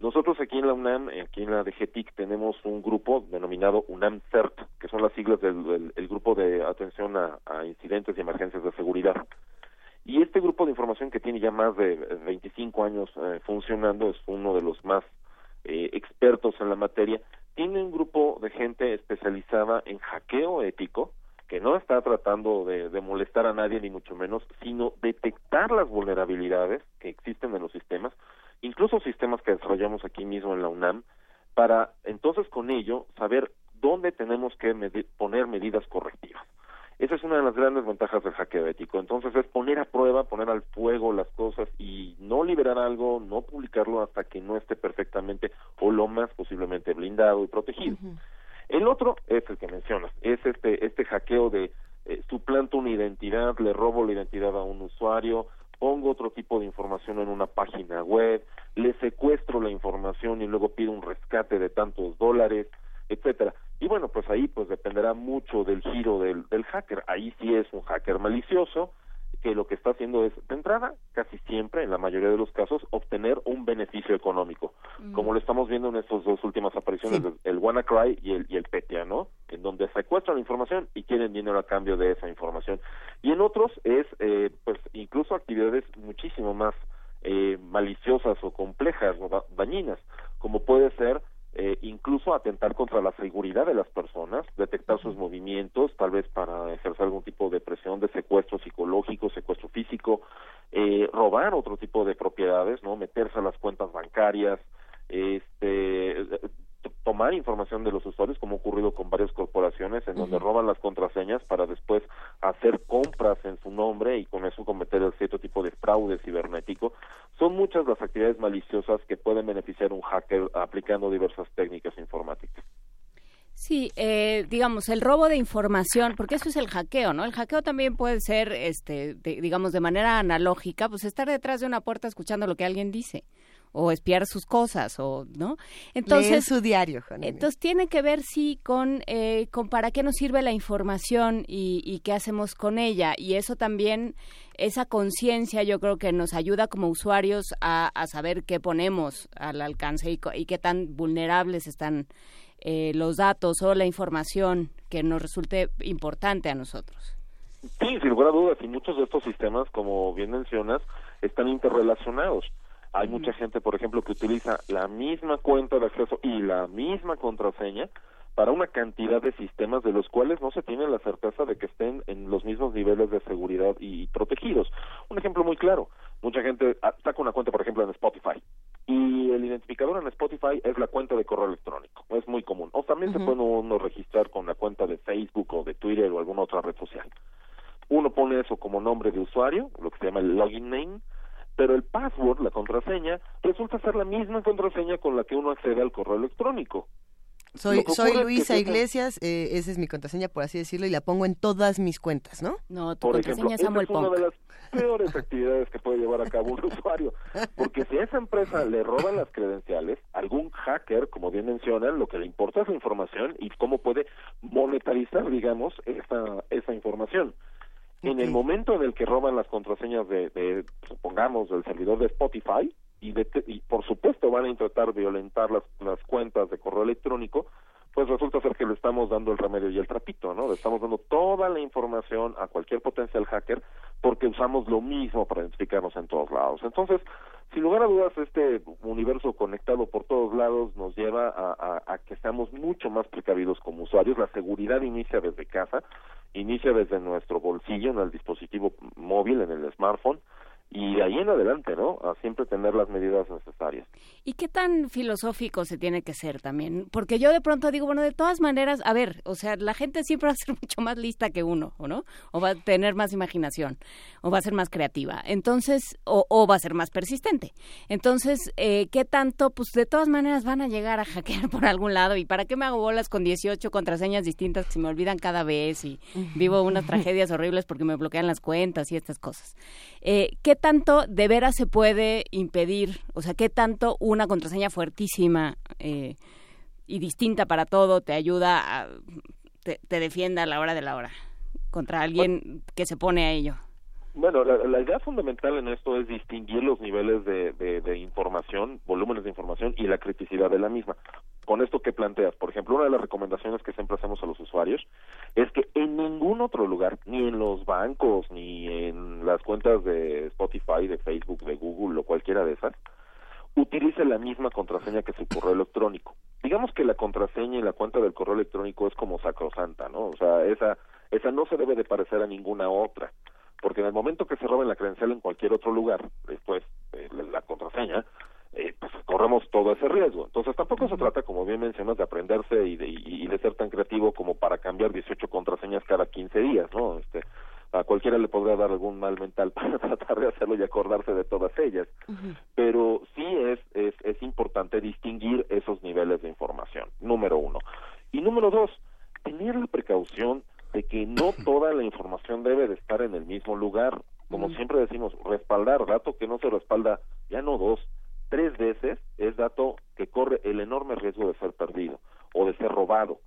nosotros aquí en la UNAM, aquí en la DGTIC, tenemos un grupo denominado UNAM CERT, que son las siglas del, grupo de atención a, incidentes y emergencias de seguridad. Y este grupo de información que tiene ya más de 25 años eh, funcionando, es uno de los más eh, expertos en la materia, tiene un grupo de gente especializada en hackeo ético, que no está tratando de, de, molestar a nadie ni mucho menos, sino detectar las vulnerabilidades que existen en los sistemas, incluso sistemas que desarrollamos aquí mismo en la UNAM, para entonces con ello saber dónde tenemos que poner medidas correctivas. Esa es una de las grandes ventajas del hackeo ético. Entonces es poner a prueba, poner al fuego las cosas y no liberar algo, no publicarlo hasta que no esté perfectamente o lo más posiblemente blindado y protegido. El otro es el que mencionas, es este este hackeo de eh, suplanto una identidad, le robo la identidad a un usuario, pongo otro tipo de información en una página web, le secuestro la información y luego pido un rescate de tantos dólares, etcétera. Y bueno, pues ahí pues dependerá mucho del giro del, del hacker. Ahí sí es un hacker malicioso, que lo que está haciendo es, de entrada, casi siempre, en la mayoría de los casos, obtener un beneficio económico, mm. como lo estamos viendo en estas dos últimas apariciones, el WannaCry y el, y el Petya, ¿no? En donde secuestran la información y quieren dinero a cambio de esa información. Y en otros es, eh, pues, incluso actividades muchísimo más eh, maliciosas o complejas o dañinas, como puede ser eh, incluso atentar contra la seguridad de las personas, detectar sus movimientos, tal vez para ejercer algún tipo de presión de secuestro psicológico, secuestro físico, eh, robar otro tipo de propiedades, no, meterse a las cuentas bancarias, este, tomar información de los usuarios, como ha ocurrido con varias corporaciones, en donde roban las contraseñas para después hacer compras en su nombre y con eso cometer cierto tipo de fraude cibernético. Son muchas las actividades maliciosas que pueden beneficiar a un hacker aplicando diversas técnicas informáticas. Sí, eh, digamos, el robo de información, porque eso es el hackeo, ¿no? El hackeo también puede ser, este, digamos, de manera analógica, pues estar detrás de una puerta escuchando lo que alguien dice o espiar sus cosas o no entonces su diario entonces tiene que ver sí con eh, con para qué nos sirve la información y, y, qué hacemos con ella y eso también esa conciencia yo creo que nos ayuda como usuarios a, a saber qué ponemos al alcance y, y qué tan vulnerables están eh, los datos o la información que nos resulte importante a nosotros. Sí, sin lugar a dudas, y muchos de estos sistemas, como bien mencionas, están interrelacionados. Hay mucha gente, por ejemplo, que utiliza la misma cuenta de acceso y la misma contraseña para una cantidad de sistemas de los cuales no se tiene la certeza de que estén en los mismos niveles de seguridad y protegidos. Un ejemplo muy claro, mucha gente ah, saca una cuenta, por ejemplo, en Spotify y el identificador en Spotify es la cuenta de correo electrónico, es muy común. O también se puede uno registrar con la cuenta de Facebook o de Twitter o alguna otra red social. Uno pone eso como nombre de usuario, lo que se llama el login name, pero el password, la contraseña, resulta ser la misma contraseña con la que uno accede al correo electrónico. Soy, soy Luisa Iglesias, eh, esa es mi contraseña, por así decirlo, y la pongo en todas mis cuentas, ¿no? No, tu contraseña es Samuel es una de las peores actividades que puede llevar a cabo un [LAUGHS] usuario, porque si a esa empresa le roban las credenciales, algún hacker, como bien mencionan, lo que le importa es la información y cómo puede monetarizar, digamos, esa, esa información. En el momento en el que roban las contraseñas de, de supongamos, del servidor de Spotify, y, y por supuesto van a intentar violentar las, las cuentas de correo electrónico, pues resulta ser que le estamos dando el remedio y el trapito, ¿no? Le estamos dando toda la información a cualquier potencial hacker porque usamos lo mismo para identificarnos en todos lados. Entonces, sin lugar a dudas, este universo conectado por todos lados nos lleva a, a, a que seamos mucho más precavidos como usuarios. La seguridad inicia desde casa, inicia desde nuestro bolsillo, en el dispositivo móvil, en el smartphone, y de ahí en adelante, ¿no? A siempre tener las medidas necesarias. ¿Y qué tan filosófico se tiene que ser también? Porque yo de pronto digo, bueno, de todas maneras, a ver, o sea, la gente siempre va a ser [LAUGHS] mucho más lista que uno, ¿o no? O va a tener más imaginación, o va a ser más creativa, entonces, o, o va a ser más persistente. Entonces, eh, ¿qué tanto? Pues de todas maneras van a llegar a hackear [LAUGHS] por algún lado, ¿y para qué me hago bolas con 18 contraseñas distintas que se me olvidan cada vez y vivo unas tragedias horribles porque me bloquean las cuentas y estas cosas? Eh, ¿Qué tanto de veras se puede impedir? O sea, ¿qué tanto una contraseña fuertísima eh, y distinta para todo te ayuda, a, te, te defienda a la hora de la hora contra alguien que se pone a ello? Bueno, la, idea fundamental en esto es distinguir los niveles de, información, volúmenes de información y la criticidad de la misma. Con esto que planteas, por ejemplo, una de las recomendaciones que siempre hacemos a los usuarios es que en ningún otro lugar, ni en los bancos, ni en las cuentas de Spotify, de Facebook, de Google o cualquiera de esas, utilice la misma contraseña que su correo electrónico. Digamos que la contraseña y la cuenta del correo electrónico es como sacrosanta, ¿no? O sea, esa, esa no se debe de parecer a ninguna otra porque en el momento que se roben la credencial en cualquier otro lugar, después eh, la contraseña, eh, pues corremos todo ese riesgo. Entonces tampoco se trata, como bien mencionas, de aprenderse y de, y de ser tan creativo como para cambiar 18 contraseñas cada 15 días, ¿no? Este, a cualquiera le podría dar algún mal mental [LAUGHS] para tratar de hacerlo y acordarse de todas ellas. Uh -huh. Pero sí es, es, es importante distinguir esos niveles de información, número uno. Y número dos, tener la precaución de que no [COUGHS] toda la información debe de estar en el mismo lugar. Como siempre decimos, respaldar dato que no se respalda ya no dos, tres veces es dato que corre el enorme riesgo de ser perdido o de ser robado.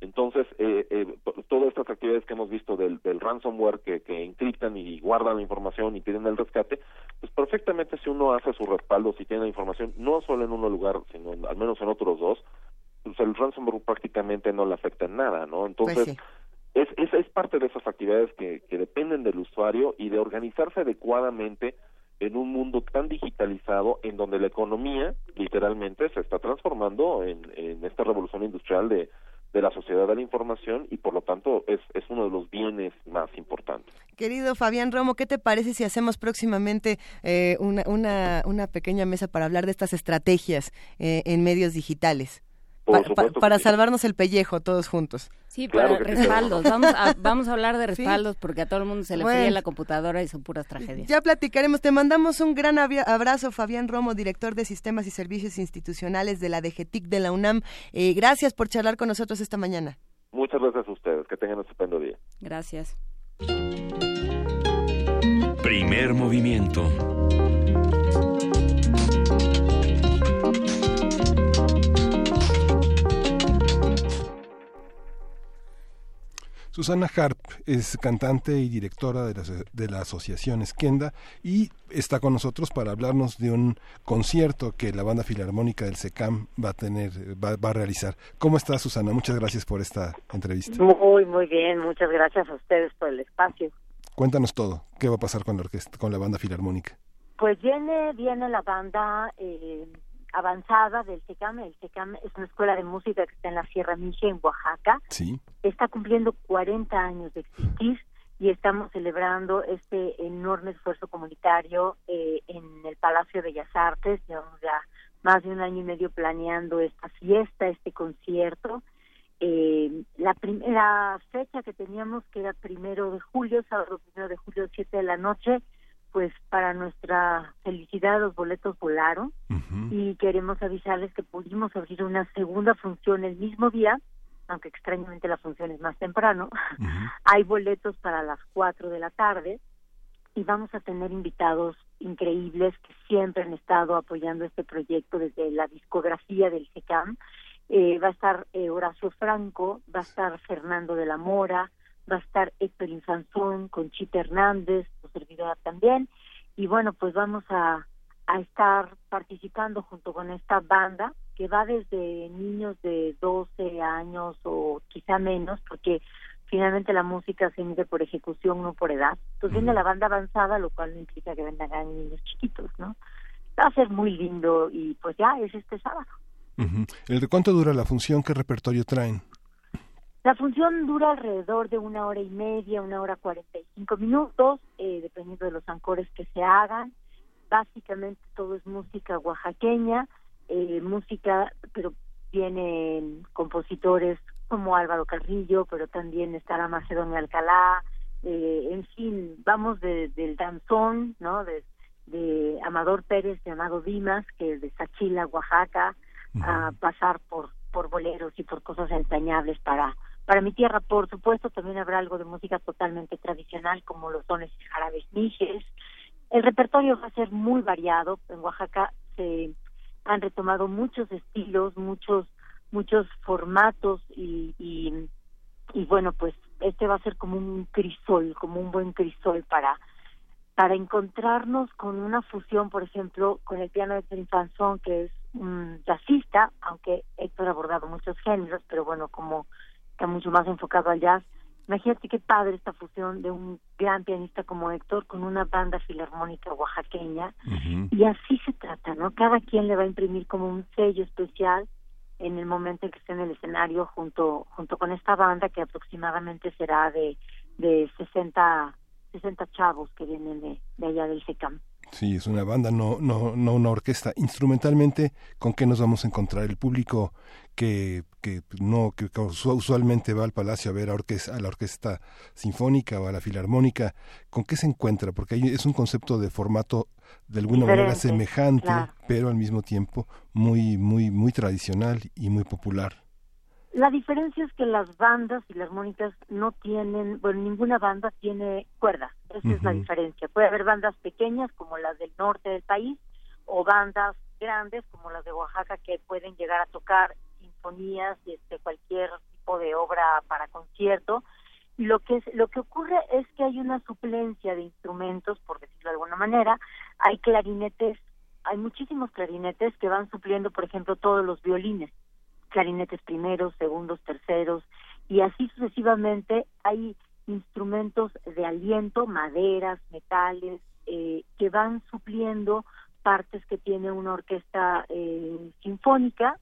Entonces, eh, eh, todas estas actividades que hemos visto del, del ransomware que, que encriptan y guardan la información y piden el rescate, pues perfectamente si uno hace su respaldo, si tiene la información, no solo en un lugar, sino al menos en otros dos, pues el ransomware prácticamente no le afecta en nada, ¿no? Entonces, pues sí es, es, es parte de esas actividades que, que dependen del usuario y de organizarse adecuadamente en un mundo tan digitalizado en donde la economía literalmente se está transformando en, esta revolución industrial de, la sociedad de la información y por lo tanto es, es uno de los bienes más importantes. Querido Fabián Romo, ¿qué te parece si hacemos próximamente eh, una, una, una pequeña mesa para hablar de estas estrategias eh, en medios digitales? Para salvarnos el pellejo todos juntos. Sí, para respaldos. Vamos a, vamos a hablar de [LAUGHS] respaldos porque a todo el mundo se le fría la computadora y son puras tragedias. Ya platicaremos. Te mandamos un gran abrazo, Fabián Romo, director de Sistemas y Servicios Institucionales de la DGTIC de la UNAM. Eh, gracias por charlar con nosotros esta mañana. Muchas gracias a ustedes. Que tengan un estupendo día. Gracias. Primer movimiento. Susana Harp es cantante y directora de la, de la asociación Esquenda y está con nosotros para hablarnos de un concierto que la banda filarmónica del SECAM va a tener, va, a realizar. ¿Cómo está Susana? Muchas gracias por esta entrevista. Muy, muy bien. Muchas gracias a ustedes por el espacio. Cuéntanos todo. ¿Qué va a pasar con la orquesta, con la banda filarmónica? Pues viene, viene la banda eh, avanzada del SECAM. El SECAM es una escuela de música que está en la Sierra Mije, en Oaxaca. Sí. Está cumpliendo 40 años de existir y estamos celebrando este enorme esfuerzo comunitario eh, en el Palacio de Bellas Artes. Llevamos ya más de un año y medio planeando esta fiesta, este concierto. Eh, la primera fecha que teníamos, que era primero de julio, sábado primero de julio, siete de la noche, pues para nuestra felicidad los boletos volaron y queremos avisarles que pudimos abrir una segunda función el mismo día, aunque extrañamente la función es más temprano. [LAUGHS] Hay boletos para las cuatro de la tarde y vamos a tener invitados increíbles que siempre han estado apoyando este proyecto desde la discografía del SECAM. Eh, va a estar eh, Horacio Franco, va a estar Fernando de la Mora, va a estar Héctor Infanzón, Conchita Hernández, su servidora también, y bueno, pues vamos a, a estar participando junto con esta banda que va desde niños de 12 años o quizá menos, porque finalmente la música se mide por ejecución, no por edad. Entonces viene la banda avanzada, lo cual no implica que vengan niños chiquitos, ¿no? Va a ser muy lindo y pues ya es este sábado. ¿El de cuánto dura la función? ¿Qué repertorio traen? La función dura alrededor de una hora y media, una hora cuarenta y cinco minutos, eh, dependiendo de los ancores que se hagan. Básicamente todo es música oaxaqueña, eh, música, pero vienen compositores como Álvaro Carrillo, pero también estará Macedonia Alcalá, eh, en fin, vamos de, del danzón, ¿no? De, de Amador Pérez, llamado Dimas, que es de Sachila, Oaxaca, a pasar por por boleros y por cosas entrañables para para mi tierra, por supuesto, también habrá algo de música totalmente tradicional, como los dones y jarabes mijes. El repertorio va a ser muy variado. En Oaxaca se han retomado muchos estilos, muchos muchos formatos y, y, y bueno, pues este va a ser como un crisol, como un buen crisol para para encontrarnos con una fusión, por ejemplo, con el piano de Trinfanzón, que es un jazzista, aunque Héctor ha abordado muchos géneros, pero bueno, como está mucho más enfocado al jazz. Imagínate qué padre esta fusión de un gran pianista como Héctor con una banda filarmónica oaxaqueña. Y así se trata, ¿no? Cada quien le va a imprimir como un sello especial en el momento en que esté en el escenario junto junto con esta banda que aproximadamente será de de 60 60 chavos que vienen de, de allá del SECAM. Sí, es una banda, no, no, no una orquesta. Instrumentalmente, ¿con qué nos vamos a encontrar? El público que, que no que usualmente va al palacio a ver a, orquesta, a la orquesta sinfónica o a la filarmónica, ¿con qué se encuentra? Porque es un concepto de formato de alguna manera semejante, pero al mismo tiempo muy, muy, muy tradicional y muy popular. La diferencia es que las bandas filarmónicas no tienen, bueno, ninguna banda tiene cuerdas, esa es la diferencia. Puede haber bandas pequeñas como las del norte del país o bandas grandes como las de Oaxaca que pueden llegar a tocar sinfonías y este cualquier tipo de obra para concierto. Lo que es, lo que ocurre es que hay una suplencia de instrumentos, por decirlo de alguna manera, hay clarinetes, hay muchísimos clarinetes que van supliendo, por ejemplo, todos los violines clarinetes primeros, segundos, terceros, y así sucesivamente hay instrumentos de aliento, maderas, metales, eh, que van supliendo partes que tiene una orquesta eh, sinfónica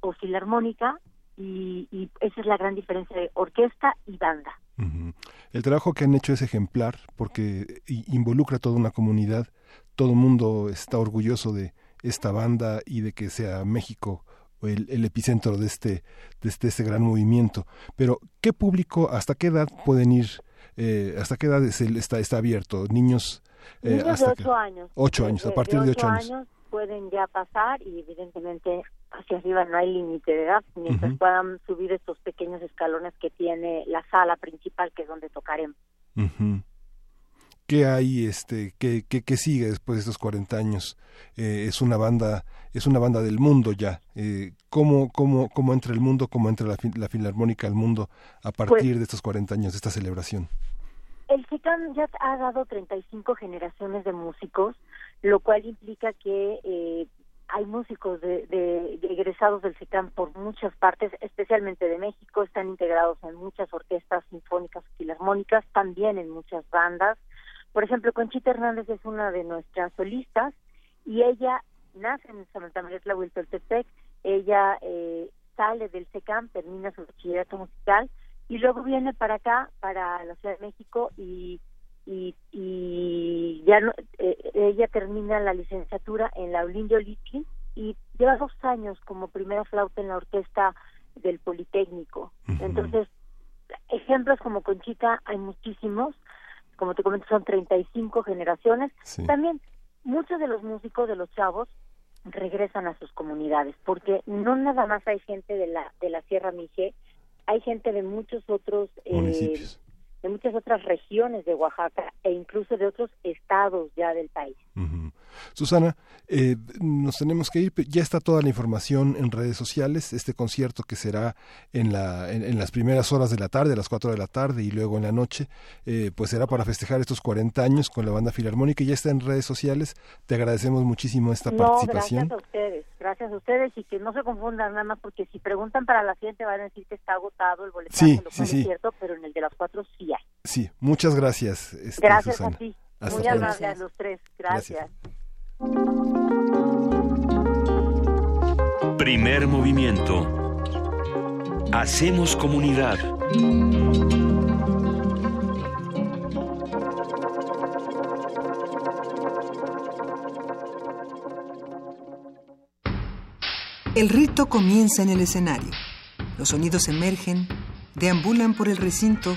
o filarmónica y, y, esa es la gran diferencia de orquesta y banda. El trabajo que han hecho es ejemplar porque involucra a toda una comunidad, todo mundo está orgulloso de esta banda y de que sea México el, epicentro de este, de este, este, gran movimiento. Pero, ¿qué público, hasta qué edad pueden ir, eh, hasta qué edad está, está abierto? Niños, eh, hasta de 8 años. 8 años, a partir de 8 años. años. pueden ya pasar y evidentemente hacia arriba no hay límite de edad, mientras puedan subir estos pequeños escalones que tiene la sala principal, que es donde tocaremos. ¿Qué hay, este, qué, qué, qué, sigue después de estos 40 años? Eh, es una banda, es una banda del mundo ya. Eh, ¿cómo, cómo, ¿Cómo entra el mundo, cómo entra la, la Filarmónica al mundo a partir pues de estos 40 años de esta celebración? El FICAM ya ha dado 35 generaciones de músicos, lo cual implica que eh, hay músicos de, de, egresados del FICAM por muchas partes, especialmente de México, están integrados en muchas orquestas sinfónicas filarmónicas, también en muchas bandas, por ejemplo, Conchita Hernández es una de nuestras solistas y ella nace en Santa María Tlahuiltoltepec, ella eh, sale del SECAM, termina su bachillerato musical y luego viene para acá, para la Ciudad de México y y, y ya no, eh, ella termina la licenciatura en la Olindio Litli y lleva dos años como primera flauta en la orquesta del Politécnico. Entonces, ejemplos como Conchita hay muchísimos como te comento, son 35 generaciones. También muchos de los músicos de los chavos regresan a sus comunidades, porque no nada más hay gente de la de la Sierra Mije, hay gente de muchos otros eh, de muchas otras regiones de Oaxaca e incluso de otros estados ya del país. Susana, eh, nos tenemos que ir. Ya está toda la información en redes sociales. Este concierto que será en, la, en, las primeras horas de la tarde, a las 4 de la tarde y luego en la noche, eh, pues será para festejar estos 40 años con la banda filarmónica. Ya está en redes sociales. Te agradecemos muchísimo esta participación. Gracias a ustedes, gracias a ustedes y que no se confundan nada más porque si preguntan para la siguiente van a decir que está agotado el boleto, sí, sí, sí. cierto, pero en el de las cuatro sí hay. Sí, muchas gracias. Este, gracias a ti. Muy amables a los tres. gracias. Primer movimiento. Hacemos comunidad. El rito comienza en el escenario. Los sonidos emergen, deambulan por el recinto,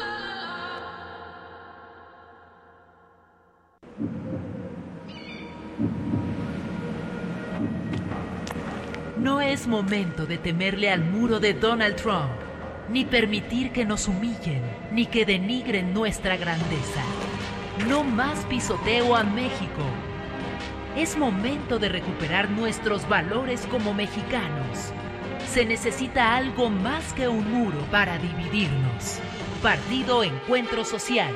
No es momento de temerle al muro de Donald Trump, ni permitir que nos humillen, ni que denigren nuestra grandeza. No más pisoteo a México. Es momento de recuperar nuestros valores como mexicanos. Se necesita algo más que un muro para dividirnos. Partido Encuentro Social.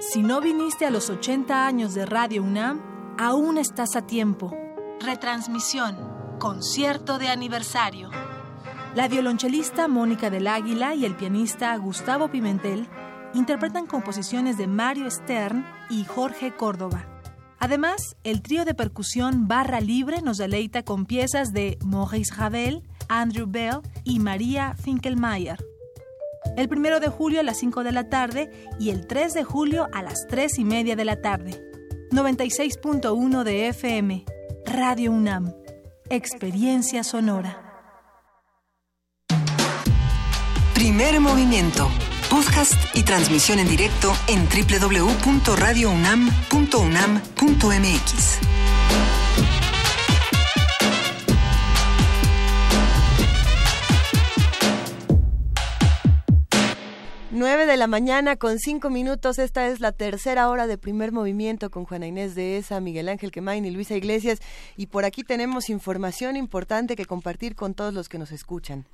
Si no viniste a los 80 años de Radio UNAM, aún estás a tiempo. Retransmisión. Concierto de aniversario. La violonchelista Mónica del Águila y el pianista Gustavo Pimentel interpretan composiciones de Mario Stern y Jorge Córdoba. Además, el trío de percusión Barra Libre nos deleita con piezas de Maurice Ravel, Andrew Bell y María Finkelmeyer. El primero de julio a las 5 de la tarde y el 3 de julio a las 3 y media de la tarde. 96.1 de FM. Radio UNAM. Experiencia sonora. Primer movimiento. Podcast y transmisión en directo en www.radiounam.unam.mx. 9 de la mañana con 5 minutos. Esta es la tercera hora de primer movimiento con Juana Inés de Esa, Miguel Ángel Quemain y Luisa Iglesias. Y por aquí tenemos información importante que compartir con todos los que nos escuchan.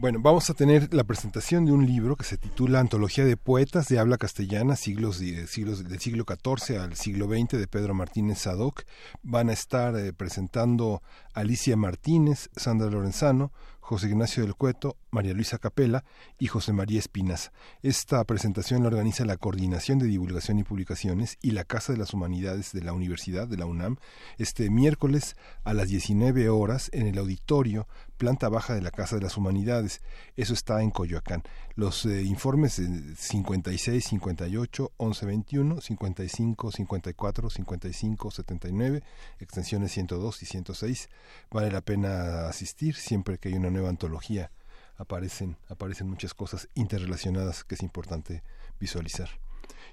Bueno, vamos a tener la presentación de un libro que se titula Antología de Poetas de Habla Castellana, siglos, siglos del siglo XIV al siglo XX, de Pedro Martínez Sadoc. Van a estar eh, presentando Alicia Martínez, Sandra Lorenzano, José Ignacio del Cueto, María Luisa Capela y José María Espinas. Esta presentación la organiza la Coordinación de Divulgación y Publicaciones y la Casa de las Humanidades de la Universidad de la UNAM este miércoles a las 19 horas en el auditorio planta baja de la Casa de las Humanidades. Eso está en Coyoacán. Los eh, informes 56, 58, 11, 21, 55, 54, 55, 79, extensiones 102 y 106. Vale la pena asistir siempre que hay una nueva antología. Aparecen, aparecen muchas cosas interrelacionadas que es importante visualizar.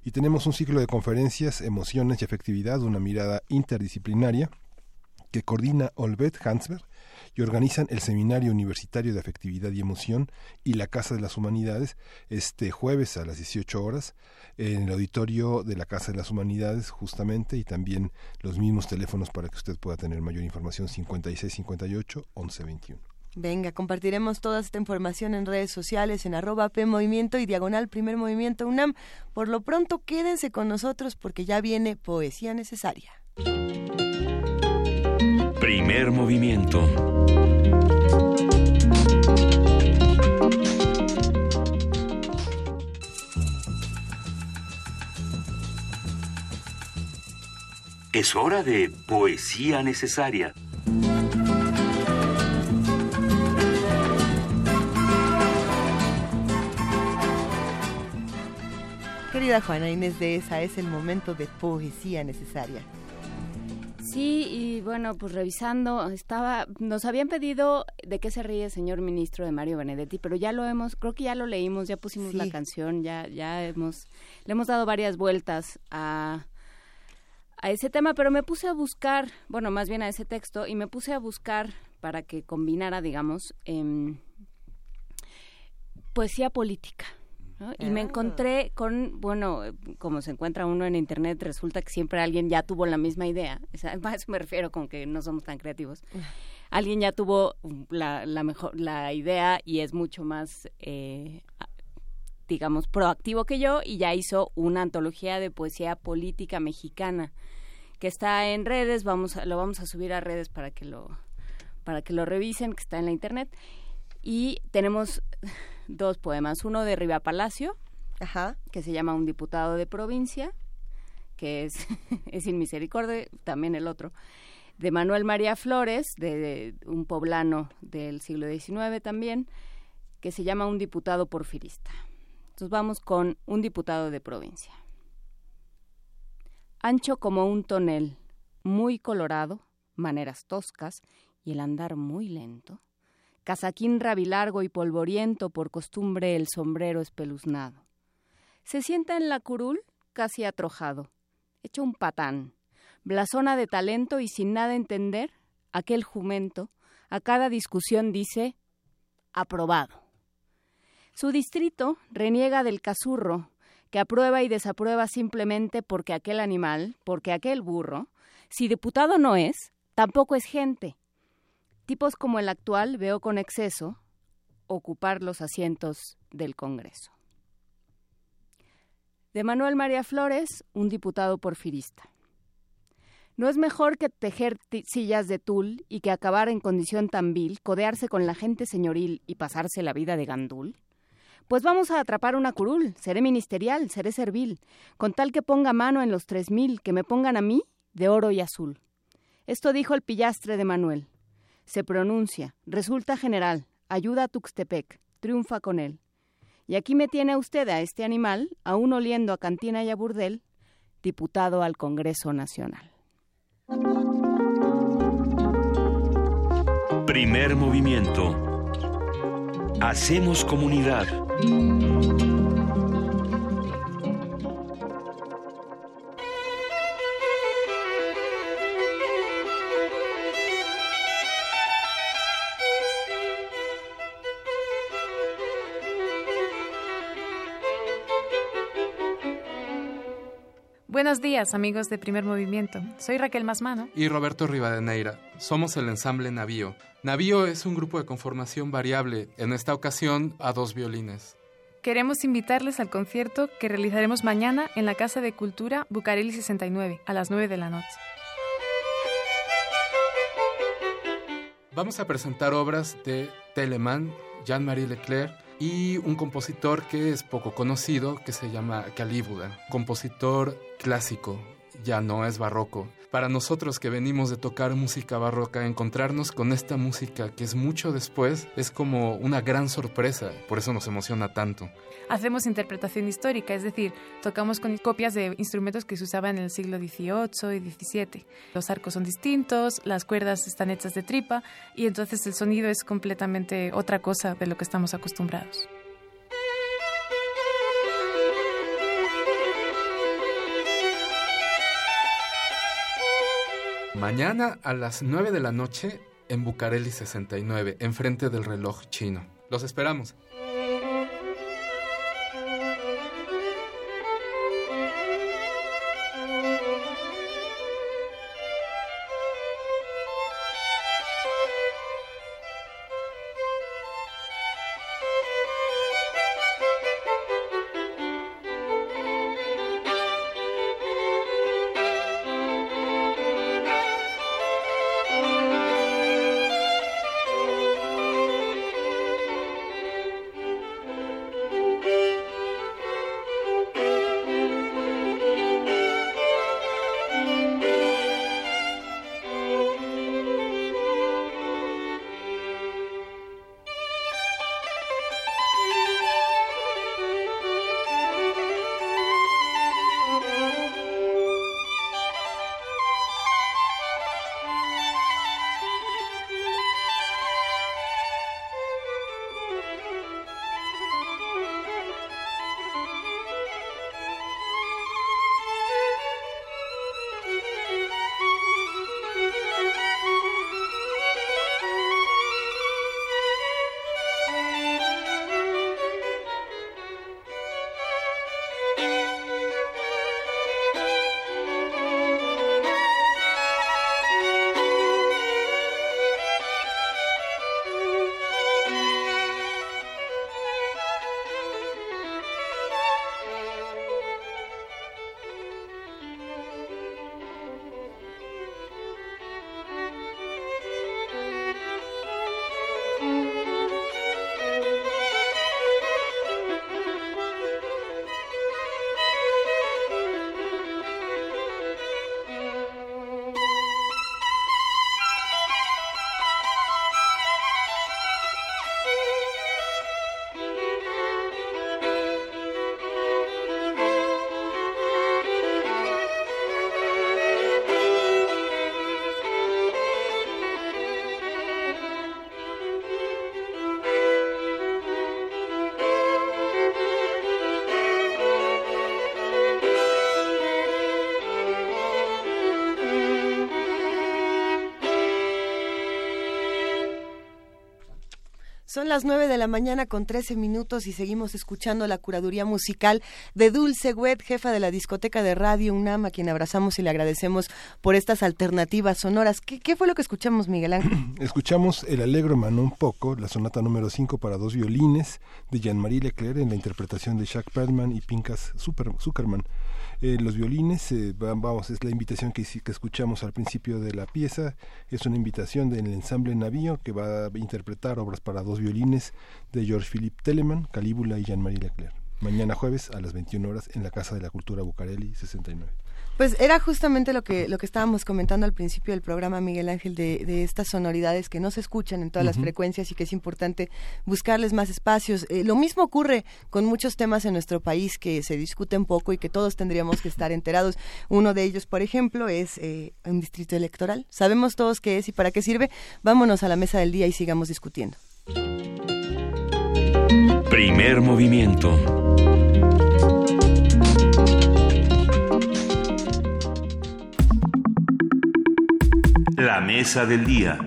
Y tenemos un ciclo de conferencias, emociones y afectividad, una mirada interdisciplinaria que coordina Olvet Hansberg y organizan el Seminario Universitario de Afectividad y Emoción y la Casa de las Humanidades este jueves a las 18 horas en el auditorio de la Casa de las Humanidades justamente y también los mismos teléfonos para que usted pueda tener mayor información 5658 1121. Venga, compartiremos toda esta información en redes sociales, en arroba P Movimiento y Diagonal Primer Movimiento UNAM. Por lo pronto, quédense con nosotros porque ya viene Poesía Necesaria. Primer movimiento. Es hora de poesía necesaria. Querida Juana Inés de esa es el momento de poesía necesaria. Sí, y bueno, pues revisando, estaba, nos habían pedido de qué se ríe señor ministro de Mario Benedetti, pero ya lo hemos, creo que ya lo leímos, ya pusimos la canción, ya, ya hemos, le hemos dado varias vueltas a, a ese tema, pero me puse a buscar, bueno, más bien a ese texto, y me puse a buscar para que combinara, digamos, em, poesía política. Y me Ah. encontré con, bueno, como se encuentra uno en internet, resulta que siempre alguien ya tuvo la misma idea. O sea, [LAUGHS] a eso me refiero con que no somos tan creativos. [LAUGHS] Alguien ya tuvo la, la mejor, la idea y es mucho más, eh, digamos, proactivo que yo y ya hizo una antología de poesía política mexicana que está en redes. Vamos, a, lo vamos a subir a redes para que lo, para que lo revisen, que está en la internet. Y tenemos dos poemas, uno de Riva Palacio, que se llama Un diputado de provincia, que es, [LAUGHS] es sin misericordia, también el otro, de Manuel María Flores, de, de un poblano del siglo XIX también, que se llama Un diputado porfirista. Entonces vamos con Un diputado de provincia. Ancho como un tonel, muy colorado, maneras toscas y el andar muy lento, casaquín rabilargo y polvoriento, por costumbre el sombrero espeluznado. Se sienta en la curul casi atrojado, hecho un patán, blasona de talento y sin nada entender, aquel jumento a cada discusión dice aprobado. Su distrito reniega del casurro, que aprueba y desaprueba simplemente porque aquel animal, porque aquel burro, si diputado no es, tampoco es gente. Tipos como el actual veo con exceso ocupar los asientos del Congreso. De Manuel María Flores, un diputado porfirista. ¿No es mejor que tejer sillas de tul y que acabar en condición tan vil, codearse con la gente señoril y pasarse la vida de gandul? Pues vamos a atrapar una curul, seré ministerial, seré servil, con tal que ponga mano en los tres mil, que me pongan a mí de oro y azul. Esto dijo el pillastre de Manuel. Se pronuncia, resulta general, ayuda a Tuxtepec, triunfa con él. Y aquí me tiene usted a este animal, aún oliendo a cantina y a burdel, diputado al Congreso Nacional. Primer movimiento. Hacemos comunidad. Días, amigos de Primer Movimiento. Soy Raquel Masmano. Y Roberto Rivadeneira. Somos el ensamble Navío. Navío es un grupo de conformación variable, en esta ocasión a dos violines. Queremos invitarles al concierto que realizaremos mañana en la Casa de Cultura Bucareli 69, a las 9 de la noche. Vamos a presentar obras de Telemann, Jean-Marie Leclerc, y un compositor que es poco conocido que se llama Calígula, compositor clásico, ya no es barroco. Para nosotros que venimos de tocar música barroca, encontrarnos con esta música que es mucho después es como una gran sorpresa, por eso nos emociona tanto. Hacemos interpretación histórica, es decir, tocamos con copias de instrumentos que se usaban en el siglo XVIII y XVII. Los arcos son distintos, las cuerdas están hechas de tripa y entonces el sonido es completamente otra cosa de lo que estamos acostumbrados. Mañana a las 9 de la noche en Bucareli 69, enfrente del reloj chino. Los esperamos. Son las 9 de la mañana con 13 minutos y seguimos escuchando la curaduría musical de Dulce Wet, jefa de la discoteca de Radio UNAM, a quien abrazamos y le agradecemos por estas alternativas sonoras. ¿Qué, fue lo que escuchamos, Miguel Ángel? [CLEARS THROAT] Escuchamos el Alegro Manon Poco, la sonata número 5 para dos violines de Jean-Marie Leclerc en la interpretación de Jacques Perlman y Pinkas Zuckerman. Eh, los violines, eh, vamos, es la invitación que, que escuchamos al principio de la pieza, es una invitación del ensamble Navío que va a interpretar obras para dos violines de George Philippe Telemann, Calíbula y Jean-Marie Leclerc. Mañana jueves a las 21 horas en la Casa de la Cultura Bucareli 69. Pues era justamente lo que, lo que estábamos comentando al principio del programa, Miguel Ángel, de, estas sonoridades que no se escuchan en todas las frecuencias y que es importante buscarles más espacios. Eh, lo mismo ocurre con muchos temas en nuestro país que se discuten poco y que todos tendríamos que estar enterados. Uno de ellos, por ejemplo, es eh, un distrito electoral. Sabemos todos qué es y para qué sirve. Vámonos a la mesa del día y sigamos discutiendo. Primer movimiento. La mesa del día.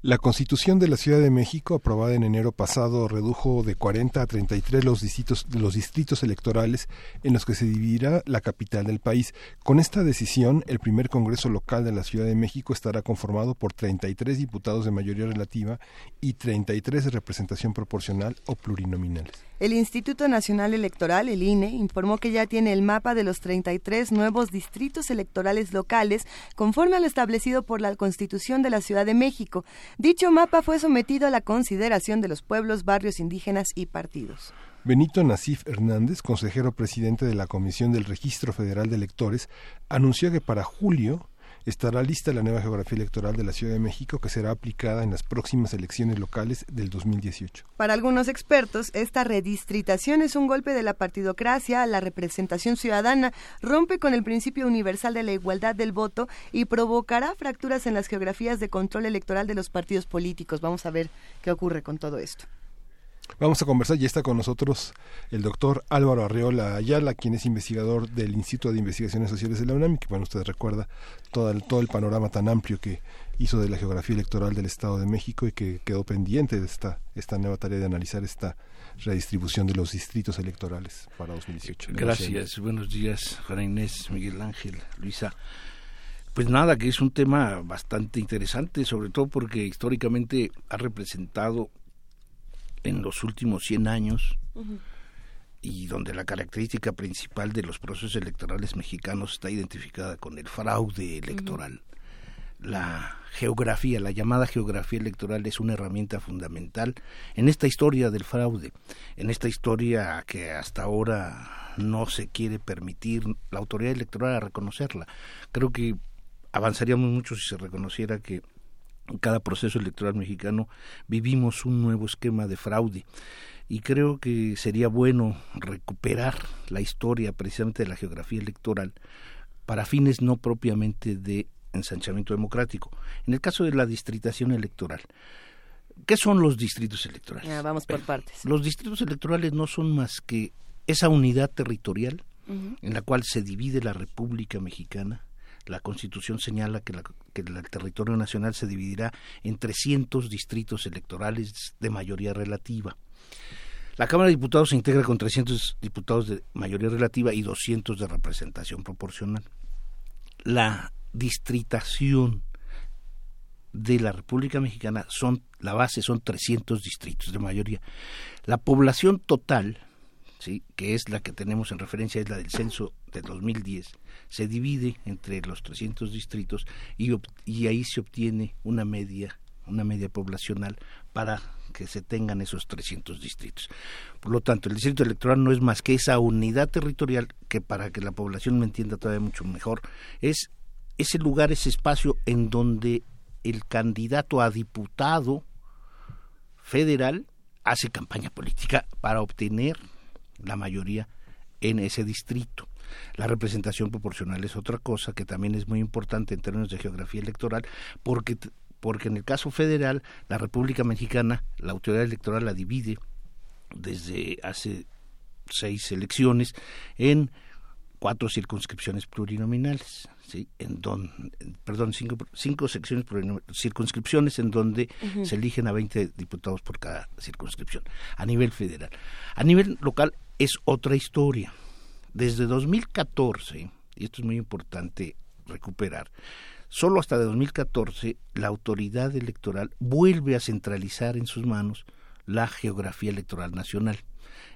La Constitución de la Ciudad de México, aprobada en enero pasado, redujo de 40 a 33 los distritos, los distritos electorales en los que se dividirá la capital del país. Con esta decisión, el primer Congreso local de la Ciudad de México estará conformado por 33 diputados de mayoría relativa y 33 de representación proporcional o plurinominales. El Instituto Nacional Electoral, el INE, informó que ya tiene el mapa de los 33 nuevos distritos electorales locales conforme a lo establecido por la Constitución de la Ciudad de México. Dicho mapa fue sometido a la consideración de los pueblos, barrios indígenas y partidos. Benito Nasif Hernández, consejero presidente de la Comisión del Registro Federal de Electores, anunció que para julio estará lista la nueva geografía electoral de la Ciudad de México que será aplicada en las próximas elecciones locales del 2018. Para algunos expertos, esta redistritación es un golpe de la partidocracia a la representación ciudadana, rompe con el principio universal de la igualdad del voto y provocará fracturas en las geografías de control electoral de los partidos políticos. Vamos a ver qué ocurre con todo esto. Vamos a conversar, ya está con nosotros el doctor Álvaro Arreola Ayala, quien es investigador del Instituto de Investigaciones Sociales de la UNAM, y que bueno, usted recuerda todo el, todo el panorama tan amplio que hizo de la geografía electoral del Estado de México y que quedó pendiente de esta, esta nueva tarea de analizar esta redistribución de los distritos electorales para 2018. Gracias, buenos días, Juana Inés, Miguel Ángel, Luisa. Pues nada, que es un tema bastante interesante, sobre todo porque históricamente ha representado en los últimos 100 años y donde la característica principal de los procesos electorales mexicanos está identificada con el fraude electoral. La geografía, la llamada geografía electoral es una herramienta fundamental en esta historia del fraude, en esta historia que hasta ahora no se quiere permitir la autoridad electoral a reconocerla. Creo que avanzaríamos mucho si se reconociera que en cada proceso electoral mexicano vivimos un nuevo esquema de fraude y creo que sería bueno recuperar la historia precisamente de la geografía electoral para fines no propiamente de ensanchamiento democrático. En el caso de la distritación electoral, ¿qué son los distritos electorales? vamos por partes. Los distritos electorales no son más que esa unidad territorial en la cual se divide la República Mexicana la Constitución señala que, el territorio nacional se dividirá en 300 distritos electorales de mayoría relativa. La Cámara de Diputados se integra con 300 diputados de mayoría relativa y 200 de representación proporcional. La distritación de la República Mexicana son la base son 300 distritos de mayoría. La población total, sí, que es la que tenemos en referencia es la del censo de 2010, se divide entre los 300 distritos y, ahí se obtiene una media una media poblacional para que se tengan esos 300 distritos. Por lo tanto, el distrito electoral no es más que esa unidad territorial que para que la población me entienda todavía mucho mejor, es ese lugar, ese espacio en donde el candidato a diputado federal hace campaña política para obtener la mayoría en ese distrito. La representación proporcional es otra cosa que también es muy importante en términos de geografía electoral porque porque en el caso federal la República Mexicana la autoridad electoral la divide desde hace seis elecciones en cuatro circunscripciones plurinominales, ¿sí? En don, perdón, cinco, cinco secciones circunscripciones en donde se eligen a 20 diputados por cada circunscripción, a nivel federal. A nivel local es otra historia. Desde 2014, y esto es muy importante recuperar, solo hasta 2014 la autoridad electoral vuelve a centralizar en sus manos la geografía electoral nacional.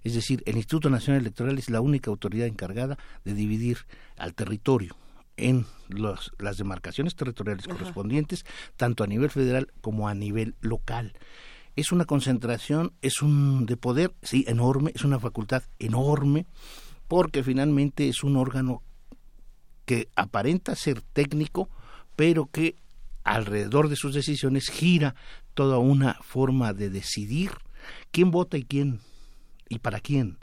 Es decir, el Instituto Nacional Electoral es la única autoridad encargada de dividir al territorio en las demarcaciones territoriales correspondientes, tanto a nivel federal como a nivel local. Es una concentración, es un de poder, sí, enorme, es una facultad enorme, porque finalmente es un órgano que aparenta ser técnico, pero que alrededor de sus decisiones gira toda una forma de decidir quién vota y quién y para quién.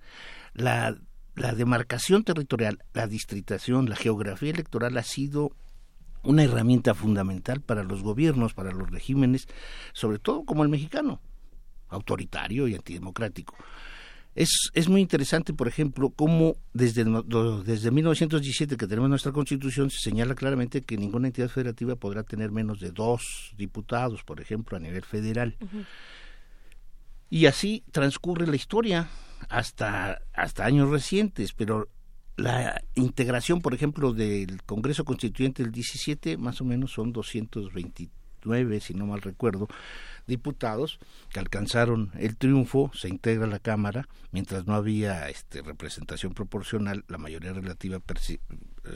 La, la demarcación territorial, la distritación, la geografía electoral ha sido una herramienta fundamental para los gobiernos, para los regímenes, sobre todo como el mexicano, autoritario y antidemocrático. Es, es muy interesante, por ejemplo, cómo desde, desde 1917 que tenemos nuestra constitución se señala claramente que ninguna entidad federativa podrá tener menos de dos diputados, por ejemplo, a nivel federal. Y así transcurre la historia hasta, hasta años recientes, pero la integración, por ejemplo, del Congreso Constituyente del 17, más o menos son 229, si no mal recuerdo, diputados que alcanzaron el triunfo, se integra la Cámara, mientras no había este, representación proporcional, la mayoría relativa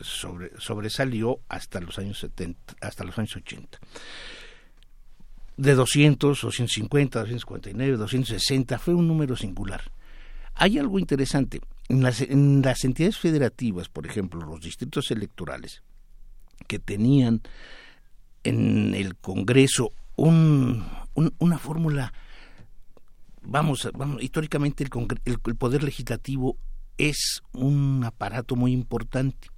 sobre, sobresalió hasta los años 70, hasta los años 80 de 200, 250, 259, 260, fue un número singular. Hay algo interesante. En las, en las entidades federativas, por ejemplo, los distritos electorales, que tenían en el Congreso un, una fórmula, vamos, vamos históricamente el, el, poder legislativo es un aparato muy importante.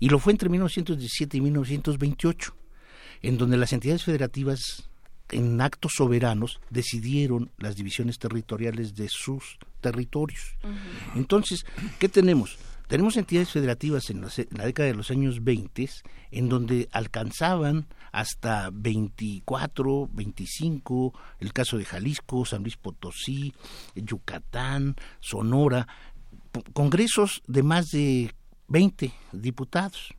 Y lo fue entre 1917 y 1928, en donde las entidades federativas en actos soberanos decidieron las divisiones territoriales de sus territorios. Entonces, ¿qué tenemos? Tenemos entidades federativas en la, década de los años 20 en donde alcanzaban hasta 24, 25, el caso de Jalisco, San Luis Potosí, Yucatán, Sonora, congresos de más de 20 diputados.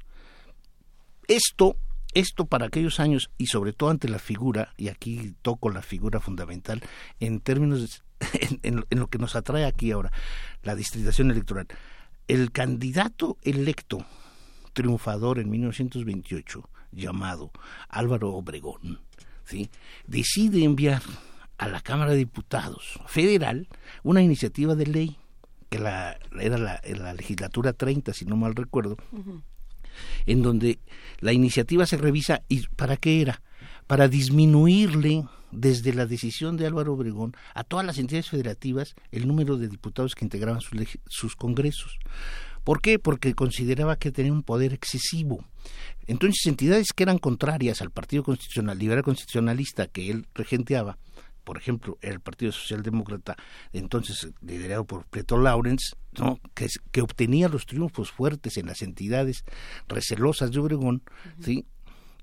Esto esto para aquellos años y sobre todo ante la figura, y aquí toco la figura fundamental en términos, [LAUGHS] en, lo que nos atrae aquí ahora, la distritación electoral. El candidato electo triunfador en 1928, llamado Álvaro Obregón, ¿sí? decide enviar a la Cámara de Diputados federal una iniciativa de ley, que la, era la, la legislatura 30, si no mal recuerdo, en donde la iniciativa se revisa y ¿para qué era? Para disminuirle desde la decisión de Álvaro Obregón a todas las entidades federativas el número de diputados que integraban sus, sus congresos. ¿Por qué? Porque consideraba que tenía un poder excesivo. Entonces, entidades que eran contrarias al Partido Constitucional, Liberal Constitucionalista que él regenteaba, por ejemplo, el Partido Socialdemócrata, entonces liderado por Preto Lawrence, ¿no? que, que obtenía los triunfos fuertes en las entidades recelosas de Obregón, ¿sí?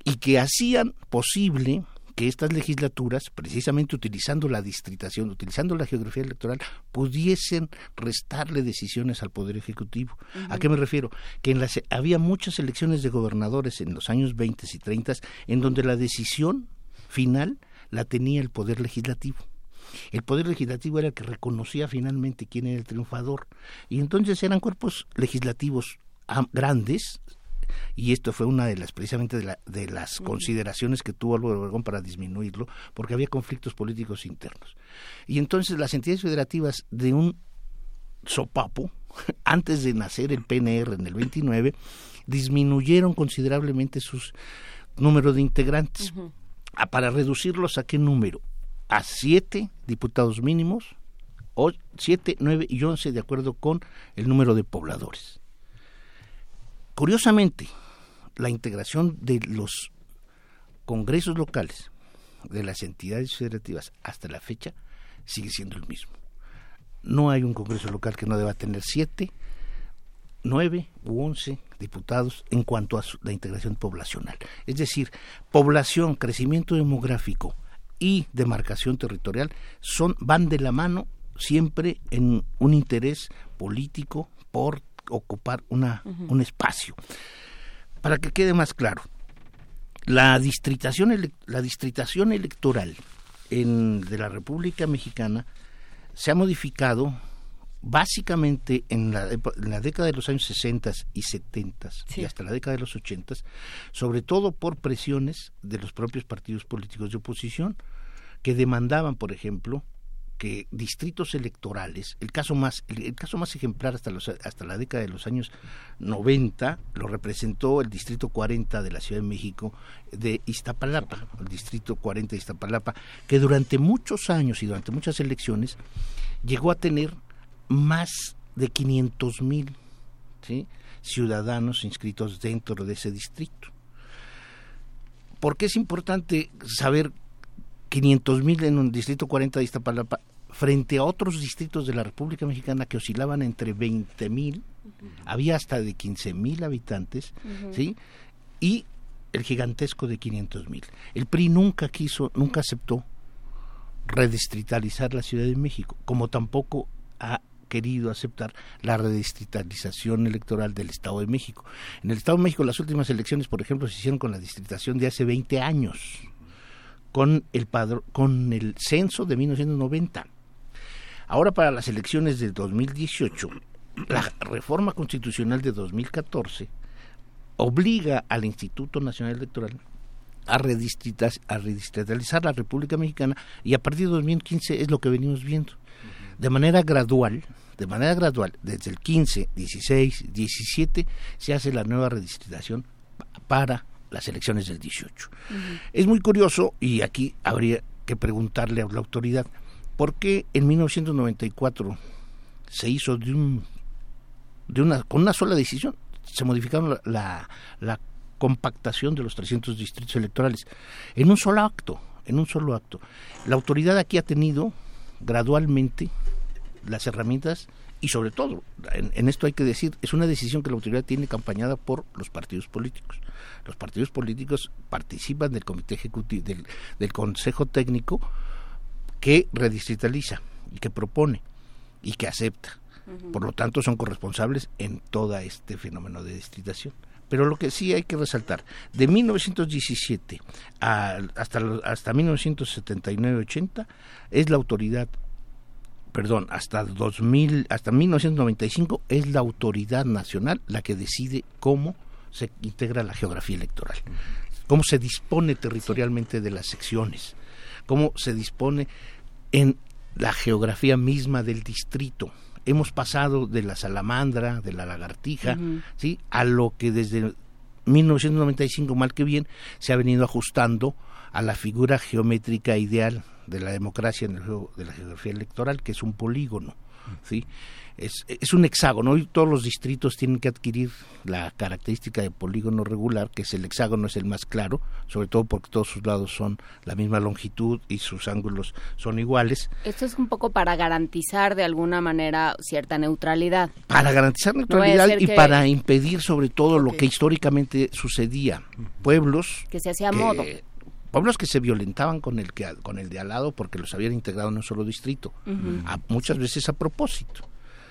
y que hacían posible que estas legislaturas, precisamente utilizando la distritación, utilizando la geografía electoral, pudiesen restarle decisiones al Poder Ejecutivo. ¿A qué me refiero? Que en las, había muchas elecciones de gobernadores en los años 20 y 30 en donde la decisión final la tenía el Poder Legislativo. El Poder Legislativo era el que reconocía finalmente quién era el triunfador. Y entonces eran cuerpos legislativos grandes, y esto fue una de las precisamente de, de las consideraciones que tuvo Álvaro Obregón para disminuirlo, porque había conflictos políticos internos. Y entonces las entidades federativas de un sopapo, [LAUGHS] antes de nacer el PNR en el 29, disminuyeron considerablemente sus número de integrantes para reducirlos a qué número? A siete diputados mínimos, o siete, nueve y once de acuerdo con el número de pobladores. Curiosamente, la integración de los congresos locales de las entidades federativas hasta la fecha sigue siendo el mismo. No hay un congreso local que no deba tener siete nueve u once diputados en cuanto a la integración poblacional. Es decir, población, crecimiento demográfico y demarcación territorial son van de la mano siempre en un interés político por ocupar una, un espacio. Para que quede más claro, la distritación, la distritación electoral en, de la República Mexicana se ha modificado básicamente en la, década de los años 60 y 70 y hasta la década de los 80, sobre todo por presiones de los propios partidos políticos de oposición que demandaban, por ejemplo, que distritos electorales, el caso más el, caso más ejemplar hasta los, hasta la década de los años 90 lo representó el distrito 40 de la Ciudad de México de Iztapalapa, el distrito 40 de Iztapalapa, que durante muchos años y durante muchas elecciones llegó a tener más de 500 mil ciudadanos inscritos dentro de ese distrito. ¿Por qué es importante saber 500 mil en un distrito 40 de Iztapalapa frente a otros distritos de la República Mexicana que oscilaban entre 20 mil, había hasta de 15 mil habitantes, ¿sí? Y el gigantesco de 500 mil. El PRI nunca quiso, nunca aceptó redistritalizar la Ciudad de México, como tampoco ha querido aceptar la redistritalización electoral del Estado de México. En el Estado de México las últimas elecciones, por ejemplo, se hicieron con la distritación de hace 20 años, con el con el censo de 1990. Ahora para las elecciones de 2018, la reforma constitucional de 2014 obliga al Instituto Nacional Electoral a, a redistritalizar la República Mexicana y a partir de 2015 es lo que venimos viendo. De manera gradual, de manera gradual, desde el 15, 16, 17, se hace la nueva redistritación para las elecciones del 18. Es muy curioso y aquí habría que preguntarle a la autoridad, ¿Por qué en 1994 se hizo de un, de una, con una sola decisión? Se modificaron la, la, compactación de los 300 distritos electorales en un solo acto, en un solo acto. La autoridad aquí ha tenido gradualmente las herramientas y sobre todo, en, esto hay que decir, es una decisión que la autoridad tiene campañada por los partidos políticos. Los partidos políticos participan del comité ejecutivo, del, del consejo técnico que redistritaliza y que propone y que acepta. Por lo tanto, son corresponsables en todo este fenómeno de distritación. Pero lo que sí hay que resaltar, de 1917 hasta, hasta 1979-80 es la autoridad, perdón, hasta 2000, hasta 1995 es la autoridad nacional la que decide cómo se integra la geografía electoral, cómo se dispone territorialmente de las secciones, cómo se dispone en la geografía misma del distrito. Hemos pasado de la salamandra, de la lagartija, ¿sí? a lo que desde 1995, mal que bien, se ha venido ajustando a la figura geométrica ideal de la democracia en el juego de la geografía electoral, que es un polígono. ¿sí? es, es un hexágono y todos los distritos tienen que adquirir la característica de polígono regular, que es el hexágono, es el más claro, sobre todo porque todos sus lados son la misma longitud y sus ángulos son iguales. Esto es un poco para garantizar de alguna manera cierta neutralidad. Para garantizar neutralidad y para impedir sobre todo lo que históricamente sucedía. Pueblos que se hacía modo pueblos que se violentaban con el que con el de al lado porque los habían integrado en un solo distrito, muchas veces a propósito.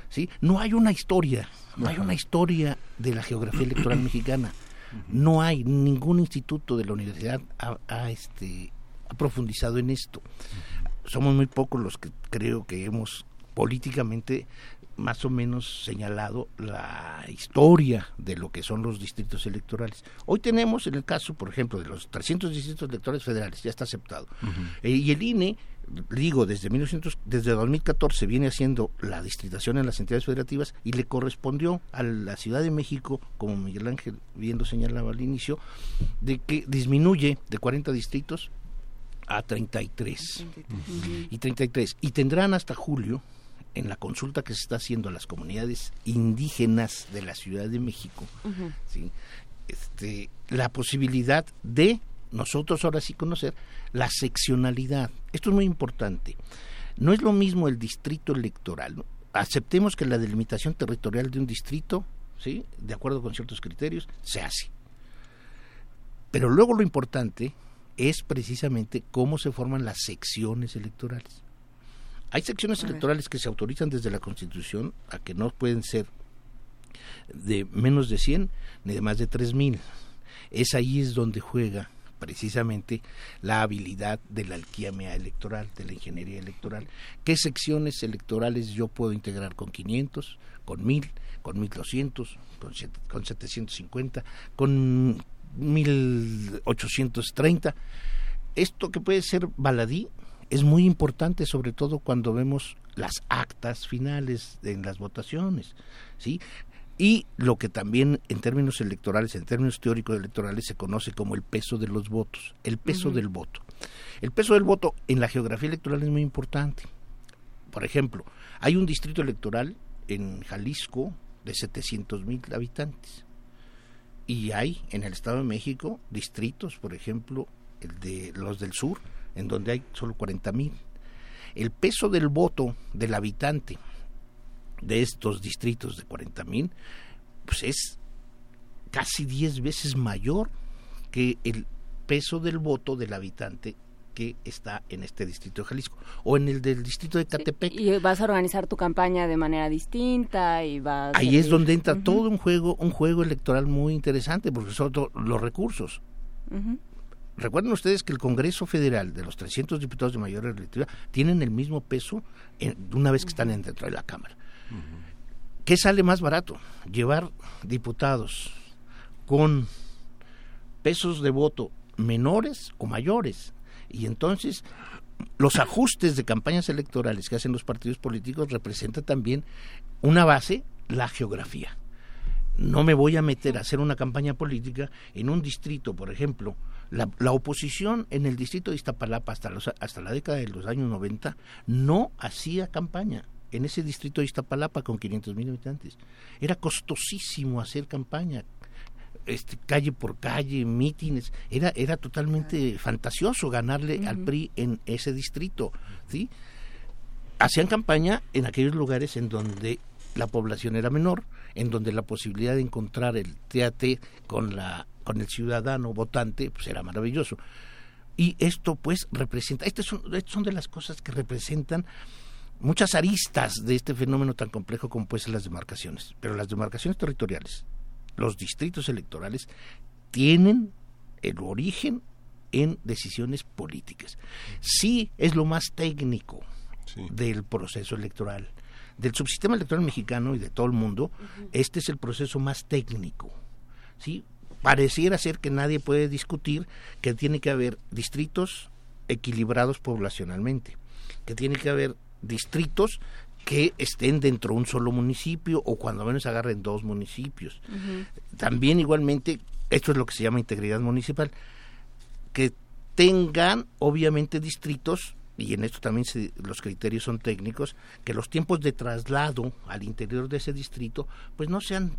¿sí? No hay una historia, no hay una historia de la geografía electoral mexicana. No hay ningún instituto de la universidad ha, este, ha profundizado en esto. Somos muy pocos los que creo que hemos políticamente más o menos señalado la historia de lo que son los distritos electorales. Hoy tenemos en el caso, por ejemplo, de los 300 distritos electorales federales, ya está aceptado. Eh, y el INE digo, desde, 1900, desde 2014 viene haciendo la distritación en las entidades federativas y le correspondió a la Ciudad de México, como Miguel Ángel bien lo señalaba al inicio, de que disminuye de 40 distritos a 33. Y 33. Y tendrán hasta julio, en la consulta que se está haciendo a las comunidades indígenas de la Ciudad de México, este, la posibilidad de nosotros ahora sí conocer la seccionalidad. Esto es muy importante. No es lo mismo el distrito electoral. Aceptemos que la delimitación territorial de un distrito ¿sí? De acuerdo con ciertos criterios, se hace. Pero luego lo importante es precisamente cómo se forman las secciones electorales. Hay secciones electorales que se autorizan desde la Constitución a que no pueden ser de menos de 100 ni de más de 3000. Es ahí es donde juega precisamente la habilidad de la alquimia electoral, de la ingeniería electoral. ¿Qué secciones electorales yo puedo integrar con 500, con 1000, con 1200, con, con 750, con 1830? Esto que puede ser baladí es muy importante, sobre todo cuando vemos las actas finales en las votaciones, ¿sí? y lo que también en términos electorales, en términos teóricos electorales, se conoce como el peso de los votos, el peso del voto. El peso del voto en la geografía electoral es muy importante. Por ejemplo, hay un distrito electoral en Jalisco de 700 mil habitantes y hay en el Estado de México distritos, por ejemplo, el de los del sur, en donde hay solo 40 mil. El peso del voto del habitante de estos distritos de 40 mil, pues es casi 10 veces mayor que el peso del voto del habitante que está en este distrito de Jalisco o en el del distrito de Catepec. y vas a organizar tu campaña de manera distinta y vas Ahí es donde entra todo un juego, un juego electoral muy interesante porque son los recursos. Recuerden ustedes que el Congreso Federal de los 300 diputados de mayor electiva tienen el mismo peso una vez que están dentro de la Cámara. ¿Qué sale más barato? Llevar diputados con pesos de voto menores o mayores. Y entonces los ajustes de campañas electorales que hacen los partidos políticos representan también una base, la geografía. No me voy a meter a hacer una campaña política en un distrito, por ejemplo. La, la oposición en el distrito de Iztapalapa hasta, los, hasta la década de los años 90 no hacía campaña en ese distrito de Iztapalapa con 500 mil habitantes. Era costosísimo hacer campaña, este, calle por calle, mítines, era, era totalmente fantasioso ganarle al PRI en ese distrito, ¿sí? Hacían campaña en aquellos lugares en donde la población era menor, en donde la posibilidad de encontrar el TAT con la con el ciudadano votante pues era maravilloso. Y esto pues representa, estas son, estas son de las cosas que representan muchas aristas de este fenómeno tan complejo como pueden ser las demarcaciones. Pero las demarcaciones territoriales, los distritos electorales, tienen el origen en decisiones políticas. Sí es lo más técnico del proceso electoral. Del subsistema electoral mexicano y de todo el mundo, este es el proceso más técnico. ¿sí? Pareciera ser que nadie puede discutir que tiene que haber distritos equilibrados poblacionalmente, que tiene que haber distritos que estén dentro de un solo municipio o cuando menos agarren dos municipios. También igualmente, esto es lo que se llama integridad municipal, que tengan obviamente distritos, y en esto también los criterios son técnicos, que los tiempos de traslado al interior de ese distrito pues no sean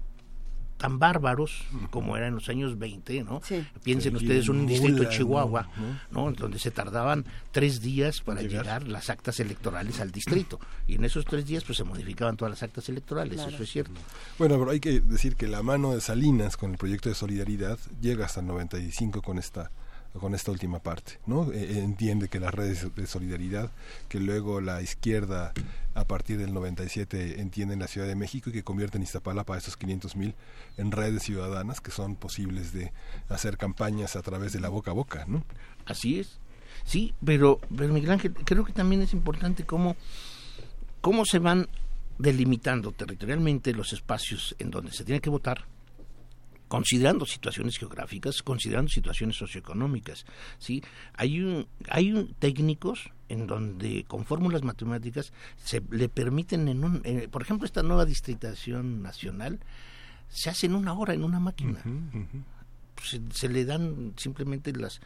tan bárbaros como era en los años 20, ¿no? Piensen ustedes un distrito de Chihuahua, ¿no? Donde se tardaban tres días para llegar. las actas electorales al distrito. Y en esos tres días pues se modificaban todas las actas electorales, eso es cierto. Bueno, pero hay que decir que la mano de Salinas con el proyecto de solidaridad llega hasta el 95 con esta con esta última parte, ¿no? E, e, entiende que las redes de solidaridad, que luego la izquierda a partir del 97 entiende en la Ciudad de México y que convierten Iztapalapa a esos 500 mil en redes ciudadanas que son posibles de hacer campañas a través de la boca a boca, ¿no? Así es. Sí, pero, pero Miguel Ángel, creo que también es importante cómo, cómo se van delimitando territorialmente los espacios en donde se tiene que votar considerando situaciones geográficas, considerando situaciones socioeconómicas, ¿sí? Hay un, hay un, técnicos en donde con fórmulas matemáticas se le permiten en un, por ejemplo, esta nueva distritación nacional se hace en una hora en una máquina. Se, le dan simplemente las,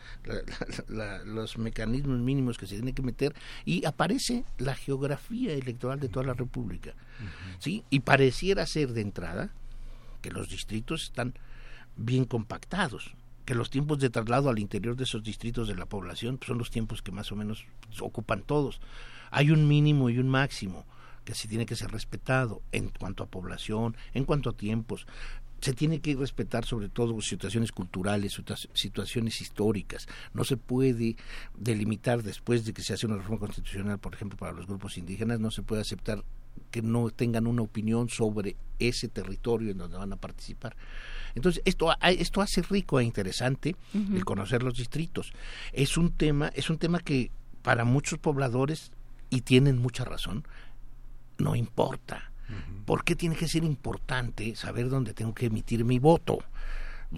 los mecanismos mínimos que se tiene que meter y aparece la geografía electoral de toda la República. ¿sí? Y pareciera ser de entrada que los distritos están bien compactados, que los tiempos de traslado al interior de esos distritos de la población son los tiempos que más o menos ocupan todos. Hay un mínimo y un máximo que se tiene que ser respetado en cuanto a población, en cuanto a tiempos. Se tiene que respetar sobre todo situaciones culturales, situaciones históricas. No se puede delimitar después de que se hace una reforma constitucional, por ejemplo, para los grupos indígenas, no se puede aceptar que no tengan una opinión sobre ese territorio en donde van a participar. Entonces, esto, esto hace rico e interesante el conocer los distritos. Es un tema, es un tema que para muchos pobladores, y tienen mucha razón, no importa. ¿Por qué tiene que ser importante saber dónde tengo que emitir mi voto?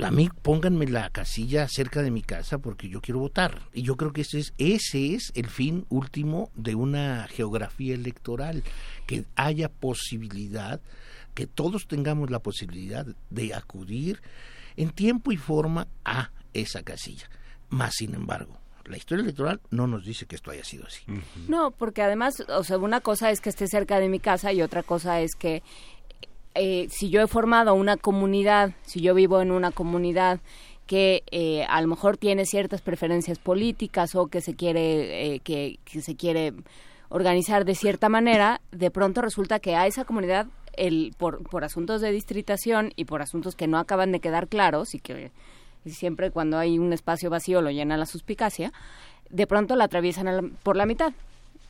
A mí pónganme la casilla cerca de mi casa porque yo quiero votar. Y yo creo que ese es, ese es el fin último de una geografía electoral, que haya posibilidad, que todos tengamos la posibilidad de acudir en tiempo y forma a esa casilla. Más sin embargo, la historia electoral no nos dice que esto haya sido así. No, porque además, o sea, una cosa es que esté cerca de mi casa y otra cosa es que eh, si yo he formado una comunidad, si yo vivo en una comunidad que eh, a lo mejor tiene ciertas preferencias políticas o que se quiere eh, que, se quiere organizar de cierta manera, de pronto resulta que a esa comunidad el por, por asuntos de distritación y por asuntos que no acaban de quedar claros y que siempre cuando hay un espacio vacío lo llena la suspicacia, de pronto la atraviesan por la mitad.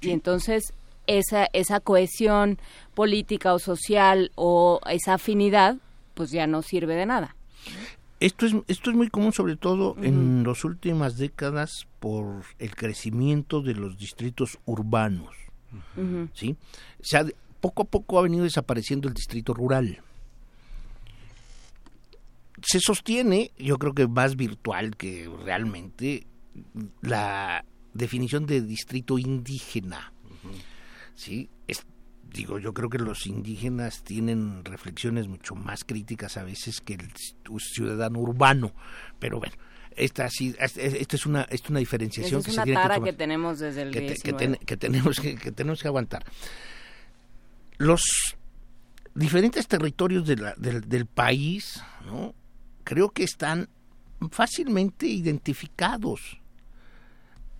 Y entonces esa, esa cohesión política o social o esa afinidad, pues ya no sirve de nada. Esto es, esto es muy común, sobre todo en las últimas décadas, por el crecimiento de los distritos urbanos. ¿sí? Poco a poco ha venido desapareciendo el distrito rural se sostiene, yo creo que más virtual que realmente, la definición de distrito indígena. ¿sí? digo, yo creo que los indígenas tienen reflexiones mucho más críticas a veces que el ciudadano urbano, pero bueno. Esta, sí, esta es una es una diferenciación es una que tara que, tenemos desde el que, que, tenemos que, que tenemos que aguantar los diferentes territorios de la, del, del país ¿no? creo que están fácilmente identificados.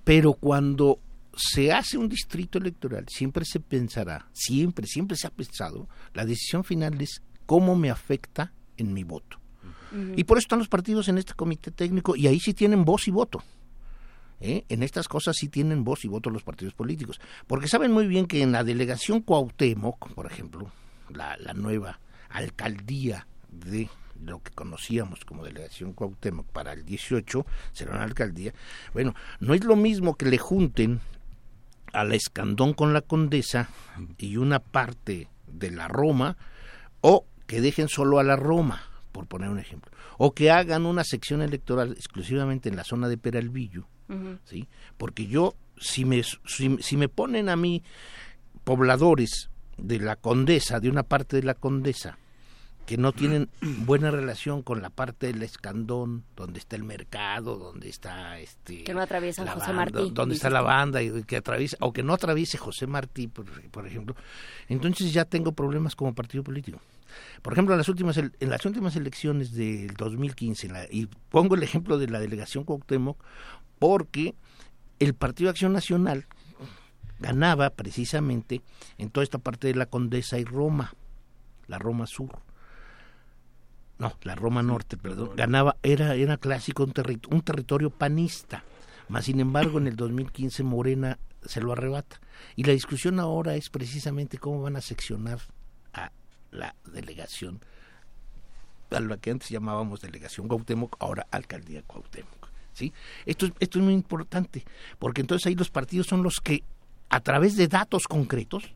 Pero cuando se hace un distrito electoral, siempre se pensará, siempre, siempre se ha pensado, la decisión final es cómo me afecta en mi voto. Y por eso están los partidos en este comité técnico y ahí sí tienen voz y voto. ¿Eh? En estas cosas sí tienen voz y voto los partidos políticos. Porque saben muy bien que en la delegación Cuauhtémoc, por ejemplo, la, nueva alcaldía de lo que conocíamos como delegación Cuauhtémoc para el 18 será una alcaldía. Bueno, no es lo mismo que le junten a la Escandón con la Condesa y una parte de la Roma o que dejen solo a la Roma, por poner un ejemplo, o que hagan una sección electoral exclusivamente en la zona de Peralvillo, ¿sí? Porque yo si me si, si me ponen a mí pobladores de la Condesa, de una parte de la Condesa, que no tienen [CLEARS THROAT] buena relación con la parte del escandón, donde está el mercado, donde está este que no atraviesa José Martí, donde está la banda y que atraviesa o que no atraviese José Martí, por, ejemplo, entonces ya tengo problemas como partido político. Por ejemplo, en las últimas en las últimas elecciones del 2015 y pongo el ejemplo de la delegación Cuauhtémoc porque el Partido Acción Nacional ganaba precisamente en toda esta parte de la Condesa y Roma, la Roma Sur no, la Roma Norte, perdón, ganaba, era, era clásico un, un territorio panista, más sin embargo en el 2015 Morena se lo arrebata. Y la discusión ahora es precisamente cómo van a seccionar a la delegación, a lo que antes llamábamos delegación Cuauhtémoc, ahora alcaldía Cuauhtémoc. ¿Sí? Esto, esto es muy importante, porque entonces ahí los partidos son los que, a través de datos concretos,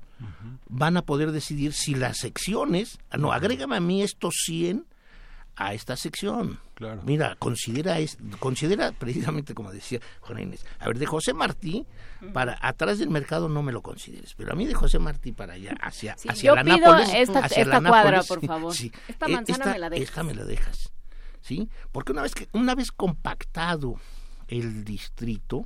van a poder decidir si las secciones, no, agrégame a mí estos 100 a esta sección. Mira, considera, es, considera precisamente como decía Juan Inés, a ver, de José Martí para atrás del mercado no me lo consideres, pero a mí de José Martí para allá, hacia, hacia la Nápoles, esta, hacia esta cuadra, por favor. [LAUGHS] Esta e, manzana me la dejas. Esta me la dejas, ¿sí? Porque una vez, que, una vez compactado el distrito,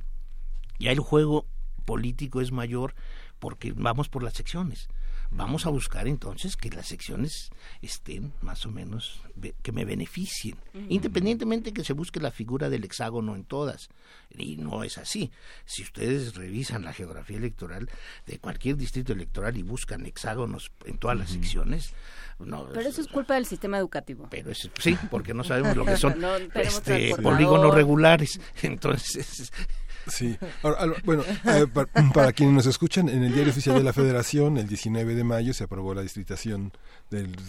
ya el juego político es mayor porque vamos por las secciones. Vamos a buscar entonces que las secciones estén más o menos que me beneficien, independientemente que se busque la figura del hexágono en todas. Y no es así. Si ustedes revisan la geografía electoral de cualquier distrito electoral y buscan hexágonos en todas las secciones, no, pero eso es culpa del sistema educativo. Pero es, sí, porque no sabemos lo que [LAUGHS] son este, polígonos regulares. [LAUGHS] Entonces, Sí, bueno, eh, para, quienes nos escuchan, en el Diario Oficial de la Federación, el 19 de mayo se aprobó la distritación,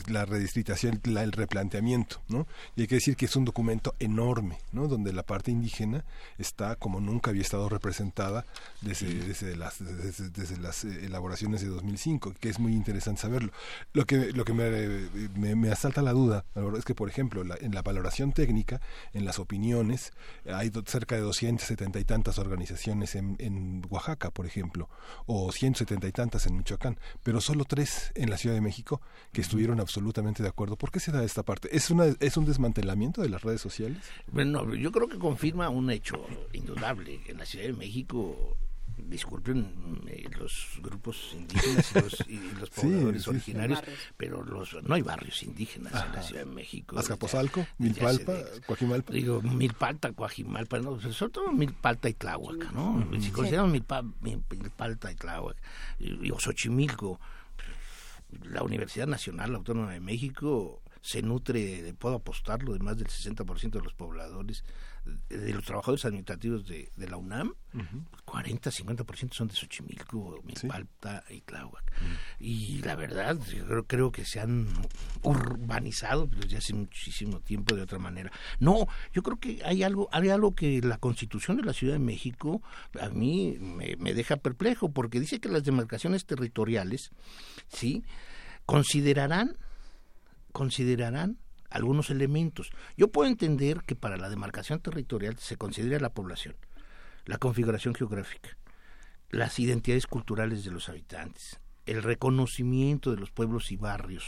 la redistritación, el replanteamiento, ¿no? Y hay que decir que es un documento enorme, ¿no? Donde la parte indígena está como nunca había estado representada desde, desde, las, desde, las eh, elaboraciones de 2005, que es muy interesante saberlo. Lo que, lo que me, me, asalta la duda, es que, por ejemplo, en la valoración técnica, en las opiniones, hay cerca de 270 y tantas organizaciones en, en, Oaxaca, por ejemplo, o 170 y tantas en Michoacán, pero solo tres en la Ciudad de México que estuvieron absolutamente de acuerdo. ¿Por qué se da esta parte? ¿Es, una, ¿Es un desmantelamiento de las redes sociales? Bueno, yo creo que confirma un hecho indudable. En la Ciudad de México disculpen eh, los grupos indígenas y los, [LAUGHS] pobladores originarios, pero los no hay barrios indígenas en la Ciudad de México. Azcapotzalco, Milpalpa, Coajimalpa. Digo, Milpalta, Coajimalpa, no, sobre todo Milpalta y Tláhuac, ¿no? Si consideramos Milpalta y Tláhuac, y, Xochimilco, la Universidad Nacional Autónoma de México se nutre, puedo apostarlo, de más del 60% de los pobladores de los trabajadores administrativos de, la UNAM, 40, 50% son de Xochimilco, Milpalta y Tláhuac. Y la verdad, yo creo, que se han urbanizado desde hace muchísimo tiempo de otra manera. No, yo creo que hay algo, hay algo que la Constitución de la Ciudad de México a mí me, me deja perplejo, porque dice que las demarcaciones territoriales, ¿sí? considerarán, considerarán algunos elementos. Yo puedo entender que para la demarcación territorial se considera la población, la configuración geográfica, las identidades culturales de los habitantes, el reconocimiento de los pueblos y barrios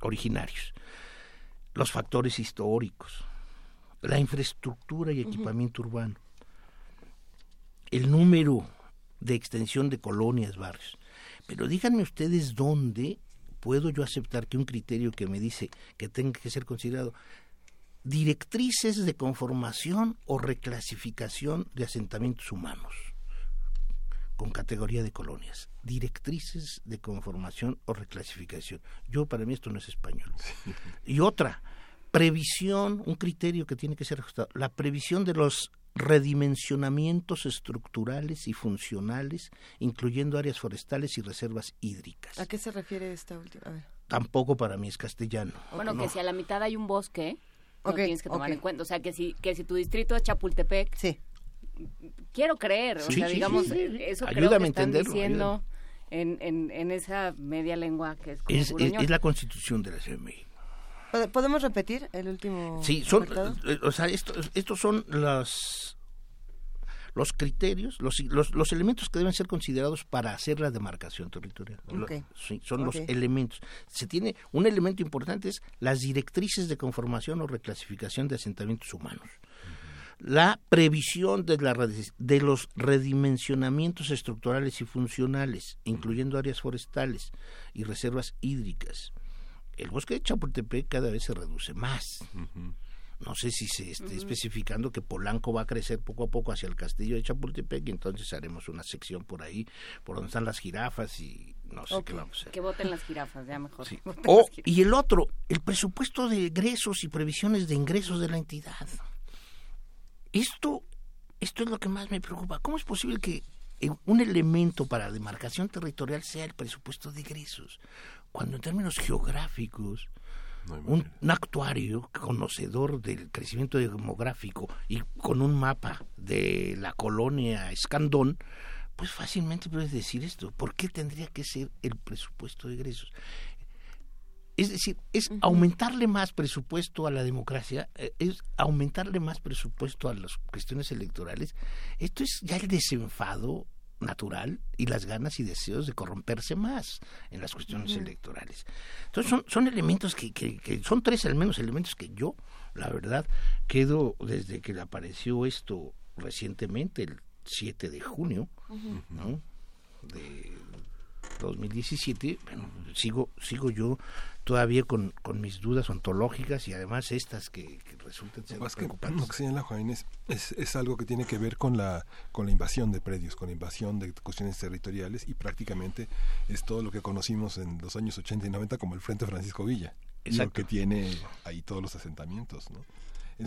originarios, los factores históricos, la infraestructura y equipamiento urbano, el número de extensión de colonias, barrios. Pero díganme ustedes dónde puedo yo aceptar que un criterio que me dice que tenga que ser considerado directrices de conformación o reclasificación de asentamientos humanos con categoría de colonias, directrices de conformación o reclasificación. Yo para mí esto no es español. Y otra, previsión, un criterio que tiene que ser ajustado, la previsión de los redimensionamientos estructurales y funcionales, incluyendo áreas forestales y reservas hídricas. ¿A qué se refiere esta última? Tampoco para mí es castellano. Bueno, que si a la mitad hay un bosque, no tienes que tomar en cuenta. O sea, que si, que si tu distrito es Chapultepec, sí. quiero creer, o sea, digamos, eso creo que están diciendo en, en, en, esa media lengua que es como es, es, la constitución de la Ciudad de México. ¿Podemos repetir el último? Sí, son, eh, o sea, estos son los, los criterios, los, los, elementos que deben ser considerados para hacer la demarcación territorial. son los elementos. Se tiene un elemento importante es las directrices de conformación o reclasificación de asentamientos humanos. La previsión de, la, de los redimensionamientos estructurales y funcionales, incluyendo áreas forestales y reservas hídricas el bosque de Chapultepec cada vez se reduce más. No sé si se esté especificando que Polanco va a crecer poco a poco hacia el castillo de Chapultepec y entonces haremos una sección por ahí, por donde están las jirafas y no sé qué vamos a hacer. Que voten las jirafas, ya mejor. [LAUGHS] y el otro, el presupuesto de egresos y previsiones de ingresos de la entidad. Esto, esto es lo que más me preocupa. ¿Cómo es posible que un elemento para la demarcación territorial sea el presupuesto de egresos? Cuando en términos geográficos un, actuario conocedor del crecimiento demográfico y con un mapa de la colonia Escandón, pues fácilmente puedes decir esto. ¿Por qué tendría que ser el presupuesto de egresos? Es decir, es aumentarle más presupuesto a la democracia, eh, es aumentarle más presupuesto a las cuestiones electorales. Esto es ya el desenfado natural y las ganas y deseos de corromperse más en las cuestiones electorales. Entonces son, son elementos que, que, son tres al menos elementos que yo, la verdad, quedo desde que apareció esto recientemente, el 7 de junio, 2017, bueno, sigo, sigo yo todavía con, con mis dudas ontológicas y además estas que, que resultan ser Más que, preocupantes. lo que señala Juan Inés es, es algo que tiene que ver con la, con la invasión de predios, con la invasión de cuestiones territoriales y prácticamente es todo lo que conocimos en los años 80 y 90 como el Frente Francisco Villa. Y Lo Exacto. que tiene ahí todos los asentamientos, ¿no?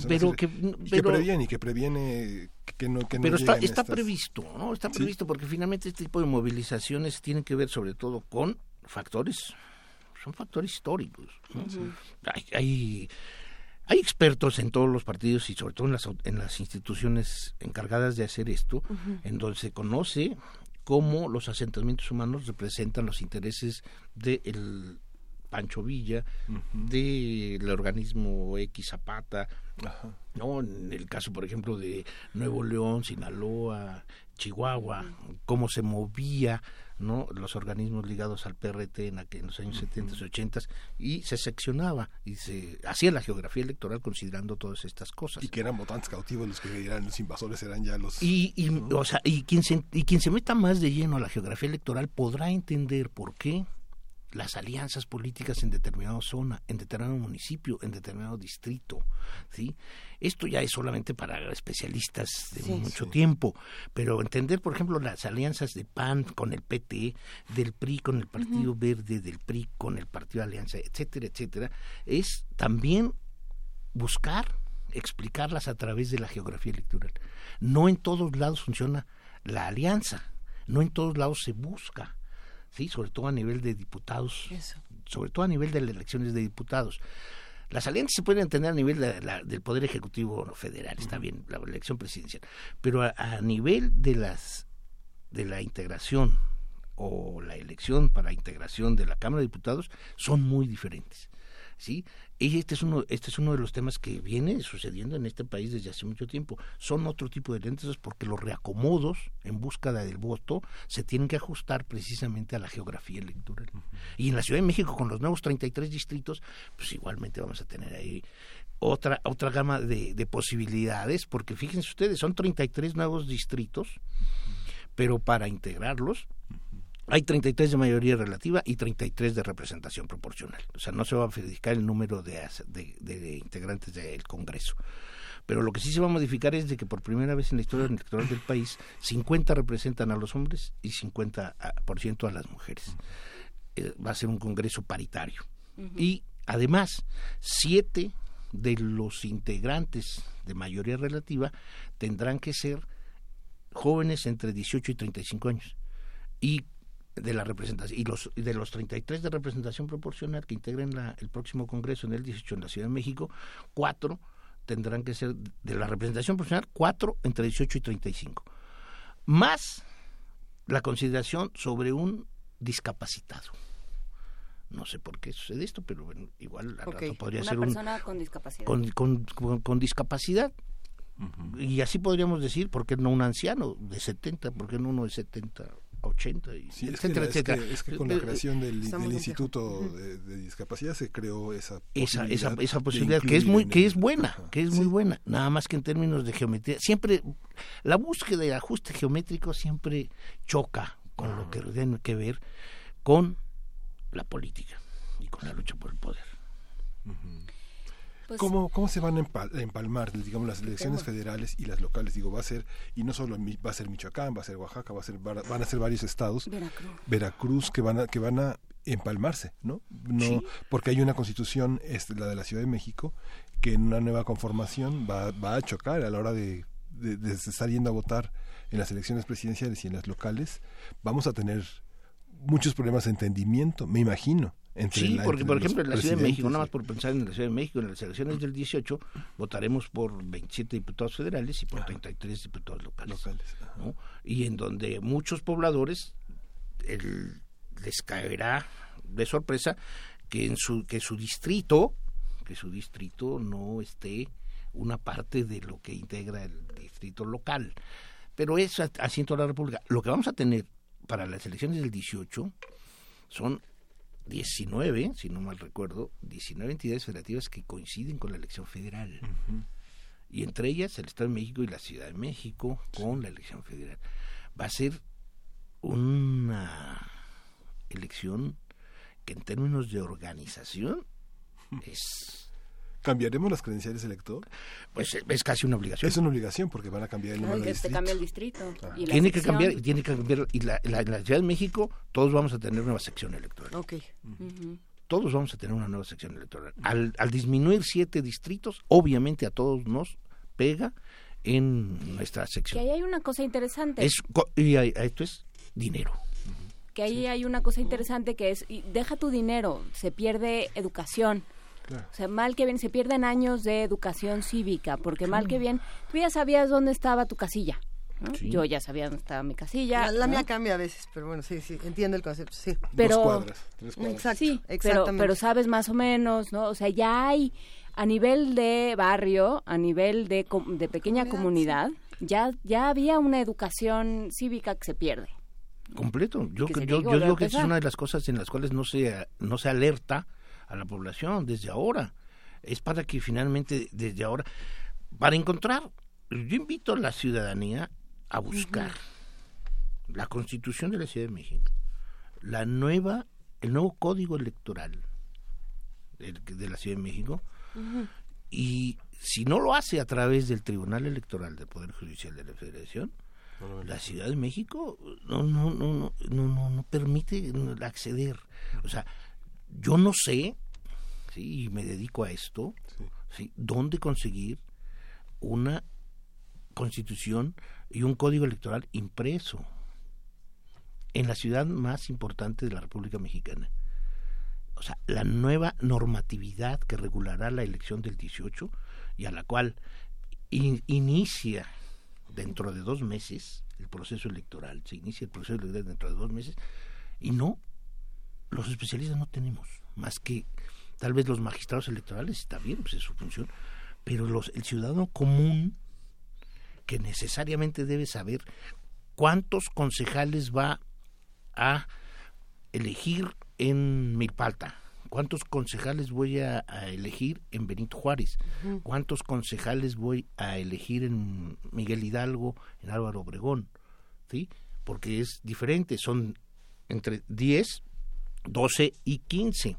Pero que- y que pero- previene y que previene que no que no Pero está, está estas- previsto, ¿no? Está Sí. previsto porque finalmente este tipo de movilizaciones tienen que ver sobre todo con factores, son factores históricos. hay, hay, hay expertos en todos los partidos y sobre todo en las, en las instituciones encargadas de hacer esto, en donde se conoce cómo los asentamientos humanos representan los intereses del Pancho Villa, del organismo X Zapata, ¿no? En el caso, por ejemplo, de Nuevo León, Sinaloa, Chihuahua, cómo se movía, ¿no? Los organismos ligados al PRT en, los años 70 y 80 y se seccionaba y se hacía la geografía electoral considerando todas estas cosas. y que eran votantes cautivos los que eran los invasores eran ya los Y, y, o sea, y, quien se, y quien se meta más de lleno a la geografía electoral podrá entender por qué las alianzas políticas en determinada zona, en determinado municipio, en determinado distrito, ¿sí? Esto ya es solamente para especialistas de Sí. mucho Sí. tiempo, pero entender, por ejemplo, las alianzas de PAN con el PT, del PRI con el Partido. Verde, del PRI con el Partido Alianza, etcétera, etcétera, es también buscar explicarlas a través de la geografía electoral. No en todos lados funciona la alianza, no en todos lados se busca, sí, sobre todo a nivel de diputados, sobre todo a nivel de las elecciones de diputados. Las alianzas se pueden entender a nivel de la- del poder ejecutivo federal, está bien, la elección presidencial, pero a, a nivel de las de la integración o la elección para integración de la Cámara de Diputados son muy diferentes. ¿sí? Y este es uno este es uno de los temas que viene sucediendo en este país desde hace mucho tiempo. Son otro tipo de lentes porque los reacomodos en búsqueda del voto se tienen que ajustar precisamente a la geografía electoral. Y en la Ciudad de México con los nuevos 33 distritos, pues igualmente vamos a tener ahí otra otra gama de, de posibilidades, porque fíjense ustedes, son 33 nuevos distritos, pero para integrarlos hay 33 de mayoría relativa y 33 de representación proporcional. O sea, no se va a modificar el número de, de- de integrantes del Congreso. Pero lo que sí se va a modificar es de que por primera vez en la historia electoral del país, 50 representan a los hombres y 50% a, por ciento a las mujeres. Eh, va a ser un Congreso paritario. Y además, siete de los integrantes de mayoría relativa tendrán que ser jóvenes entre 18 y 35 años. Y de la representación y los de los 33 de representación proporcional que integren la- el próximo Congreso en el 18 en la Ciudad de México, cuatro tendrán que ser de la representación proporcional, cuatro entre 18 y 35. Más la consideración sobre un discapacitado. No sé por qué sucede esto, pero bueno, igual al Ok, rato podría una ser un persona con discapacidad. con, con- con- con discapacidad. Y así podríamos decir, ¿por qué no un anciano de 70? ¿Por qué no uno de 70, 80? Y Sí, es que, etcétera, es, etcétera. que, es que con la creación del, Instituto de, de Discapacidad se creó esa esa, esa, posibilidad, esa posibilidad que es muy que es buena Ajá. que es muy buena nada más que en términos de geometría siempre la búsqueda de ajuste geométrico siempre choca con lo que tiene que ver con la política y con la lucha por el poder Pues ¿Cómo, ¿Cómo se van a empal- a empalmar, digamos, las elecciones federales y las locales? Digo, va a ser, y no solo va a ser Michoacán, va a ser Oaxaca, va a ser, van a- ser varios estados, Veracruz. Veracruz, que van a, que van a empalmarse, ¿no? no Sí. Porque hay una constitución, este, la de la Ciudad de México, que en una nueva conformación va, va a chocar a la hora de, de, de estar yendo a votar en las elecciones presidenciales y en las locales. Vamos a tener muchos problemas de entendimiento, me imagino. Entre Sí, la- porque por ejemplo en la Ciudad de México, nada más por pensar en la Ciudad de México, en las elecciones del 18 votaremos por 27 diputados federales y por 33 diputados locales. ¿no? Y en donde muchos pobladores el- les caerá de sorpresa que en su que su distrito, que su distrito no esté una parte de lo que integra el distrito local. Pero es a- así en toda la República. Lo que vamos a tener para las elecciones del 18 son 19, si no mal recuerdo, 19 entidades federativas que coinciden con la elección federal. Y entre ellas el Estado de México y la Ciudad de México con la elección federal. Va a ser una elección que en términos de organización [LAUGHS] es ¿Cambiaremos las credenciales del elector? Pues es casi una obligación. Es una obligación porque van a cambiar el número de distrito. cambia el distrito. Y tiene que cambiar, tiene que cambiar. Y la, la, la, Ciudad de México, todos vamos a tener nueva sección electoral. Ok. Todos vamos a tener una nueva sección electoral. Al, al disminuir siete distritos, obviamente a todos nos pega en nuestra sección. Que ahí hay una cosa interesante. Es, y esto es dinero. Que ahí hay una cosa interesante que es, deja tu dinero, se pierde educación o sea, mal que bien, se pierden años de educación cívica, porque mal que bien, tú ya sabías dónde estaba tu casilla. Yo ya sabía dónde estaba mi casilla. La, mía cambia a veces, pero bueno, sí, sí, entiendo el concepto, sí. Pero, Dos cuadras, Exacto, sí, pero, pero sabes más o menos, ¿no? O sea, ya hay a nivel de barrio, a nivel de, de pequeña comunidad, ya, ya había una educación cívica que se pierde. Completo. Yo, yo, yo digo que es una de las cosas en las cuales no se, no se alerta a la población desde ahora. Es para que finalmente desde ahora, para encontrar, yo invito a la ciudadanía a buscar la constitución de la Ciudad de México, la nueva, el nuevo código electoral de, la Ciudad de México, y si no lo hace a través del Tribunal Electoral del Poder Judicial de la Federación, la Ciudad de México no no no no no no, no permite acceder. O sea yo no sé, ¿sí? y me dedico a esto, sí. dónde conseguir una constitución y un código electoral impreso en la ciudad más importante de la República Mexicana. O sea, la nueva normatividad que regulará la elección del 18 y a la cual inicia dentro de dos meses el proceso electoral, se inicia el proceso electoral dentro de dos meses y no los especialistas no tenemos, más que tal vez los magistrados electorales, está bien, pues es su función, pero los, el ciudadano común que necesariamente debe saber cuántos concejales va a elegir en Milpalta, cuántos concejales voy a, elegir en Benito Juárez, cuántos concejales voy a elegir en Miguel Hidalgo, en Álvaro Obregón, ¿sí? Porque es diferente, son entre 10 12 y 15.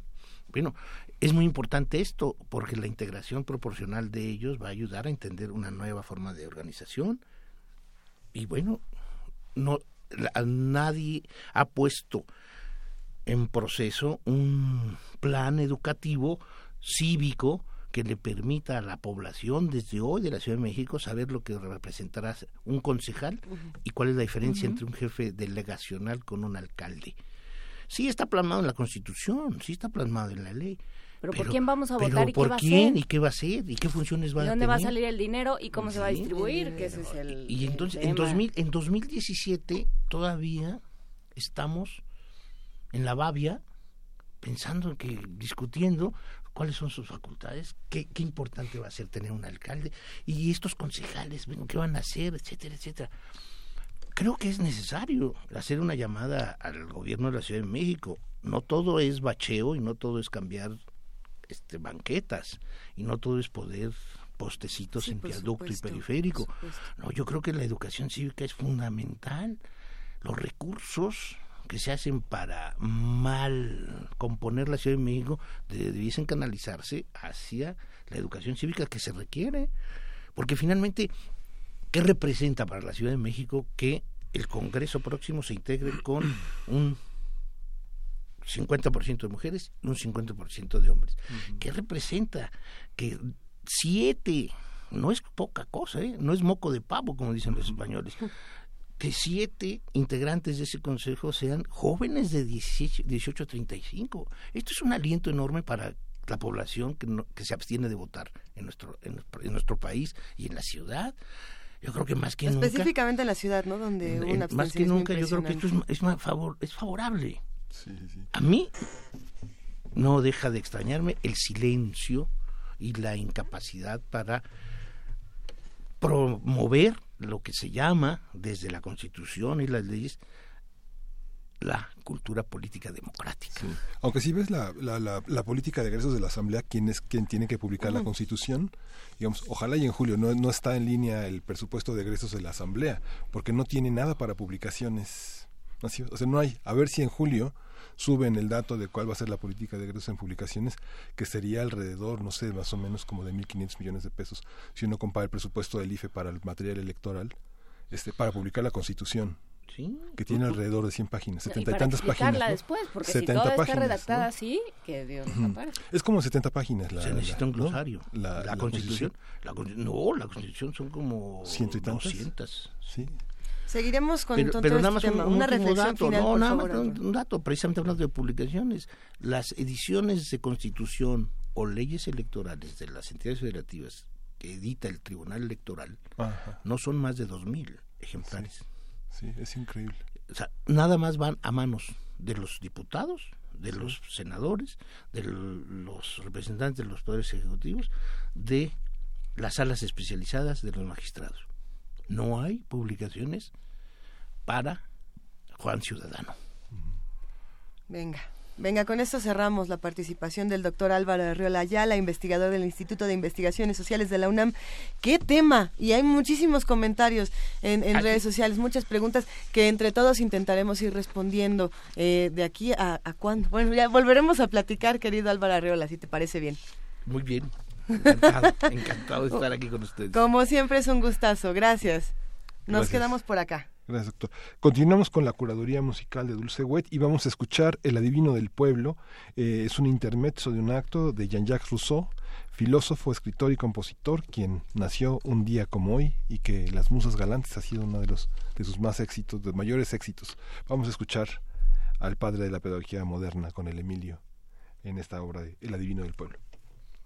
Bueno, es muy importante esto porque la integración proporcional de ellos va a ayudar a entender una nueva forma de organización. Y bueno, no nadie ha puesto en proceso un plan educativo cívico que le permita a la población desde hoy de la Ciudad de México saber lo que representará un concejal y cuál es la diferencia entre un jefe delegacional con un alcalde. Sí está plasmado en la Constitución, sí está plasmado en la ley. Pero, ¿por quién vamos a votar y por qué va quién a ser? y qué va a hacer y qué funciones va a tener? ¿Dónde va a salir el dinero y cómo se va a distribuir? Que ese es el y entonces en 2000 en 2017 todavía estamos en la babia pensando que discutiendo cuáles son sus facultades, qué, qué importante va a ser tener un alcalde y estos concejales, bueno, qué van a hacer, etcétera, etcétera creo que es necesario hacer una llamada al gobierno de la Ciudad de México. No todo es bacheo y no todo es cambiar este, banquetas y no todo es poder postecitos en viaducto y periférico. No, yo creo que la educación cívica es fundamental. Los recursos que se hacen para mal componer la Ciudad de México debiesen canalizarse hacia la educación cívica que se requiere. Porque finalmente ¿Qué representa para la Ciudad de México que el Congreso próximo se integre con un 50% de mujeres y un 50% de hombres? ¿Qué representa que siete, no es poca cosa, ¿eh? no es moco de pavo, como dicen los españoles, que siete integrantes de ese consejo sean jóvenes de 18, a 35. Esto es un aliento enorme para la población que, que se abstiene de votar en nuestro, en nuestro país y en la ciudad. Yo creo que más que nunca específicamente en la ciudad no donde una más que nunca yo creo que esto es, es, favor, es favorable a mí no deja de extrañarme el silencio y la incapacidad para promover lo que se llama desde la constitución y las leyes la cultura política democrática. Aunque si ves la, la, la, política de egresos de la Asamblea, ¿quién es quien tiene que publicar la Constitución? Digamos, ojalá y en julio no, no está en línea el presupuesto de egresos de la Asamblea, porque no tiene nada para publicaciones. o sea, no hay. A ver si en julio suben el dato de cuál va a ser la política de egresos en publicaciones, que sería alrededor, no sé, más o menos como de 1.500 millones de pesos, si uno compara el presupuesto del IFE para el material electoral, este, para publicar la Constitución. que tiene alrededor de 100 páginas, 70 y, tantas páginas. después, porque si toda está redactada así, que Dios nos Es como 70 páginas. La, Se necesita un glosario. La, Constitución. no, la Constitución son como ciento y tantas. 200. Sí. Seguiremos con pero, pero nada más este un, una reflexión dato, final, no, por nada favor, más un, un dato, precisamente hablando de publicaciones, las ediciones de Constitución o leyes electorales de las entidades federativas que edita el Tribunal Electoral Ajá. no son más de 2.000 ejemplares. Sí, es increíble. O sea, nada más van a manos de los diputados, de los senadores, de los representantes de los poderes ejecutivos, de las salas especializadas de los magistrados. No hay publicaciones para Juan Ciudadano. Venga. Venga, con esto cerramos la participación del doctor Álvaro Arriola Ayala, investigador del Instituto de Investigaciones Sociales de la UNAM. ¡Qué tema! Y hay muchísimos comentarios en, redes sociales, muchas preguntas que entre todos intentaremos ir respondiendo eh, de aquí a, a cuándo. Bueno, ya volveremos a platicar, querido Álvaro Arriola, si te parece bien. Muy bien. Encantado, encantado de estar aquí con ustedes. Como siempre es un gustazo, gracias. Nos Gracias. quedamos por acá. Gracias, doctor. Continuamos con la curaduría musical de Dulce Wet y vamos a escuchar El Adivino del Pueblo. Eh, es un intermezzo de un acto de Jean-Jacques Rousseau, filósofo, escritor y compositor, quien nació un día como hoy y que Las Musas Galantes ha sido uno de, los, de sus más éxitos, de mayores éxitos. Vamos a escuchar al padre de la pedagogía moderna con el Emilio en esta obra de El Adivino del Pueblo.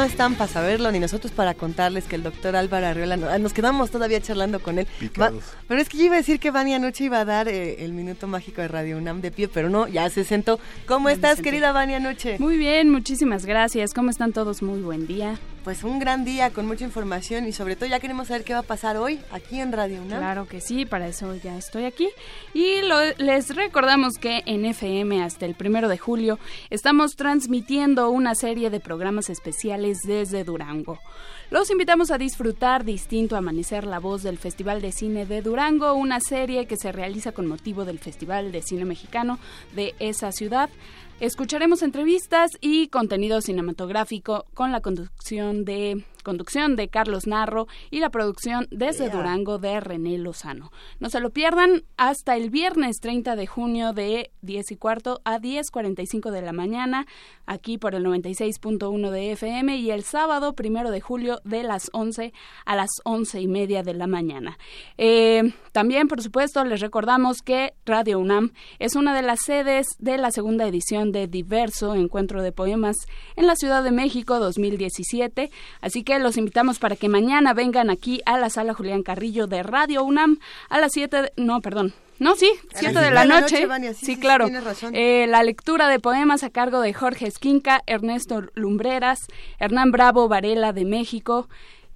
no están para saberlo, ni nosotros para contarles que el doctor Álvaro Arriola, no- nos quedamos todavía charlando con él. Va- pero es que yo iba a decir que Vania Noche iba a dar eh, el minuto mágico de Radio UNAM de pie, pero no, ya se sentó. ¿Cómo estás, querida Vania Noche? Muy bien, muchísimas gracias. ¿Cómo están todos? Muy buen día. Pues un gran día con mucha información y sobre todo ya queremos saber qué va a pasar hoy aquí en Radio UNAM. Claro que sí, para eso ya estoy aquí. Y lo- les recordamos que en FM hasta el primero de julio estamos transmitiendo una serie de programas especiales desde Durango. Los invitamos a disfrutar Distinto Amanecer, la voz del Festival de Cine de Durango, una serie que se realiza con motivo del Festival de Cine Mexicano de esa ciudad. Escucharemos entrevistas y contenido cinematográfico con la conducción de conducción de Carlos Narro y la producción desde Yeah. Durango de René Lozano. No se lo pierdan hasta el viernes 30 de junio de 10 y cuarto a 10.45 de la mañana aquí por el 96.1 de FM y el sábado primero de julio de las 11 a las 11 y media de la mañana. Eh, también, por supuesto, les recordamos que Radio UNAM es una de las sedes de la segunda edición de Diverso Encuentro de Poemas en la Ciudad de México 2017. Así que los invitamos para que mañana vengan aquí a la sala Julián Carrillo de Radio UNAM a las 7, de- no, perdón. No, sí, A 7 las de la siete de la noche. Vania, sí, sí, sí, sí, claro. razón. Eh, la lectura de poemas a cargo de Jorge Esquinca, Ernesto Lumbreras, Hernán Bravo Varela de México,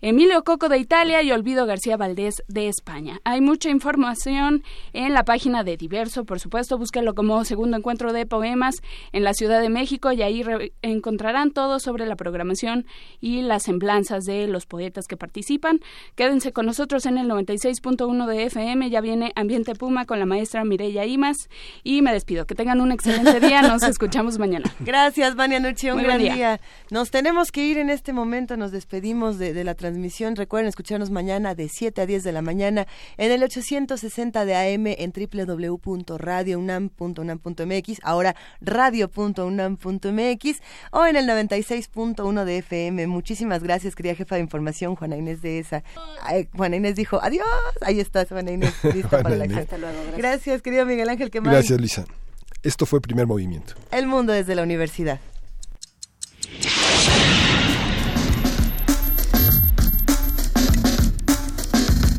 Emilio Coco de Italia y Olvido García Valdés de España. Hay mucha información en la página de Diverso, por supuesto, búsquenlo como segundo encuentro de poemas en la Ciudad de México y ahí encontrarán todo sobre la programación y las semblanzas de los poetas que participan. Quédense con nosotros en el 96.1 de FM, ya viene Ambiente Puma con la maestra Mireya Imas y me despido. Que tengan un excelente día, nos [LAUGHS] escuchamos mañana. Gracias, Vania Nucci, un gran día. Nos tenemos que ir en este momento, nos despedimos de, de la transmisión. Recuerden escucharnos mañana de 7 a 10 de la mañana en el 860 de AM en www.radiounam.unam.mx, ahora radio.unam.mx o en el 96.1 de FM. Muchísimas gracias, querida jefa de información, Juana Inés de esa. Juana Inés dijo, adiós. Ahí estás, Juana Inés, [LAUGHS] lista para la Hasta luego, gracias. gracias, querido Miguel Ángel Quemán. Gracias, Lisa. Esto fue Primer Movimiento. El mundo desde la universidad.